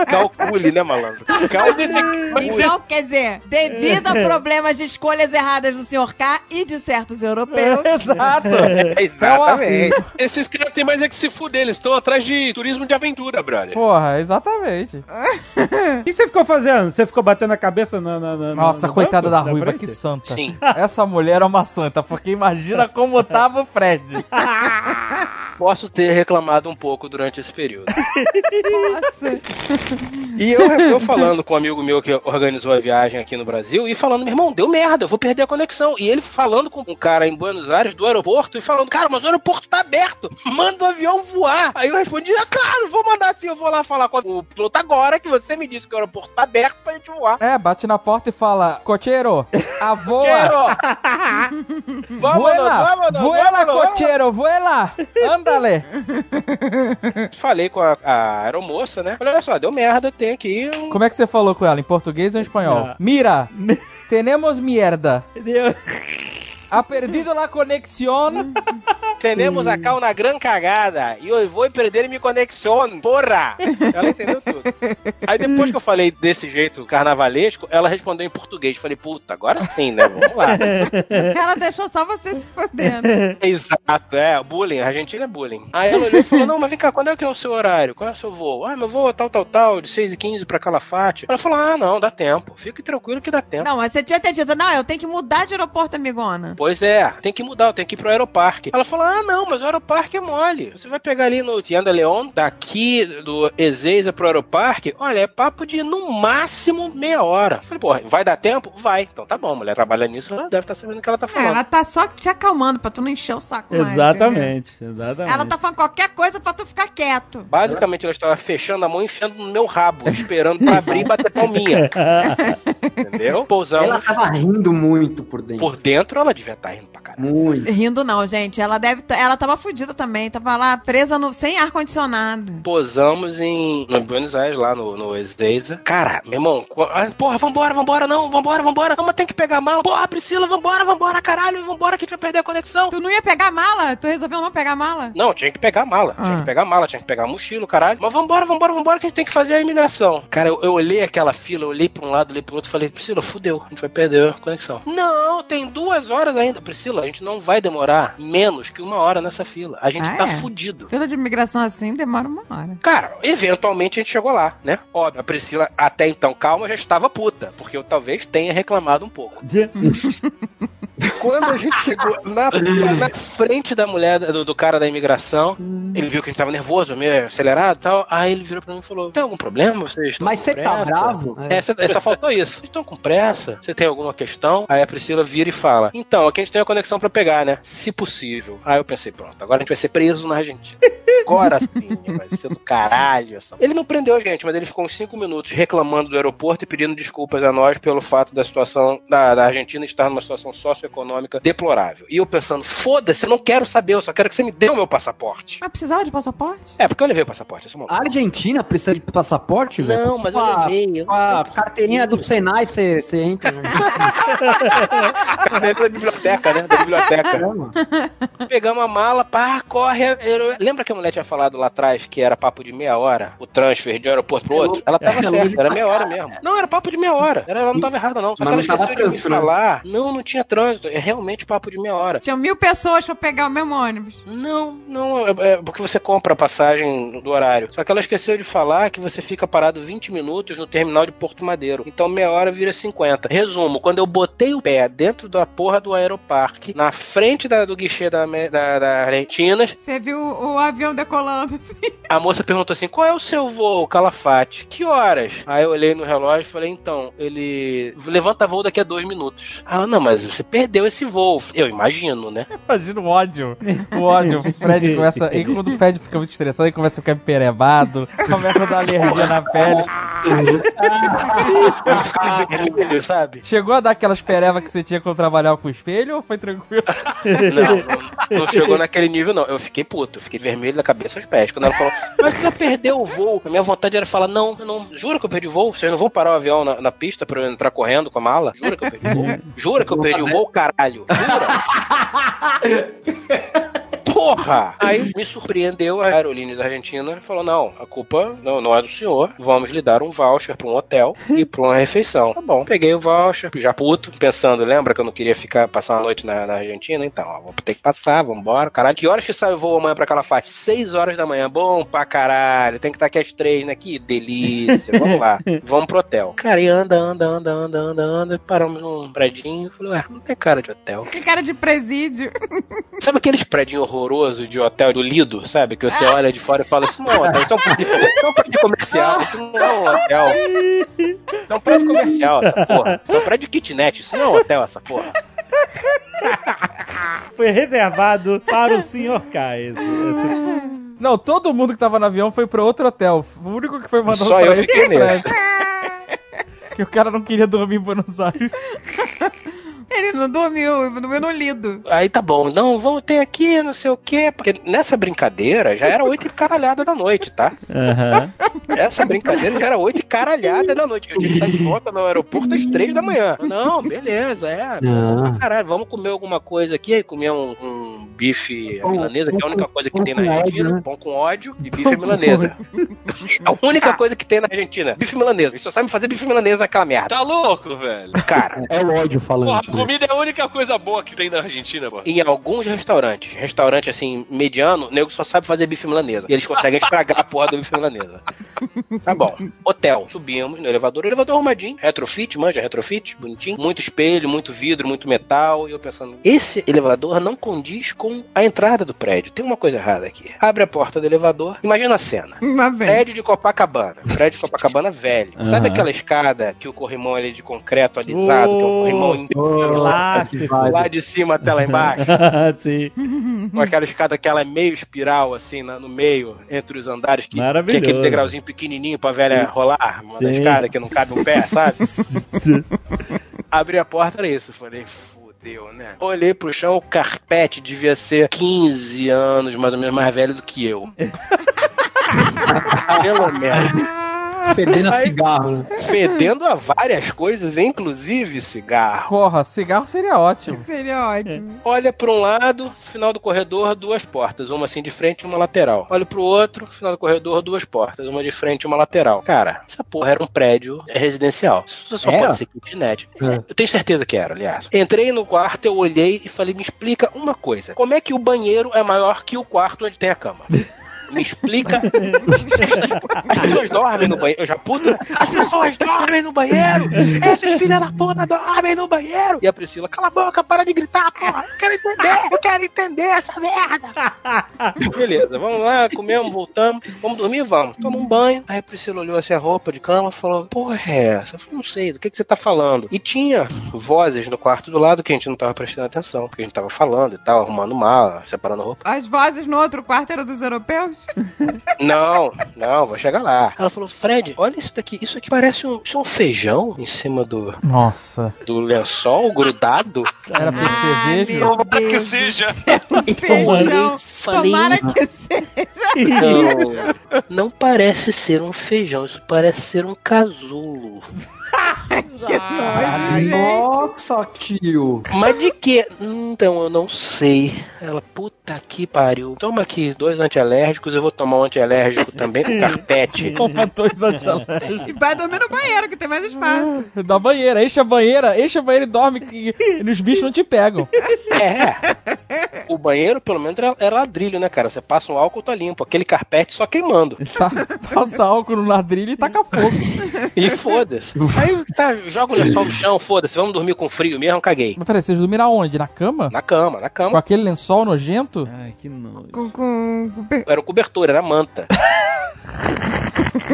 Calcule, né, malandro? Calcule. Então, quer dizer, devido a problemas de escolhas erradas do Sr. K e de certos europeus. Exato. Exatamente. Esses caras têm mais é que se fuder, eles estão atrás de turismo de aventura, brother. Porra, exatamente. O que você ficou fazendo? Você ficou batendo a cabeça na. na- na- Nossa, no coitada da banco ruiva, frente? que santa. Sim. Essa mulher é uma santa, porque imagina como tava o Fred. Posso ter reclamado um pouco durante esse período. Nossa. E eu, eu falando com um amigo meu que organizou a viagem aqui no Brasil e falando, meu irmão, deu merda, eu vou perder a conexão. E ele falando com um cara em Buenos Aires do aeroporto e falando, cara, mas o aeroporto tá aberto, manda o avião voar. Aí eu respondi, ah, claro, vou mandar sim, eu vou lá falar com o piloto agora que você me disse que o aeroporto aberto pra gente voar. É, bate na porta e fala: Cocheiro, a voa. Quero! Vámonos, Vuela, vuela, cocheiro, vuela. Ándale. Falei com a, a aeromoça, né? Falei, olha só, deu merda, tem aqui um... Como é que você falou com ela? Em português ou em espanhol? Ah. Mira, tenemos mierda. Entendeu? Ha perdido la conexión. Temos acá uma gran cagada e eu vou perder minha conexão, porra! Ela entendeu tudo. Aí depois que eu falei desse jeito carnavalesco, ela respondeu em português. Falei, puta, agora sim, né? Vamos lá. Ela deixou só você se fodendo. Exato, é, bullying, a Argentina é bullying. Aí ela olhou e falou, não, mas vem cá, quando é que é o seu horário? Qual é o seu voo? Ah, meu voo é tal, tal, tal, de 6h15 pra Calafate. Ela falou, ah, não, dá tempo. Fique tranquilo que dá tempo. Não, mas você devia ter dito, não, eu tenho que mudar de aeroporto, amigona. Pois é, tem que mudar, eu tenho que ir pro aeroparque. Ela falou: ah, não, mas o aeroparque é mole. Você vai pegar ali no Tienda Leon, daqui do Ezeiza pro aeroparque, olha, é papo de no máximo meia hora. Falei, porra, vai dar tempo? Vai. Então tá bom, mulher trabalha nisso, ela deve estar sabendo o que ela tá É, falando. ela tá só te acalmando pra tu não encher o saco mais. Exatamente, exatamente. entendeu? Ela tá falando qualquer coisa pra tu ficar quieto. Basicamente, ela estava fechando a mão e enfiando no meu rabo, esperando pra abrir e bater palminha. Entendeu? Pousamos. Ela tava rindo muito por dentro. Por dentro, ela devia estar rindo pra. Muito. Rindo não, gente. Ela deve. t- Ela tava fudida também. Tava lá presa no, sem ar-condicionado. Posamos em, em Buenos Aires, lá no, no Ezeiza. Cara, meu irmão, ah, porra, vambora, vambora, não, vambora, vambora. Vamos ter que pegar a mala. Porra, Priscila, vambora, vambora, caralho, vambora que a gente vai perder a conexão. Tu não ia pegar a mala? Tu resolveu não pegar a mala? Não, tinha que pegar a mala. Tinha Ah. que pegar a mala, tinha que pegar a mochila, caralho. Mas vambora, vambora, vambora, que a gente tem que fazer a imigração. Cara, eu, eu olhei aquela fila, eu olhei pra um lado, olhei pro outro, falei, Priscila, fudeu, a gente vai perder a conexão. Não, tem duas horas ainda. Priscila, gente não vai demorar menos que uma hora nessa fila. A gente Ah, tá é? fudido. Fila de imigração assim demora uma hora. Cara, eventualmente a gente chegou lá, né? Óbvio, a Priscila, até então, calma, já estava puta, porque eu talvez tenha reclamado um pouco. Quando a gente chegou na, na frente da mulher, do, do cara da imigração, ele viu que a gente tava nervoso, meio acelerado e tal. Aí ele virou pra mim e falou: Tem algum problema? Vocês estão Mas você tá pressa?" bravo? É, cê- só faltou isso. Vocês estão com pressa? Você tem alguma questão? Aí a Priscila vira e fala: Então, aqui a gente tem a conexão pra pegar, né? Se possível. Aí eu pensei: Pronto, agora a gente vai ser preso na Argentina. Agora sim, vai ser do caralho. Essa... Ele não prendeu a gente, mas ele ficou uns 5 minutos reclamando do aeroporto e pedindo desculpas a nós pelo fato da situação da, da Argentina estar numa situação socioeconômica deplorável. E eu pensando: Foda-se, eu não quero saber, eu só quero que você me dê o meu passaporte. Mas precisava de passaporte? É, porque eu levei o passaporte. Esse é. A Argentina precisa de passaporte, velho? Não, mas eu a- levei. eu a carteirinha do Senai, você você entra. né? Dentro da biblioteca, né? Da biblioteca. Pegamos a mala, pá, corre. eu- Lembra que a mulher tinha falado lá atrás que era papo de meia hora? O transfer de um aeroporto pro outro? Ela tava É, certa, era meia hora mesmo. Não, era papo de meia hora. Ela não tava errada, não. Só Mas que ela esqueceu de me né? falar. Não, não tinha trânsito. É realmente papo de meia hora. Tinha mil pessoas pra pegar o mesmo ônibus. Não, não, é, é porque você compra a passagem do horário. Só que ela esqueceu de falar que você fica parado 20 minutos no terminal de Porto Madeiro. Então meia hora vira 50. Resumo, quando eu botei o pé dentro da porra do aeroparque, na frente da- do guichê da, da, da Argentina, Você viu o, o avião decolando assim. a moça perguntou assim: qual é o seu voo, Calafate? Que horas? Aí eu olhei no relógio e falei: então, ele levanta voo daqui a dois minutos. Ah, não, mas você perdeu esse voo. Eu imagino, né? Imagina o ódio. O ódio. O Fred começa. E quando o Fred fica muito estressado, ele começa a ficar emperebado, começa a dar alergia na pele. Sabe? Chegou a dar aquelas perevas que você tinha quando trabalhava com o espelho ou foi tranquilo? Não, não, não chegou naquele nível, não. Eu fiquei puto, eu fiquei vermelho da cabeça aos pés. Quando ela falou, mas você perdeu o voo. A minha vontade era falar, não, eu não, jura que eu perdi o voo? Vocês não vão parar o avião na, na pista pra eu entrar correndo com a mala? Jura que eu perdi o voo? Jura que eu perdi o voo, caralho? Porra! Aí me surpreendeu a aerolínea da Argentina e falou: não, a culpa não, não é do senhor. Vamos lhe dar um voucher pra um hotel e pra uma refeição. Tá bom, peguei o voucher, já puto, pensando, lembra que eu não queria ficar passar uma noite na, na Argentina? Então, ó, vou ter que passar, vambora. Caralho, que horas que sai o voo amanhã pra Calafate? Seis horas da manhã, bom pra caralho. Tem que estar aqui às três, né? Que delícia. Vamos lá, vamos pro hotel. Cara, e anda, anda, anda, anda, anda, anda. Paramos num predinho. Falei, ué, não tem cara de hotel. Que cara de presídio. Sabe aqueles prédios horrorosos de hotel do Lido, sabe? Que você olha de fora e fala, isso não é um hotel, isso é um prédio, isso é um prédio comercial, isso não é um hotel. Isso é um prédio comercial, essa porra. Isso é um prédio kitnet, isso não é um hotel, essa porra. Foi reservado para o Sr. K. esse- esse- Não, todo mundo que tava no avião foi pra outro hotel. O único que foi mandado Só pra eu esse fiquei nesse. Que o cara não queria dormir em Buenos Aires. Ele não dormiu, dormiu no lido. Aí tá bom, não, vamos ter aqui, não sei o quê. Porque nessa brincadeira já era oito e caralhada da noite, tá? Aham. Essa brincadeira já era oito e caralhada da noite. Eu tinha que estar de volta no aeroporto às três da manhã. Não, beleza, é. Não. Caralho, vamos comer alguma coisa aqui. Aí comer um, um bife à milanesa, que é a única coisa que tem na Argentina. né? Pão com ódio e bife milanesa. A única coisa que tem na Argentina. Bife milanesa. Eles só sabem fazer bife milanesa naquela merda. Tá louco, velho? Cara, É o ódio falando. Porra, comida é a única coisa boa que tem na Argentina, mano. em alguns restaurantes, restaurante assim, mediano, o nego só sabe fazer bife milanesa. E eles conseguem estragar a porra do bife milanesa. Tá bom. Hotel. Subimos no elevador. Elevador arrumadinho. Retrofit, manja, retrofit. Bonitinho. Muito espelho, muito vidro, muito metal. E eu pensando, esse elevador não condiz com a entrada do prédio. Tem uma coisa errada aqui. Abre a porta do elevador. Imagina a cena. Prédio de Copacabana. Prédio de Copacabana velho. Aham. Sabe aquela escada que o corrimão é de concreto alisado, que é um corrimão inteiro, Clássico. lá de cima até lá embaixo? Sim. Com aquela escada que ela é meio espiral, assim, no meio, entre os andares, que tinha aquele degrauzinho pequenininho pra velha rolar, uma Sim. das escadas que não cabe um pé, sabe? Abri a porta, era isso. Falei, fudeu, né? Olhei pro chão, o carpete devia ser 15 anos, mais ou menos, mais velho do que eu. Pelo menos. Fedendo a cigarro, né? Fedendo a várias coisas, inclusive cigarro. Porra, cigarro seria ótimo. Seria ótimo. Olha pra um lado, final do corredor, duas portas. Uma assim de frente e uma lateral. Olha pro outro, final do corredor, duas portas. Uma de frente e uma lateral. Cara, essa porra era um prédio residencial. Isso só Era? pode ser kitnet. É. Eu tenho certeza que era, aliás. Entrei no quarto, eu olhei e falei, me explica uma coisa. Como é que o banheiro é maior que o quarto onde tem a cama? Me explica. As pessoas dormem no banheiro. Eu já puto. As pessoas dormem no banheiro. Esses filhos da puta dormem no banheiro. E a Priscila, cala a boca, para de gritar, porra. Eu quero entender. Eu quero entender essa merda. Beleza, vamos lá, comemos, voltamos. Vamos dormir? Vamos. Toma um banho. Aí a Priscila olhou assim a roupa de cama e falou: Porra, é essa? Eu falei, não sei, do que, que você tá falando? E tinha vozes no quarto do lado que a gente não tava prestando atenção, porque a gente tava falando e tal, arrumando mala, separando roupa. As vozes no outro quarto eram dos europeus? Não, não, vou chegar lá. Ela falou, Fred, olha isso daqui. Isso aqui parece um, isso é um feijão em cima do, Nossa. do lençol grudado. Era pra ser cerveja? meu que Deus seja. do céu, feijão. falei- Tomara que seja. Não, não parece ser um feijão, isso parece ser um casulo. Gente. Nossa, tio. Mas de que? Então, eu não sei. Ela, puta que pariu. Toma aqui dois antialérgicos, eu vou tomar um antialérgico também com carpete. Toma dois antialérgicos. E vai dormir no banheiro, que tem mais espaço. Da banheira, enche a banheira, enche a banheira e dorme que e os bichos não te pegam. É. O banheiro, pelo menos, era, era ladrilho, né, cara? Você passa um álcool, tá limpo. Aquele carpete só queimando. Tá, passa álcool no ladrilho e taca fogo. E foda-se. Aí tá, joga o lençol no chão, foda-se. Vamos dormir com frio mesmo, caguei. Mas peraí, vocês dormiram aonde? Na cama? Na cama, na Com cama. aquele lençol nojento? Ai, que nojo. Com, com, com Era o cobertor, era a manta.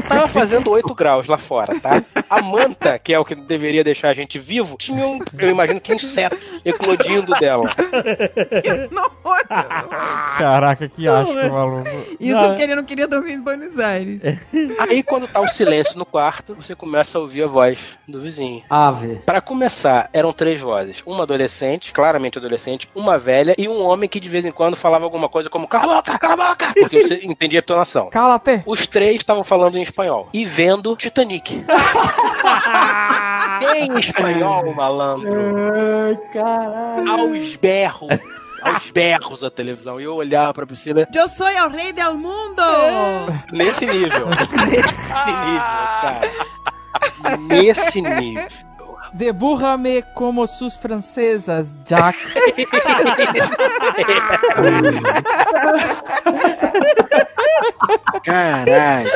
Tava fazendo 8 graus lá fora, tá? A manta, que é o que deveria deixar a gente vivo, tinha um, eu imagino que inseto eclodindo dela. nojo. Caraca, que asco, maluco. Isso Não. porque ele não queria dormir em Buenos Aires. Aí quando tá o silêncio no quarto, você começa a ouvir a voz do vizinho. Ave. Pra começar, eram três vozes. Uma adolescente, claramente adolescente, uma velha e um homem que de vez em quando falava alguma coisa como cala a boca, cala a boca, porque você entendia a entonação. Cala-te. Os três estavam falando em espanhol e vendo Titanic. em espanhol, malandro. Ai, caralho. Aos berros. Aos berros a televisão. E eu olhava pra Priscila Eu sou o rei del mundo! nesse nível. Nesse nível, cara. Nesse nível. Deburra-me como sus francesas, Jack. Caralho.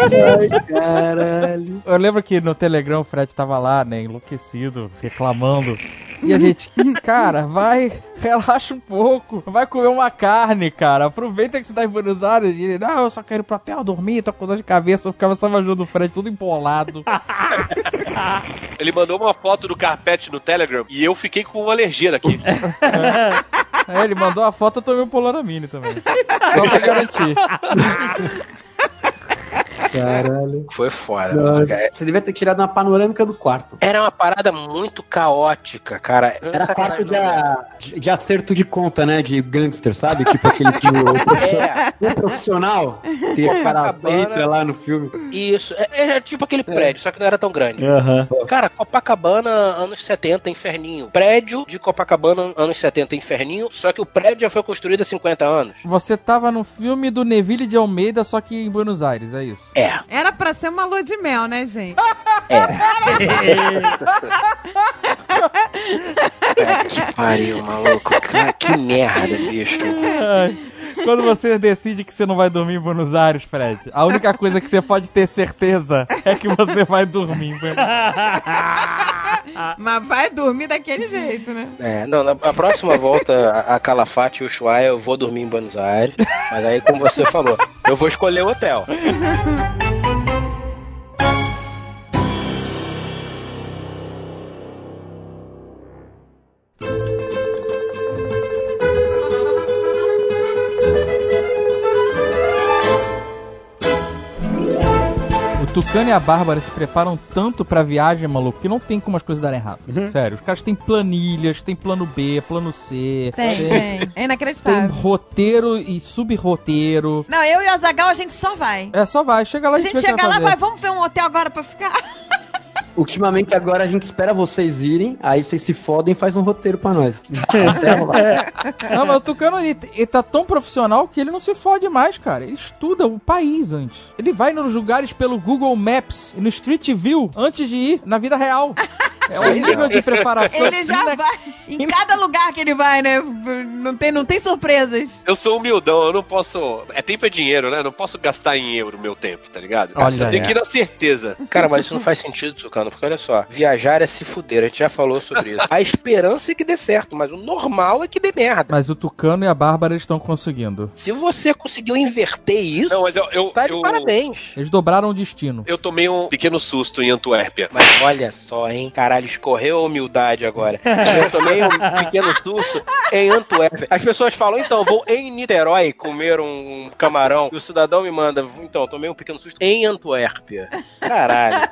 Ai, caralho. Eu lembro que no Telegram o Fred tava lá, né, enlouquecido, reclamando. E a gente, cara, vai, relaxa um pouco, vai comer uma carne, cara. Aproveita que você tá em Buenos Aires. E ele, não, eu só quero ir pro hotel dormir, tô com dor de cabeça. Eu ficava só imaginando o Fred todo empolado. Ele mandou uma foto do carpete no Telegram e eu fiquei com uma alergia daqui. Aí ele mandou a foto, eu tomei um Polaramine também. Só pra garantir. Caralho. Foi foda. Cara. Você devia ter tirado uma panorâmica do quarto. Era uma parada muito caótica, cara. Era quarto de, a- de, de acerto de conta, né? De gangster, sabe? Tipo aquele que o, o profissional, É, o profissional tem que parar Copacabana. entra lá no filme. isso. É, é tipo aquele prédio, só que não era tão grande. Aham. Cara, Copacabana, anos 70, inferninho. Prédio de Copacabana, anos 70, inferninho. Só que o prédio já foi construído há 50 anos. Você tava no filme do Neville de Almeida, só que em Buenos Aires, é isso. É. Era pra ser uma lua de mel, né, gente? Que pariu, maluco. Que merda, bicho. Quando você decide que você não vai dormir em Buenos Aires, Fred, a única coisa que você pode ter certeza é que você vai dormir em Buenos Aires. Mas vai dormir daquele jeito, né? É, não, na a próxima volta a, a Calafate e o Ushuaia eu vou dormir em Buenos Aires. Mas aí, como você falou, eu vou escolher o hotel. Tucano e a Bárbara se preparam tanto pra viagem, maluco, que não tem como as coisas darem errado. Sério, os caras têm planilhas, tem plano B, plano C. Tem, tem. É Tem inacreditável. roteiro e sub-roteiro. Não, eu e o Azagal a gente só vai. É, só vai. Chega lá A e gente o que chega lá e vai, vamos ver um hotel agora pra ficar. Ultimamente agora a gente espera vocês irem, aí vocês se fodem e faz um roteiro pra nós. Não, mas o Tucano, ele, ele tá tão profissional que ele não se fode mais, cara. Ele estuda o país antes. Ele vai nos lugares pelo Google Maps e no Street View antes de ir na vida real. É o nível de preparação. Ele já vai. Em cada lugar que ele vai, né? Não tem, não tem surpresas. Eu sou humildão, eu não posso. É tempo é dinheiro, né? Eu não posso gastar em euro o meu tempo, tá ligado? Olha eu tenho aí. que ir na certeza. Cara, mas isso não faz sentido, Tucano, porque olha só, viajar é se fuder, a gente já falou sobre isso. A esperança é que dê certo, mas o normal é que dê merda. Mas o Tucano e a Bárbara estão conseguindo. Se você conseguiu inverter isso, Não, mas eu. eu, tá de eu- parabéns. Eles dobraram o destino. Eu tomei um pequeno susto em Antuérpia. Mas olha só, hein? Caralho, escorreu a humildade agora. Eu tomei um pequeno susto em Antuérpia. As pessoas falam, então, vou em Niterói comer um camarão. E o cidadão me manda, então, tomei um pequeno susto em Antuérpia. Caralho.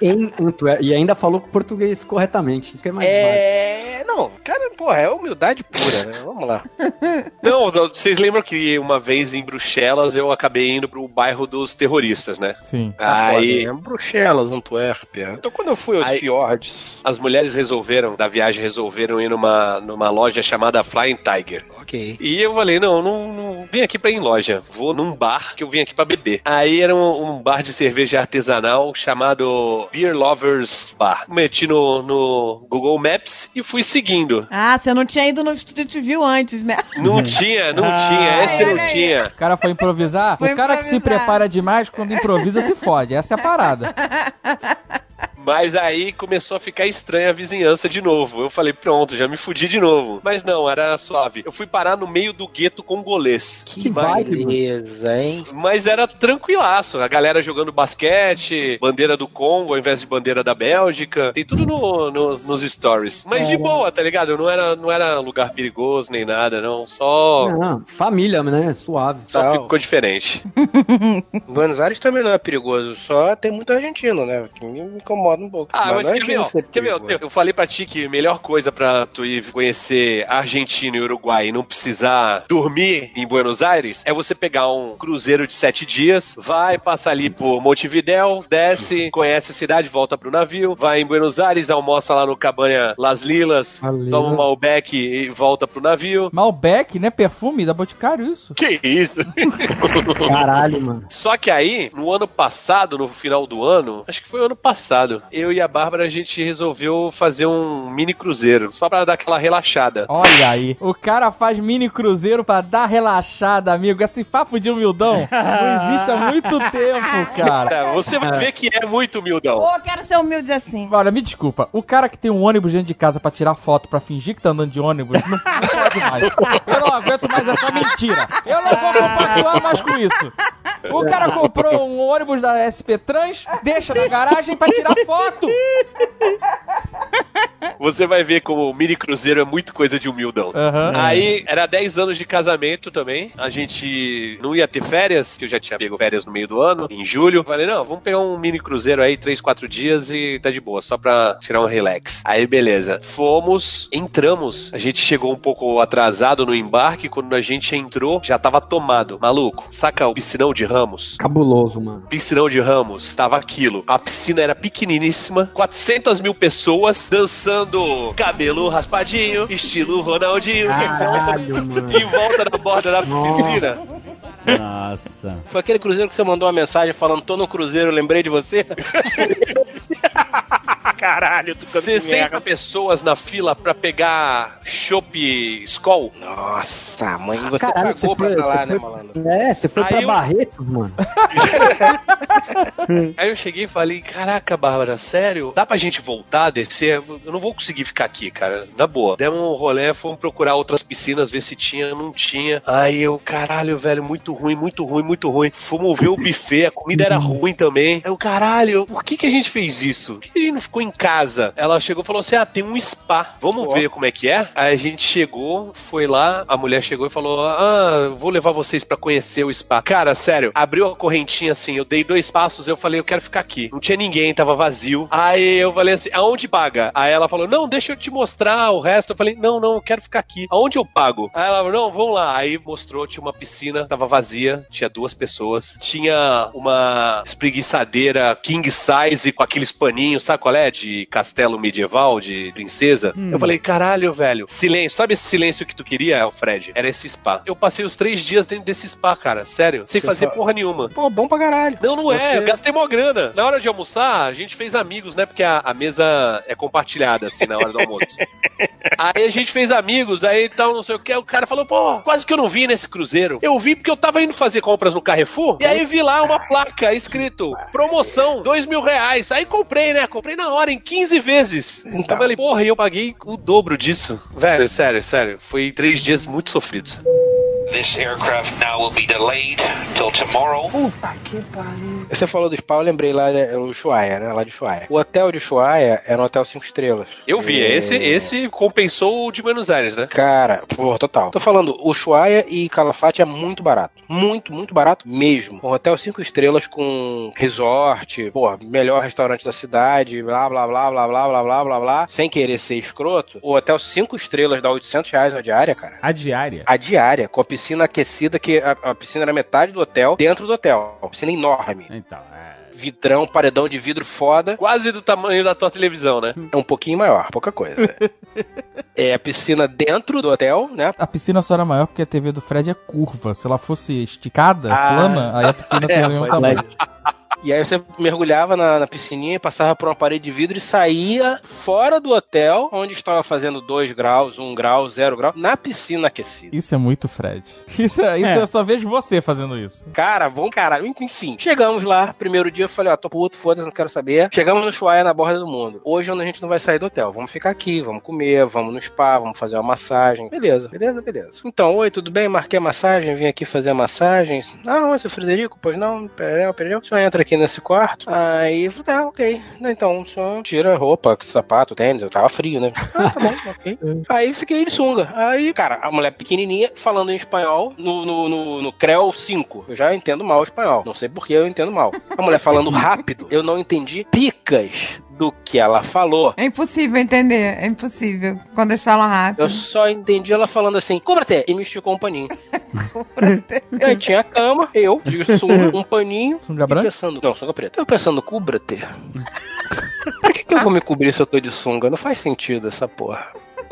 Em Antuérpia. E ainda falou português corretamente. Isso que é mais. É. Não, cara, porra, é humildade pura, né? Vamos lá. Não, não, vocês lembram que uma vez em Bruxelas eu acabei indo pro bairro dos terroristas, né? Sim. Aí, Foda, né? Bruxelas, Antuérpia. Então, quando eu fui aos Aí- fiordes. as mulheres resolveram, da viagem, resolveram ir numa, numa loja chamada Flying Tiger. Ok. E eu falei, não, não, não vim aqui pra ir em loja, vou num bar que eu vim aqui pra beber. Aí era um, um bar de cerveja artesanal chamado Beer Lovers Bar. Meti no, no Google Maps e fui seguindo. Ah, você não tinha ido no Street View antes, né? Não tinha, não Ah. tinha, esse Olha não aí. tinha. O cara foi improvisar. Foi o cara que se improvisar. prepara demais, quando improvisa, se fode. Essa é a parada. Mas aí começou a ficar estranha a vizinhança de novo. Eu falei, pronto, já me fudi de novo. Mas não, era suave. Eu fui parar no meio do gueto congolês. Que mano. Beleza, hein? Mas era tranquilaço. A galera jogando basquete, bandeira do Congo ao invés de bandeira da Bélgica. Tem tudo no, no- nos stories. Mas de boa, tá ligado? Não era, não era lugar perigoso nem nada, não. Só, Não, família, né? Suave. só ficou diferente. Buenos Aires também não é perigoso, só tem muito argentino, né? Que me incomoda um pouco. Ah, mas não é quer ver, ó, ser quer ver, ó, perigoso. eu falei pra ti que a melhor coisa pra tu ir conhecer Argentina e Uruguai e não precisar dormir em Buenos Aires é você pegar um cruzeiro de sete dias, vai, passa ali por Montevidéu, desce, conhece a cidade, volta pro navio, vai em Buenos Aires, almoça lá no Cabanha Las Lilas, Ali, toma um? Malbec e volta pro navio. Malbec, né? Perfume da Boticário, isso. Que isso? Caralho, mano. Só que aí, no ano passado, no final do ano, acho que foi o ano passado, eu e a Bárbara a gente resolveu fazer um mini cruzeiro, só pra dar aquela relaxada. Olha aí. O cara faz mini cruzeiro pra dar relaxada, amigo. Esse papo de humildão não existe há muito tempo, cara. É, você vai ver que é muito humildão. Pô, quero ser humilde assim. Olha, me desculpa. O cara que tem um ônibus dentro de casa pra tirar foto, pra fingir que tá andando de ônibus, não, não pode mais. Eu não aguento mais essa mentira. Eu não vou compactuar mais com isso. O cara comprou um ônibus da SP Trans, deixa na garagem pra tirar foto. Você vai ver como o mini cruzeiro é muito coisa de humildão. Aham. Aí, era 10 anos de casamento também. A gente não ia ter férias, que eu já tinha pego férias no meio do ano, em julho. Falei, não, vamos pegar um mini cruzeiro aí, 3, 4 dias e tá de boa, só pra tirar um relax. Aí, beleza. Fomos, entramos. A gente chegou um pouco atrasado no embarque. Quando a gente entrou, já tava tomado. Maluco, saca o piscinão de Ramos? Cabuloso, mano. Piscinão de Ramos, tava aquilo. A piscina era pequeniníssima, 400 mil pessoas dançando cabelo raspadinho, estilo Ronaldinho, Caralho, em volta da borda da piscina. Nossa. Foi aquele cruzeiro que você mandou uma mensagem falando, tô no cruzeiro, lembrei de você? Caralho, ficando com 60 merda. pessoas na fila pra pegar chopp Skol. Nossa, mãe, você Caralho, pagou você foi- pra tá lá, né, foi- malandro? É, você foi Aí pra eu- Barretos, mano. Aí eu cheguei e falei, caraca, Bárbara, sério? Dá pra gente voltar, descer? Eu não vou conseguir ficar aqui, cara. Na boa. Demos um rolê, fomos procurar outras piscinas, ver se tinha, não tinha. Aí eu, caralho, velho, muito ruim, muito ruim, muito ruim. Fomos ver o buffet, a comida era ruim também. Aí eu, caralho, por que que a gente fez isso? Por que que a gente não ficou em casa? Ela chegou e falou assim, ah, tem um spa. Vamos ver como é que é? Aí a gente chegou, foi lá, a mulher chegou e falou, ah, vou levar vocês pra conhecer o spa. Cara, sério, abriu a correntinha assim, eu dei dois passos, eu eu falei, eu quero ficar aqui. Não tinha ninguém, tava vazio. Aí eu falei assim, aonde paga? Aí ela falou, não, deixa eu te mostrar o resto. Eu falei, não, não, eu quero ficar aqui. Aonde eu pago? Aí ela falou, não, vamos lá. Aí mostrou, tinha uma piscina, tava vazia, tinha duas pessoas. Tinha uma espreguiçadeira king size com aqueles paninhos, sabe qual é? De castelo medieval, de princesa. Eu falei, caralho, velho. Silêncio. Sabe esse silêncio que tu queria, Alfred? Era esse spa. Eu passei os três dias dentro desse spa, cara. Sério. Sem Você fazer fa- porra nenhuma. Pô, bom pra caralho. Não, não é. Você- Eu gastei mó grana. Na hora de almoçar, a gente fez amigos, né? Porque a, a mesa é compartilhada, assim, na hora do almoço. aí a gente fez amigos, aí tal, não sei o que. O cara falou, pô, quase que eu não vi nesse cruzeiro. Eu vi porque eu tava indo fazer compras no Carrefour, e aí vi lá uma placa escrito, promoção, dois mil reais. Aí comprei, né? Comprei na hora, em 15 vezes. Então eu falei, porra, e eu paguei o dobro disso. Velho, sério, sério. Foi três dias muito sofridos. This aircraft now will be delayed till tomorrow. Você falou do spa, eu lembrei lá é, o Ushuaia, né? Lá de Ushuaia. O hotel de Ushuaia era um hotel cinco estrelas. Eu vi, É. esse, esse compensou o de Buenos Aires, né? Cara, pô, total. Tô falando, Ushuaia e Calafate é muito barato. Muito, muito barato mesmo. Um hotel cinco estrelas com resort, pô, melhor restaurante da cidade, blá, blá, blá, blá, blá, blá, blá, blá, blá. Sem querer ser escroto, o hotel cinco estrelas dá 800 reais a diária, cara. A diária. A diária, com a piscina aquecida, que a, a piscina era metade do hotel, dentro do hotel. Uma piscina enorme. Então, é. Vidrão, paredão de vidro foda. Quase do tamanho da tua televisão, né? É um pouquinho maior, pouca coisa. é a piscina dentro do hotel, né? A piscina só era maior porque a TV do Fred é curva. Se ela fosse esticada, Ah. plana, aí a piscina seria É, mesmo mas- tamanho. E aí você mergulhava na, na piscininha, passava por uma parede de vidro e saía fora do hotel, onde estava fazendo 2 graus, 1 um grau, 0 grau, na piscina aquecida. Isso é muito Fred. Isso, é- isso É. eu só vejo você fazendo isso. Cara, bom caralho. Enfim, chegamos lá. Primeiro dia eu falei, ó, tô puto, foda-se, não quero saber. Chegamos no Chuaia na borda do mundo. Hoje a gente não vai sair do hotel. Vamos ficar aqui, vamos comer, vamos no spa, vamos fazer uma massagem. Beleza, beleza, beleza. Então, oi, tudo bem? Marquei a massagem, vim aqui fazer a massagem. Ah, não, seu Frederico? Pois não, perdeu, perdeu. O senhor entra aqui nesse quarto. Aí, eu falei, ah, ok. Então, senhor tira a roupa, sapato, tênis. Eu tava frio, né? Ah, tá bom, ok. Aí fiquei de sunga. Aí, cara, a mulher pequenininha falando em espanhol no, no, no, no CREL 5. Eu já entendo mal o espanhol. Não sei por que eu entendo mal. A mulher falando rápido, eu não entendi picas do que ela falou. É impossível entender, é impossível. Quando eles falam rápido. Eu só entendi ela falando assim, cubra-te, e me esticou um paninho. aí tinha a cama, eu, de sunga, um paninho, Sunga branca? pensando, não, sunga preta. Eu pensando, cubra-te. Por que, que eu vou me cobrir se eu tô de sunga? Não faz sentido essa porra.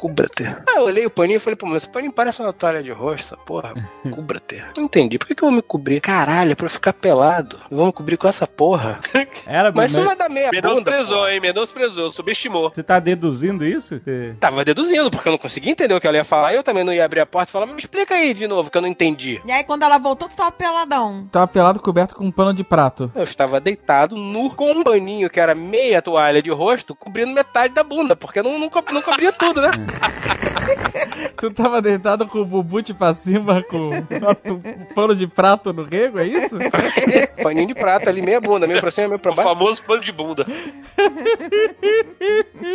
Cubra-te. Aí eu olhei o paninho e falei, pô, mas esse paninho parece uma toalha de rosto, essa porra. Cubra-te. Não entendi. Por que, que eu vou me cobrir? Caralho, é pra eu ficar pelado. Eu vou me cobrir com essa porra. Era, Mas isso mas vai dar meia bunda, Menosprezou, porra. hein? Menosprezou, subestimou. você tá deduzindo isso? Que- Tava deduzindo, porque eu não conseguia entender o que ela ia falar. Eu também não ia abrir a porta e falar, mas me explica aí de novo, que eu não entendi. E aí, quando ela voltou, tu tava peladão. Tava pelado coberto com um pano de prato. Eu estava deitado, nu, com um paninho que era meia toalha de rosto, cobrindo metade da bunda, porque não, não, não cobria tudo, né? Tu tava deitado com o bubute pra cima, com um pano de prato no rego, é isso? Paninho de prata ali, meia bunda, meio pra cima, meio pra O baixo. famoso pano de bunda.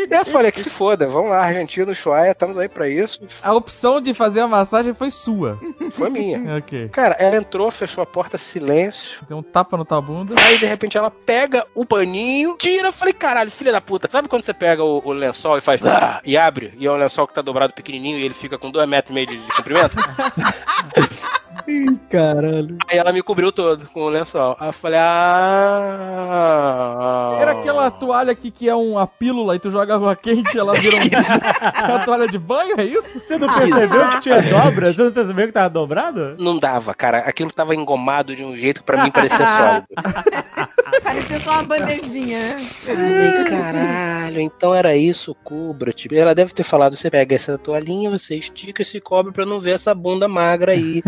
Eu falei que se foda, vamos lá, Argentina, Ushuaia, estamos aí pra isso. A opção de fazer a massagem foi sua. Foi minha. Ok. Cara, ela entrou, fechou a porta, silêncio. Tem um tapa no tua bunda. Aí, de repente, ela pega o paninho, tira. Eu falei, caralho, filha da puta. Sabe quando você pega o, o lençol e faz... "Ah", e abre? E é um lençol que tá dobrado pequenininho e ele fica com dois metros e meio de, de comprimento? Caralho. Aí ela me cobriu todo com o lençol. Aí eu falei, ah... Era aquela toalha aqui que é uma pílula e tu joga água quente e ela vira um... uma toalha de banho, é isso? Você não percebeu que tinha dobra? Você não percebeu que tava dobrado? Não dava, cara. Aquilo tava engomado de um jeito que pra mim parecia sólido. Parecia só uma bandejinha, né? Falei, caralho, então era isso, cubra tipo Ela deve ter falado: você pega essa toalhinha, você estica e se cobre pra não ver essa bunda magra aí.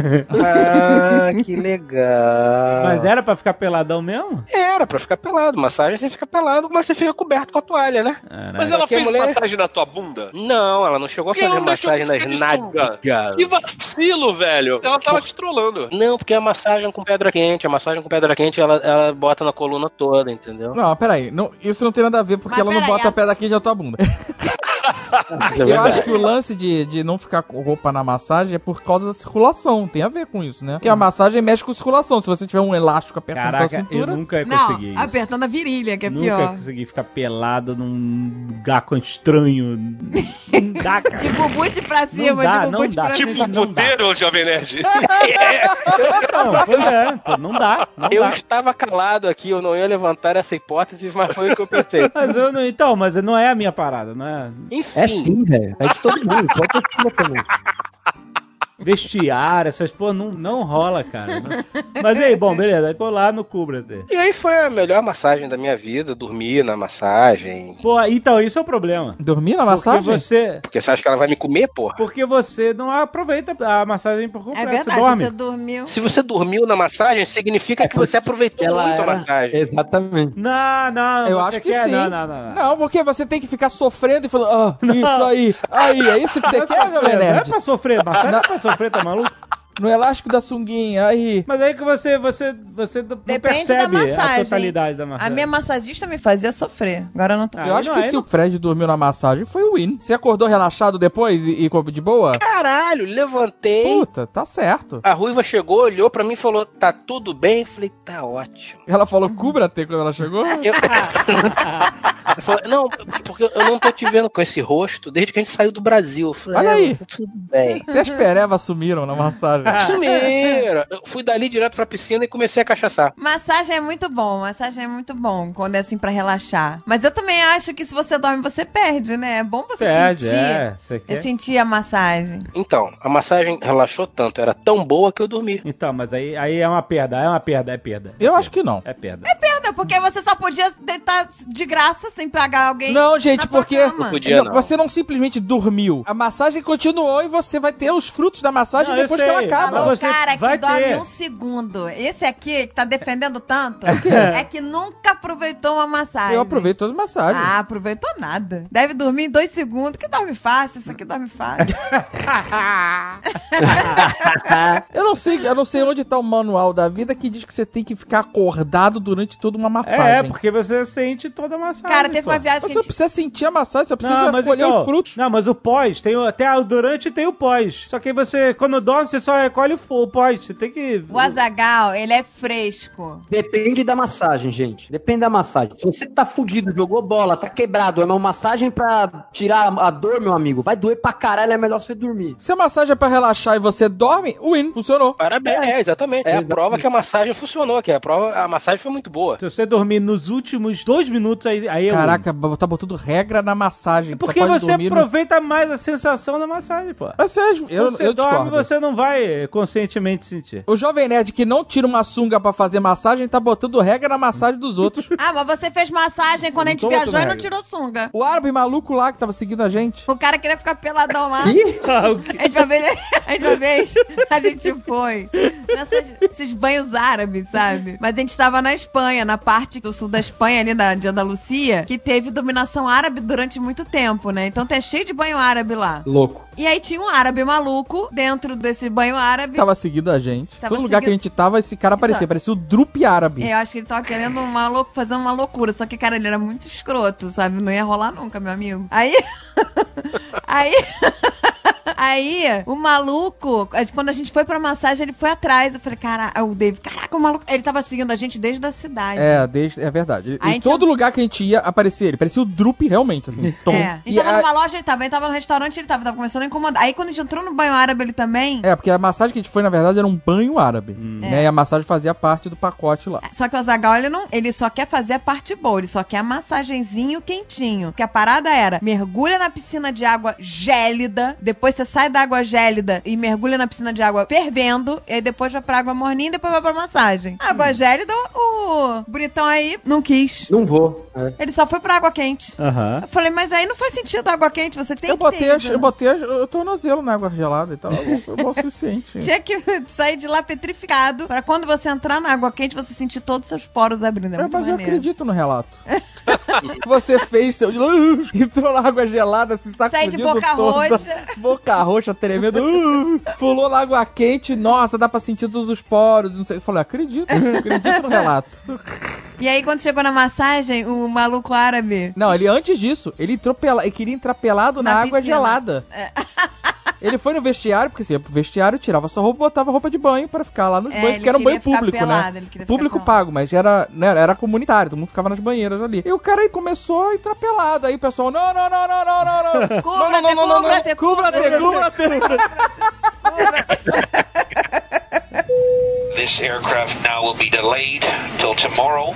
Ah, que legal. Mas era pra ficar peladão mesmo? Era pra ficar pelado. Massagem você fica pelado, mas você fica coberto com a toalha, né? Mas ela a fez mulher- massagem na tua bunda? Não, ela não chegou a ela fazer massagem nas nádegas. Que vacilo, velho. Ela tava te trollando. Não, porque a massagem com pedra quente, a massagem com pedra quente, ela, ela bota na coluna toda, entendeu? Não, peraí. Não, isso não tem nada a ver porque Mas ela não bota a as- pedra aqui na tua bunda. Eu acho que o lance de, de não ficar com roupa na massagem é por causa da circulação. Tem a ver com isso, né? Porque a massagem mexe com circulação. Se você tiver um elástico apertando a Caraca, eu cintura. nunca ia Não, conseguir isso. apertando a virilha, que é Nunca pior. consegui ficar pelado num lugar com estranho. Não dá, cara. De bumbute pra cima, dá, de bumbute dá. pra Tipo cima. Dá. puteiro, Jovem Nerd. Não, pois é, pô, não dá. Não Eu dá. estava calado aqui, eu não ia levantar essa hipótese, mas foi o que eu pensei. Mas eu não, então, mas não é a minha parada, não é? Enfim, É sim, velho. É de todo mundo. Ter fila também. Vestiário, essas pô, não, não rola, cara. Não. Mas aí, bom, beleza, aí pô lá no Cubra. E aí foi a melhor massagem da minha vida, dormir na massagem. Pô, então, isso é o problema. Dormir na Porque massagem? você, Porque você acha que ela vai me comer, porra? porque você não aproveita a massagem por completo, É verdade, você dorme. você dormiu. Se você dormiu na massagem, significa que você aproveitou Ela muito a era- massagem. Exatamente. Não, não, Eu acho que quer? sim. Não, não, não. não. Não, porque você tem que ficar sofrendo e falando, ah, isso aí, aí, é isso que você é quer, Jovem Não é pra sofrer, massagem não é pra sofrer, tá maluco? No elástico da sunguinha, aí. Mas aí que você, você, você não Depende da percebe a massagem. totalidade da A massagem. minha massagista me fazia sofrer. Agora eu não tô. Ah, eu acho não, que se não- o Fred dormiu na massagem, foi o Win. Você acordou relaxado depois e, e ficou de boa? Caralho, levantei. Puta, tá certo. A ruiva chegou, olhou pra mim e falou: Tá tudo bem? Eu falei: Tá ótimo. Ela falou cubra-te quando ela chegou? Eu... Ela falou, não, porque eu não tô te vendo com esse rosto desde que a gente saiu do Brasil. Eu falei, Olha "É, aí. tá Tudo bem. Até as perevas sumiram na massagem. Sumiram. Eu fui dali direto pra piscina e comecei a cachaçar. Massagem é muito bom, massagem é muito bom quando é assim pra relaxar. Mas eu também acho que se você dorme, você perde, né? É bom você Perde, sentir. é. Você É quer? sentir a massagem. Então, a massagem relaxou tanto, era tão boa que eu dormi. Então, mas aí, aí é uma perda, é uma perda, é perda. Eu acho que não. É perda. Perda, porque você só podia deitar de graça sem pagar alguém. Não, gente, porque cama. Podia não, não. você não simplesmente dormiu. A massagem continuou e você vai ter os frutos da massagem Não, depois que ela. Acaba. Falou o você cara que vai dorme ter. um segundo. Esse aqui, que tá defendendo tanto, é que nunca aproveitou uma massagem. Eu aproveito todas as massagens. Ah, aproveitou nada. Deve dormir em dois segundos. Que dorme fácil, isso aqui dorme fácil. Eu não sei, eu não sei onde tá o manual da vida que diz que você tem que ficar acordado durante toda uma massagem. É, porque você sente toda a massagem. Cara, teve pô. uma viagem que Você gente... precisa sentir a massagem, você precisa Não, colher então, os frutos. Não, mas o pós, tem o, até o durante tem o pós. Só que aí você, quando dorme, você só recolhe o, o pós. Você tem que. O Azagal, ele é fresco. Depende da massagem, gente. Depende da massagem. Se você tá fudido, jogou bola, tá quebrado, é uma massagem pra tirar a dor, meu amigo. Vai doer pra caralho, é melhor você dormir. Se a massagem é pra relaxar e você dorme, win, funcionou. Parabéns, é, exatamente. É a prova que a massagem funcionou, que a prova, a massagem foi muito boa. Se você dormir nos últimos dois minutos, aí, aí eu. Caraca, tá botando regra na massagem. Porque Só pode você dormir no- aproveita mais a sensação da massagem, pô. Mas você- eu, você eu dorme, discordo. você não vai conscientemente sentir. O jovem nerd que não tira uma sunga pra fazer massagem tá botando regra na massagem dos outros. Ah, mas você fez massagem quando a gente viajou e não tirou sunga. o árabe maluco lá que tava seguindo a gente. O cara queria ficar peladão lá. Ih, A gente vai ver, a gente vai ver, a gente foi nessas, esses banhos árabes, sabe? Mas a gente tava na Espanha, na parte do sul da Espanha, ali da, de Andalucia, que teve dominação árabe durante muito tempo, né? Então tá cheio de banho árabe lá. louco. E aí tinha um árabe maluco dentro desse banho árabe. Tava seguindo a gente. Tava Todo lugar que a gente tava, esse cara aparecia. Então. Parecia o Drup árabe. Eu acho que ele tava querendo uma lou- fazer uma loucura. Só que, cara, ele era muito escroto, sabe? Não ia rolar nunca, meu amigo. Aí. aí. Aí, o maluco, quando a gente foi pra massagem, ele foi atrás. Eu falei, cara, o David, caraca, o maluco. Ele tava seguindo a gente desde a cidade. É, desde, é verdade. A em todo lugar que a gente ia, aparecia ele. Parecia o Drup realmente, assim. Tom. É. A gente E tava a- numa loja, ele tava, ele tava no restaurante, ele tava, tava começando a incomodar. Aí quando a gente entrou no banho árabe, ele também. É, porque a massagem que a gente foi, na verdade, era um banho árabe. Né? É. E a massagem fazia parte do pacote lá. Só que o Azagal, ele não. Ele só quer fazer a parte boa, ele só quer a massagenzinho quentinho. Porque a parada era: mergulha na piscina de água gélida, depois você sai da água gélida e mergulha na piscina de água fervendo, e aí depois vai pra água morninha e depois vai pra massagem. A água gélida, o bonitão aí não quis. Não vou. É. Ele só foi pra água quente. Aham. Eu falei, mas aí não faz sentido a água quente, você tem Eu que botei, ter. as, eu botei as, eu tornozelo na água gelada e tal. Foi bom o suficiente. Tinha que sair de lá petrificado pra quando você entrar na água quente, você sentir todos os seus poros abrindo. É É, mas eu maneiro. acredito no relato. Você fez seu. Entrou na água gelada, se sacudindo Sai de boca todo, roxa. Boca roxa, tremendo. uh, pulou na água quente. Nossa, dá pra sentir todos os poros. Não sei. Eu falei, acredito. Acredito no relato. E aí, quando chegou na massagem, o maluco árabe. Não, ele antes disso, ele ele queria entrar pelado na, Na água piscina. gelada. Ele foi no vestiário, porque você ia pro vestiário, tirava sua roupa, botava roupa de banho pra ficar lá nos É, banhos, ele que era um banho público, pelado, né? queria ficar Público pelado. pago, mas era, né, era comunitário, todo mundo ficava nas banheiras ali. E o cara aí começou a entrar pelado, aí o pessoal, não, não, não, não, não, não, não. Cubra-te, cubra-te, Cubra-te, cubra-te. This aircraft now will be delayed till tomorrow.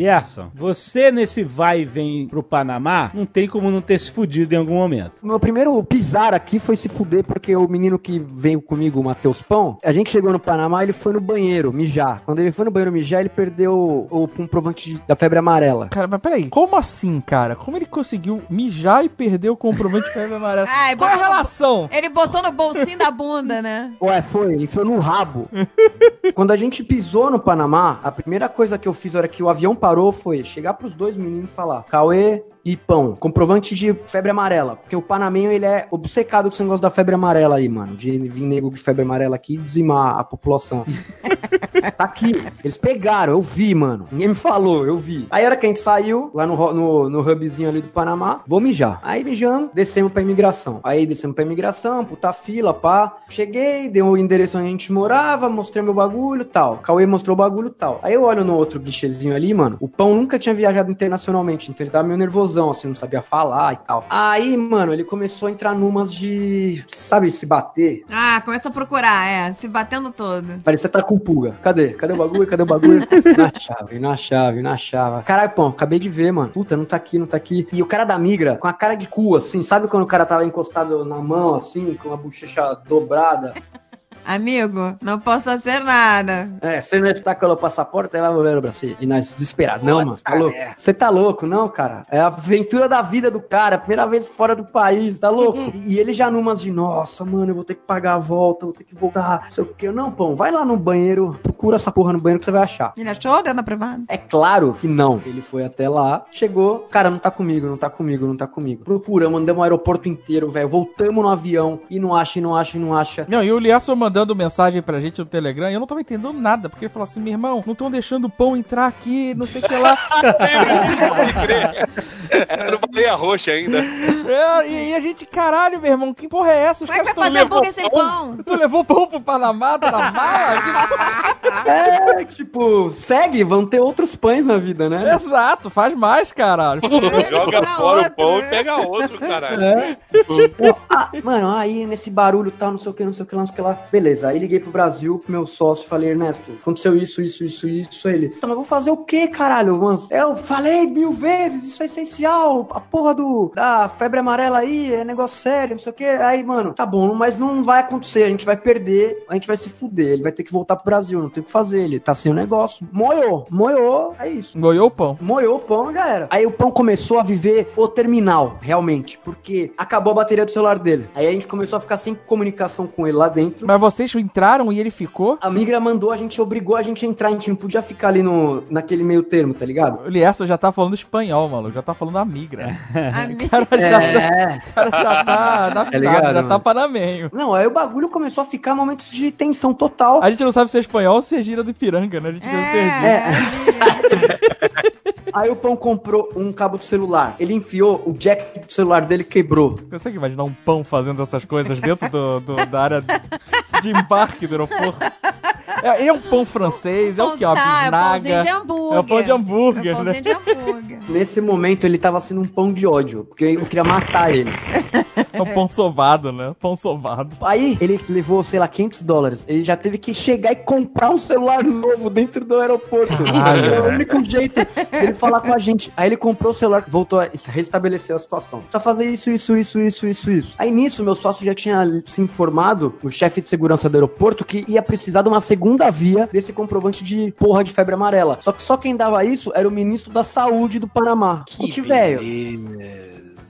Lierson, você nesse vai e vem pro Panamá, não tem como não ter se fudido em algum momento. Meu primeiro pisar aqui foi se fuder, porque o menino que veio comigo, o Matheus Pão, a gente chegou no Panamá, ele foi no banheiro mijar. Quando ele foi no banheiro mijar, ele perdeu o comprovante da febre amarela. Cara, mas peraí, como assim, cara? Como ele conseguiu mijar e perder o comprovante de febre amarela? Ai, Qual é a relação? Ele botou no bolsinho da bunda, né? Ué, foi, enfiou no rabo. Quando a gente pisou no Panamá, a primeira coisa que eu fiz na hora que o avião parou foi chegar pros dois meninos e falar: Cauê e Pão, comprovante de febre amarela. Porque o panamenho, ele é obcecado com esse negócio da febre amarela aí, mano. De vir nego de febre amarela aqui e dizimar a população. tá aqui. Eles pegaram, eu vi, mano. Ninguém me falou, eu vi. Aí a hora que a gente saiu, lá no, no, no hubzinho ali do Panamá, vou mijar. Aí mijando, descemos pra imigração. Aí descemos pra imigração, puta fila, pá. Cheguei, dei o endereço onde a gente morava, mostrei meu bagulho tal. Cauê mostrou o bagulho tal. Aí eu olho no outro guichezinho ali, mano. O pão nunca tinha viajado internacionalmente, então ele tava meio nervosão, assim, não sabia falar e tal. Aí, mano, ele começou a entrar numas de. Sabe, se bater. Ah, começa a procurar, é. Se batendo todo. Parecia tá com pulga. Cadê? Cadê o bagulho? Cadê o bagulho? na chave, na chave, na chave. Caralho, pão, acabei de ver, mano. Puta, não tá aqui, não tá aqui. E o cara da migra, com a cara de cu, assim, sabe quando o cara tava encostado na mão, assim, com a bochecha dobrada? Amigo, não posso fazer nada. É, você não está com o passaporte, vai volver ao Brasil. E nós desesperados. Não, mano, tá louco? Você tá louco? Não, cara. É a aventura da vida do cara. Primeira vez fora do país, tá louco? E ele já numas de, nossa, mano, eu vou ter que pagar a volta, vou ter que voltar, não sei o quê. Não, pão, vai lá no banheiro, procura essa porra no banheiro que você vai achar. Ele achou dentro da privada? É claro que não. Ele foi até lá, chegou, cara, não tá comigo, não tá comigo, não tá comigo. Procuramos, andamos o aeroporto inteiro, velho. Voltamos no avião e não acha, e não acha, e não acha. Não, e o Liasson mandando mensagem pra gente no Telegram, e eu não tava entendendo nada, porque ele falou assim, meu irmão, não estão deixando o pão entrar aqui, não sei o que lá. Era no Baleia Roxa ainda. É, e, e a gente, caralho, meu irmão, que porra é essa? Os Como é que caras vai tão fazer levando hambúrguer sem pão? Tu levou pão pro Panamá, tá na mala? É, tipo, segue, vão ter outros pães na vida, né? Exato, faz mais, caralho. Joga fora outro, o pão né? e pega outro, caralho. É. Ah, mano, aí nesse barulho tal, não sei o que, não sei o que lá, não sei o que lá. Beleza, aí liguei pro Brasil, pro meu sócio, falei, Ernesto, aconteceu isso, isso, isso, isso. Ele, tá, mas vou fazer o que, caralho, mano? Eu falei mil vezes, isso é essencial. A porra do, da febre amarela aí é negócio sério, não sei o que. Aí, mano, tá bom, mas não vai acontecer, a gente vai perder, a gente vai se fuder, ele vai ter que voltar pro Brasil, não tem o que fazer, ele tá sem o negócio. Moiou, moiou, é isso. Goiou o pão. Moiou o pão, já era. Aí o pão começou a viver o terminal, realmente, porque acabou a bateria do celular dele. Aí a gente começou a ficar sem comunicação com ele lá dentro. Mas vocês entraram e ele ficou? A migra mandou, a gente obrigou a gente a entrar, a gente não podia ficar ali no, naquele meio termo, tá ligado? O Liasson já tá falando espanhol, mano, já tá falando a migra. Amigo. O cara já, É. o cara já tá adaptado, ligado, já tá mano? panamenho. Não, aí o bagulho começou a ficar momentos de tensão total. A gente não sabe se é espanhol ou se é gira do Ipiranga, né? A gente deu perdido. É, Aí o pão comprou um cabo de celular. Ele enfiou, o jack do celular dele quebrou. Eu sei que imaginar um pão fazendo essas coisas dentro do, do- da área de embarque do aeroporto. É, é um pão francês, é o que? Tá, é pãozinho de hambúrguer. É o pão de hambúrguer, É o pãozinho né? de hambúrguer. Nesse momento ele tava sendo um pão de ódio, porque eu queria matar ele. É um pão sovado, né? Pão sovado. Aí ele levou, sei lá, 500 dólares. Ele já teve que chegar e comprar um celular novo dentro do aeroporto. Caralho. Era o único jeito dele falar com a gente. Aí ele comprou o celular, voltou a restabelecer a situação. Só fazer isso, isso, isso, isso, isso, isso. Aí nisso, meu sócio já tinha se informado, o chefe de segurança do aeroporto, que ia precisar de uma segunda via desse comprovante de porra de febre amarela. Só que só quem dava isso era o ministro da saúde do Panamá. Que velho.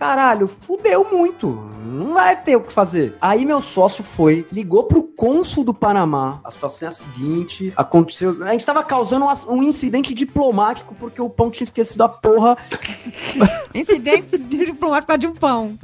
Caralho, fudeu muito. Não vai ter o que fazer. Aí meu sócio foi, ligou pro cônsul do Panamá. A situação é a seguinte: aconteceu. A gente tava causando um- um incidente diplomático porque o pão tinha esquecido a porra. Incidente diplomático por causa de um pão.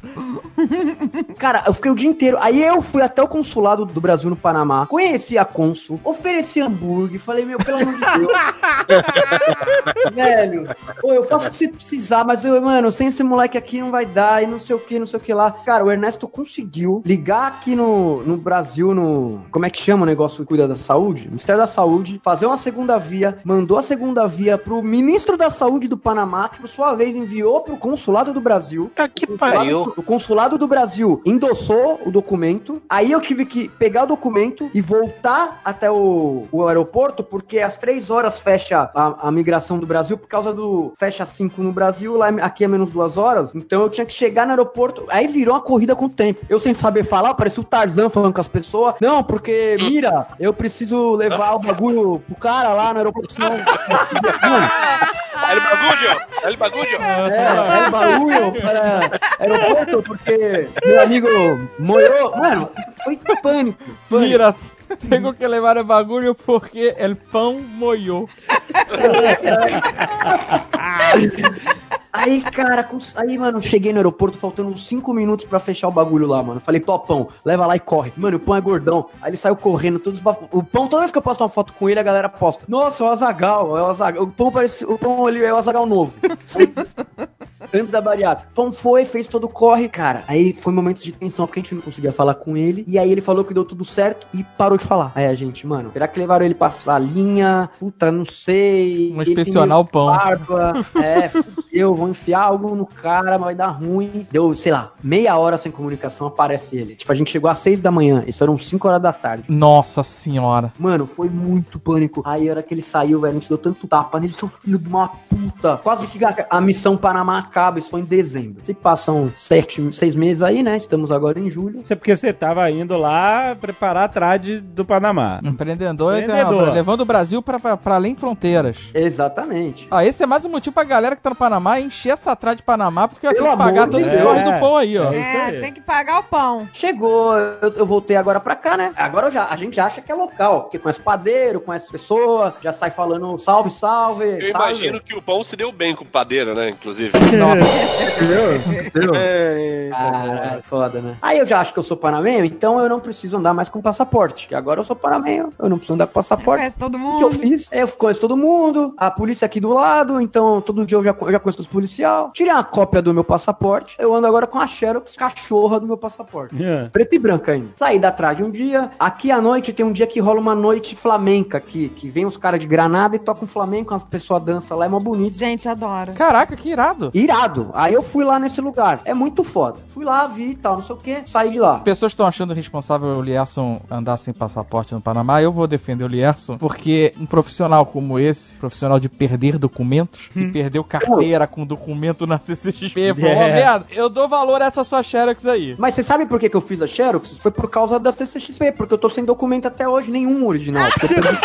Cara, eu fiquei o dia inteiro. Aí eu fui até o consulado do Brasil no Panamá, conheci a cônsul, ofereci hambúrguer, falei, meu, pelo amor de Deus. Velho, pô, eu faço o que você precisar, mas eu, mano, sem esse moleque aqui não vai dar, e não sei o que, não sei o que lá. Cara, o Ernesto conseguiu ligar aqui no, no Brasil, no. Como é que chama o negócio que cuida da saúde? Ministério da Saúde, fazer uma segunda via, mandou a segunda via pro ministro da Saúde do Panamá, que por sua vez enviou pro consulado do Brasil. Tá que pariu. O consulado do Brasil endossou o documento. Aí eu tive que pegar o documento e voltar até o, o aeroporto, porque às três horas fecha a, a migração do Brasil, por causa do fecha cinco no Brasil, lá aqui é menos duas horas. Então eu tinha que chegar no aeroporto. Aí virou uma corrida com o tempo. Eu sem saber falar, parecia o Tarzan falando com as pessoas. Não, porque, mira, eu preciso levar o bagulho pro cara lá no aeroporto, senão. El bagulho! El bagulho! é, é bagulho para aeroporto, porque meu amigo morreu. Mano, foi pânico. pânico. Mira, tenho que levar o bagulho porque el pão moiou. Aí, cara, aí, mano, cheguei no aeroporto faltando uns 5 minutos pra fechar o bagulho lá, mano. Falei, topão, leva lá e corre. Mano, o pão é gordão. Aí ele saiu correndo, todos bafo- O pão, toda vez que eu posto uma foto com ele, a galera posta. Nossa, é o Azagal, é o Azagal. O pão parece. O pão ele é o Azagal novo. Antes da bariátrica. Pão foi, fez todo o corre, cara. Aí foi momentos de tensão, porque a gente não conseguia falar com ele. E aí ele falou que deu tudo certo e parou de falar. Aí a gente, mano, será que levaram ele pra salinha? Puta, não sei. Vamos inspecionar o pão. Barba. É, fudeu, vou enfiar algo no cara, vai dar ruim. Deu, sei lá, meia hora sem comunicação, aparece ele. Tipo, a gente chegou às seis da manhã, isso eram cinco horas da tarde. Nossa senhora. Mano, foi muito pânico. Aí, a hora que ele saiu, velho, a gente deu tanto tapa nele, seu filho de uma puta. Quase que a missão Panamá acaba, isso foi em dezembro. Se passam sete, seis meses aí, né? Estamos agora em julho. Isso é porque você tava indo lá preparar a trade do Panamá. Empreendedor, Empreendedor. então, levando o Brasil pra, pra, pra além fronteiras. Exatamente. Ó, esse é mais um motivo pra galera que tá no Panamá encher essa atrás de Panamá, porque Pelo que pagar todo esse corre do pão aí, ó. É. É, aí. tem que pagar o pão. Chegou, eu, eu voltei agora pra cá, né? Agora eu já, a gente acha que é local, porque conhece padeiro, conhece pessoa, já sai falando salve, salve. Eu salve. imagino que o pão se deu bem com o padeiro, né? Inclusive. Caralho, foda, né? Aí eu já acho que eu sou panamenho, então eu não preciso andar mais com passaporte. Que agora eu sou panamenho, eu não preciso andar com passaporte. Conhece todo O mundo. que eu fiz? Eu conheço todo mundo, a polícia aqui do lado, então todo dia eu já, eu já conheço os policial. Tirei uma cópia do meu passaporte, eu ando agora com a Xerox cachorra do meu passaporte. É. Preto e branco ainda. Saí da trade um dia. Aqui à noite tem um dia que rola uma noite flamenca aqui, que vem os caras de granada e tocam flamenco, as pessoas dançam lá, é mó bonito. Gente, adoro. Caraca, que irado. Irado. Aí eu fui lá nesse lugar. É muito foda. Fui lá, vi e tal, não sei o que, saí de lá. Pessoas estão achando responsável o Lierson andar sem passaporte no Panamá. Eu vou defender o Lierson, porque um profissional como esse, profissional de perder documentos, que perdeu carteira com documento na CCXP, foi uma É. merda. Eu dou valor a essa sua Xerox aí. Mas você sabe por que, que eu fiz a Xerox? Foi por causa da CCXP, porque eu tô sem documento até hoje, nenhum original. Porque eu perdi-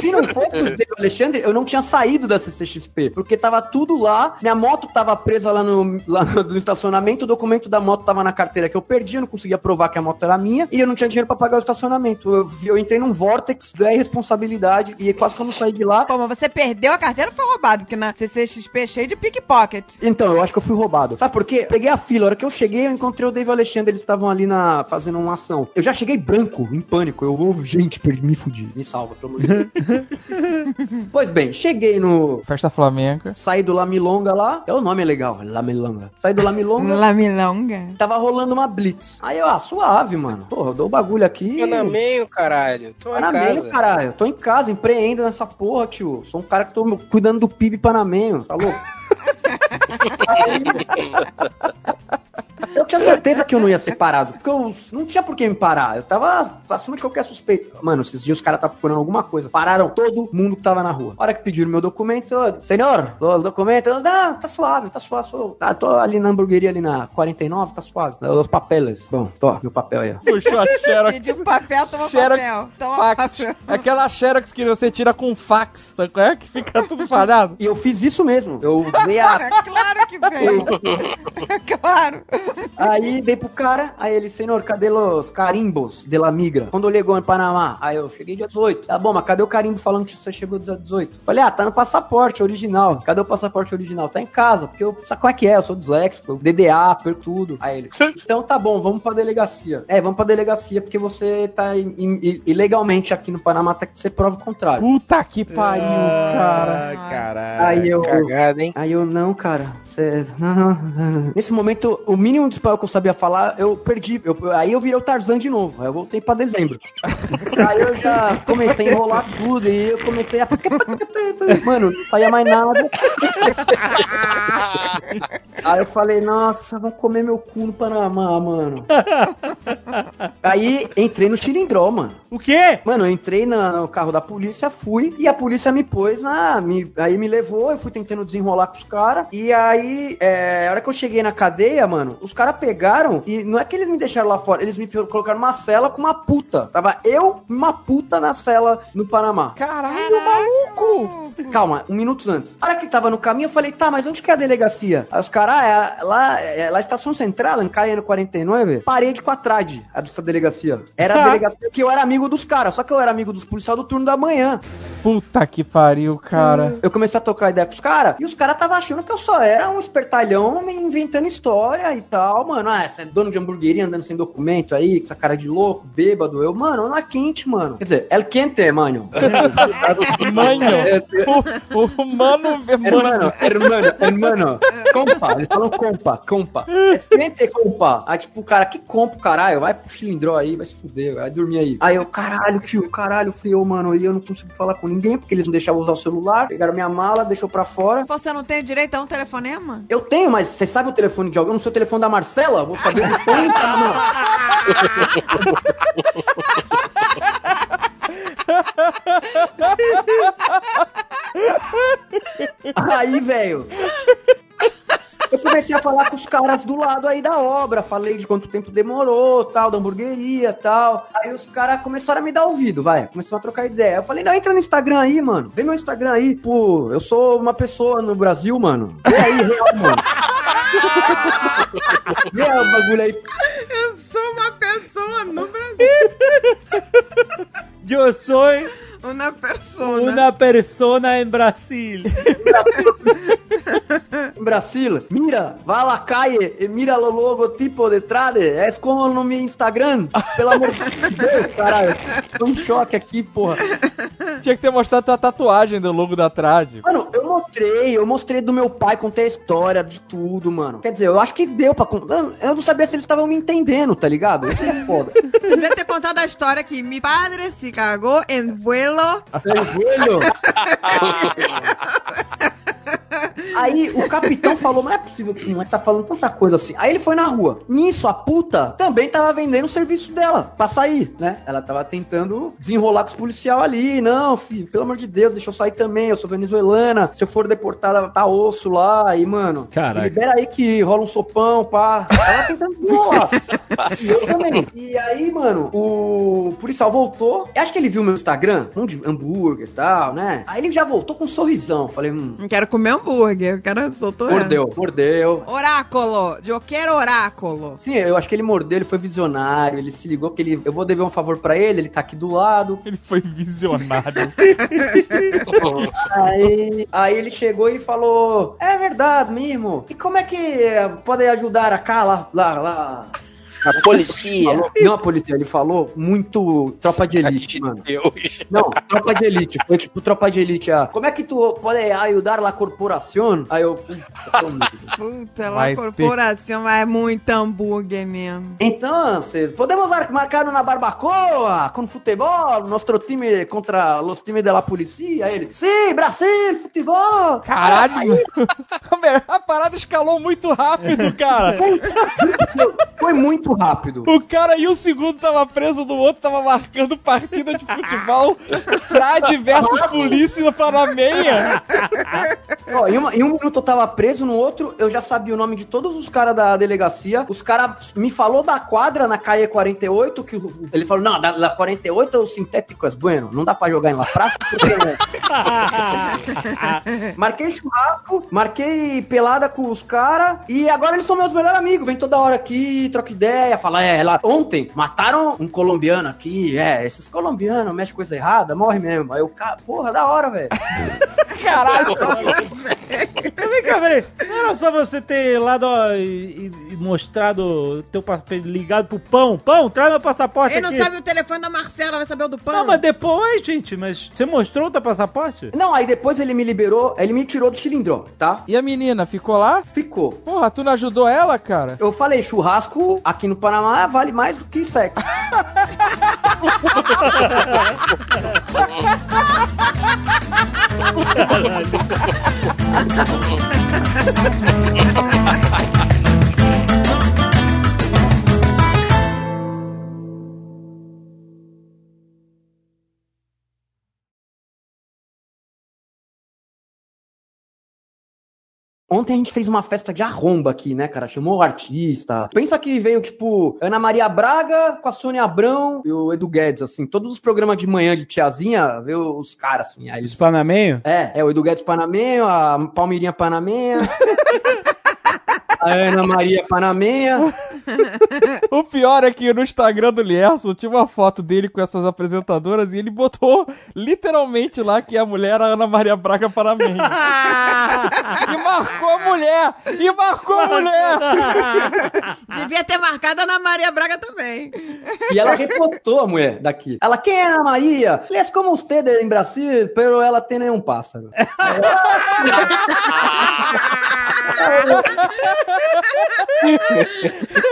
Se não fosse o David Alexandre, eu não tinha saído da CCXP, porque tava tudo lá, minha moto tava presa lá no, lá no estacionamento, o documento da moto tava na carteira que eu perdi, eu não conseguia provar que a moto era minha, e eu não tinha dinheiro pra pagar o estacionamento. Eu, eu entrei num vortex da irresponsabilidade, e quase que eu não saí de lá. Pô, mas você perdeu a carteira ou foi roubado? Porque na CCXP é cheio de pickpocket. Então, eu acho que eu fui roubado. Sabe por quê? Peguei a fila, a hora que eu cheguei, eu encontrei o Dave o Alexandre, eles estavam ali na, fazendo uma ação. Eu já cheguei branco, em pânico. Eu vou, gente, perdi, me fudi. Me salva, pelo amor de Deus. pois bem, cheguei no. Festa Flamenga. Saí do Lamilonga lá. É o nome é legal, Lamilonga. Saí do Lamilonga. Lamilonga. Tava rolando uma blitz. Aí eu, ah, suave, mano. Porra, eu dou o bagulho aqui. Panamenho, caralho. Tô em Panamenho, casa. caralho. Tô em casa, empreendo nessa porra, tio. Sou um cara que tô cuidando do PIB panamenho, tá louco? Eu tinha certeza que eu não ia ser parado, porque eu não tinha por que me parar. Eu tava acima de qualquer suspeito. Mano, esses dias os caras estavam procurando alguma coisa. Pararam todo mundo que tava na rua. A hora que pediram meu documento, eu, senhor, o documento, eu, não, tá suave, tá suave. Sou, tá, tô ali na hamburgueria, ali na 49, tá suave. Os papeles. Bom, tô, meu papel aí, ó. Puxou a Xerox. Pediu papel, toma Xerox, papel. Toma fax. papel. Aquela Xerox que você tira com fax, sabe qual é? Que fica tudo falhado. E eu fiz isso mesmo. Eu usei a Claro que veio. claro. Aí dei pro cara, aí ele, senhor, cadê os carimbos de la migra? Quando chegou em Panamá? Aí eu, cheguei dia 18. Tá bom, mas cadê o carimbo falando que você chegou dia 18? Falei, ah, tá no passaporte original. Cadê o passaporte original? Tá em casa, porque eu, sabe como é que é? Eu sou disléxico, eu DDA, perco tudo. Aí ele, então tá bom, vamos pra delegacia. É, vamos pra delegacia, porque você tá im- im- ilegalmente aqui no Panamá, até que você prova o contrário. Puta que pariu, cara. Ah, caralho. Aí eu. Cagada, hein? Aí eu, não, cara. Não, não. Nesse momento, o mínimo de espanhol que eu sabia falar, eu perdi. Eu- aí eu virei o Tarzan de novo. Aí eu voltei pra dezembro. aí eu já comecei a enrolar tudo e eu comecei a. Mano, não saía mais nada. Aí eu falei, nossa, vão comer meu cu no Panamá, mano. Aí entrei no Chilindró, mano. O quê? Mano, eu entrei no carro da polícia, fui, e a polícia me pôs na. Me, aí me levou, eu fui tentando desenrolar com os caras. E aí, é, a hora que eu cheguei na cadeia, mano, os caras pegaram e não é que eles me deixaram lá fora, eles me colocaram numa cela com uma puta. Tava eu e uma puta na cela no Panamá. Caralho, maluco! Calma, um minuto antes. A hora que tava no caminho, eu falei, tá, mas onde que é a delegacia? Aí os caras, ah, é lá, é lá Estação Central, em Caiano 49, parede com a trade, a dessa delegacia. Era a delegacia que eu era amigo dos caras, só que eu era amigo dos policiais do turno da manhã. Puta que pariu, cara. Eu comecei a tocar ideia com os caras, e os caras estavam achando que eu só era um espertalhão me inventando história e tal, mano. Ah, você é dono de hamburgueria andando sem documento aí, com essa cara de louco, bêbado. Eu, mano, não é quente, mano. Quer dizer, é quente, mano. Manho. É, O, o mano. Hermano, hermano, hermano. Compa, eles falam compa, compa. É quente, compa. Aí, tipo, cara, que compa, caralho? Vai pro cilindró aí, vai se fuder, vai dormir aí. Aí eu, caralho, tio, caralho, fui eu, mano. E eu não consigo falar com ninguém, porque eles não deixavam usar o celular. Pegaram minha mala, deixou pra fora. Você não tem direito a um telefonema? Eu tenho, mas você sabe o telefone de alguém? Eu não sei o telefone da Marcela? Vou saber onde tem, tá. Aí, velho. Eu comecei a falar com os caras do lado aí da obra, falei de quanto tempo demorou, tal, da hamburgueria, tal. Aí os caras começaram a me dar ouvido, vai, começaram a trocar ideia. Eu falei, não, entra no Instagram aí, mano, vem meu Instagram aí, pô, eu sou uma pessoa no Brasil, mano. Vê aí, real, mano. Vê o bagulho aí. Eu sou uma pessoa no Brasil. Eu sou Uma persona. uma persona em Brasil. Em Brasil, mira, vai lá calle e mira o logotipo de trás, é como no meu Instagram, pelo amor de Deus, caralho. Tô em choque aqui, porra. Tinha que ter mostrado tua tatuagem do logo da trade. Mano, eu mostrei, eu mostrei do meu pai, contei a história de tudo, mano. Quer dizer, eu acho que deu pra contar. Eu- não sabia se eles estavam me entendendo, tá ligado? Isso é foda. Devia ter contado a história que mi padre se cagou em vuelo. Meu velho. Aí o capitão falou, não é possível que o moleque tá falando tanta coisa assim. Aí ele foi na rua. Nisso, a puta também tava vendendo o serviço dela pra sair, né? Ela tava tentando desenrolar com os policial ali. Não, filho, pelo amor de Deus, deixa eu sair também. Eu sou venezuelana. Se eu for deportada, tá osso lá. E, mano, Caraca. libera aí que rola um sopão, pá. Ela tentando desenrolar. e eu também. E aí, mano, o policial voltou. Eu acho que ele viu meu Instagram, um de hambúrguer e tal, né? Aí ele já voltou com um sorrisão. Falei, hum, Não quero comer hambúrguer, eu quero soltou. mordeu, mordeu. Oráculo, eu quero oráculo. Sim, eu acho que ele mordeu, ele foi visionário, ele se ligou que ele. Eu vou dever um favor pra ele, ele tá aqui do lado. Ele foi visionário. Aí, aí ele chegou e falou: É verdade mesmo. E como é que eh, pode ajudar a cá lá, lá, lá? A policia. Falou- não a polícia, ele falou muito tropa de elite, mano. Deus. Não, tropa de elite. Foi tipo tropa de elite. Ah, como é que tu pode ajudar a corporação? Aí eu. puta, Vai lá corporação é muito hambúrguer mesmo. Então, podemos mar- marcar uma barbacoa com futebol, nosso time contra os times da polícia? Aí ele, sim, Brasil, futebol! Caralho! a parada escalou muito rápido, cara. Foi muito muito rápido. O cara em um segundo tava preso, no outro tava marcando partida de futebol pra diversos polícia Panameia. Ó, em, uma- em um minuto eu tava preso, no outro eu já sabia o nome de todos os caras da delegacia. Os caras me falou da quadra na CAE 48, que o- ele falou, não, da, da 48 o sintético é bueno, não dá pra jogar em La Prata, porque não. Marquei churrasco, marquei pelada com os caras e agora eles são meus melhores amigos. Vem toda hora aqui, troca ideia, fala, é, lá, ontem mataram um colombiano aqui, é, esses colombianos mexem coisa errada, morre mesmo. Aí eu, cara, porra, da hora, velho. Caralho. Vem cá, peraí. Não era só você ter lá ó, e, e- mostrado teu passaporte ligado pro pão. Pão, traz meu passaporte Ele não aqui. sabe o telefone da Marcela, vai saber o do pão. Não, mas depois, gente, mas você mostrou o teu passaporte? Não, aí depois ele me liberou, ele me tirou do cilindro, tá? E a menina ficou lá? Ficou. Porra, tu não ajudou ela, cara? Eu falei, churrasco aqui no Panamá vale mais do que sexo. ハハハハハ! Ontem a gente fez uma festa de arromba aqui, né, cara? Chamou o artista. Pensa que veio, tipo, Ana Maria Braga com a Sônia Abrão e o Edu Guedes, assim. Todos os programas de manhã de tiazinha, veio os caras, assim. Aí eles... Panamenho? É, é o Edu Guedes Panamenho, a Palmeirinha Panamenha. a Ana Maria Panamenha. O pior é que no Instagram do Lierson tinha uma foto dele com essas apresentadoras e ele botou literalmente lá que a mulher era a Ana Maria Braga Panamenha. e marcou a mulher! E marcou a mulher! Devia ter marcado a Ana Maria Braga também. E ela reportou a mulher daqui. Ela, quem é Ana Maria? É como ustedes em Brasil, pero ela tem nenhum pássaro.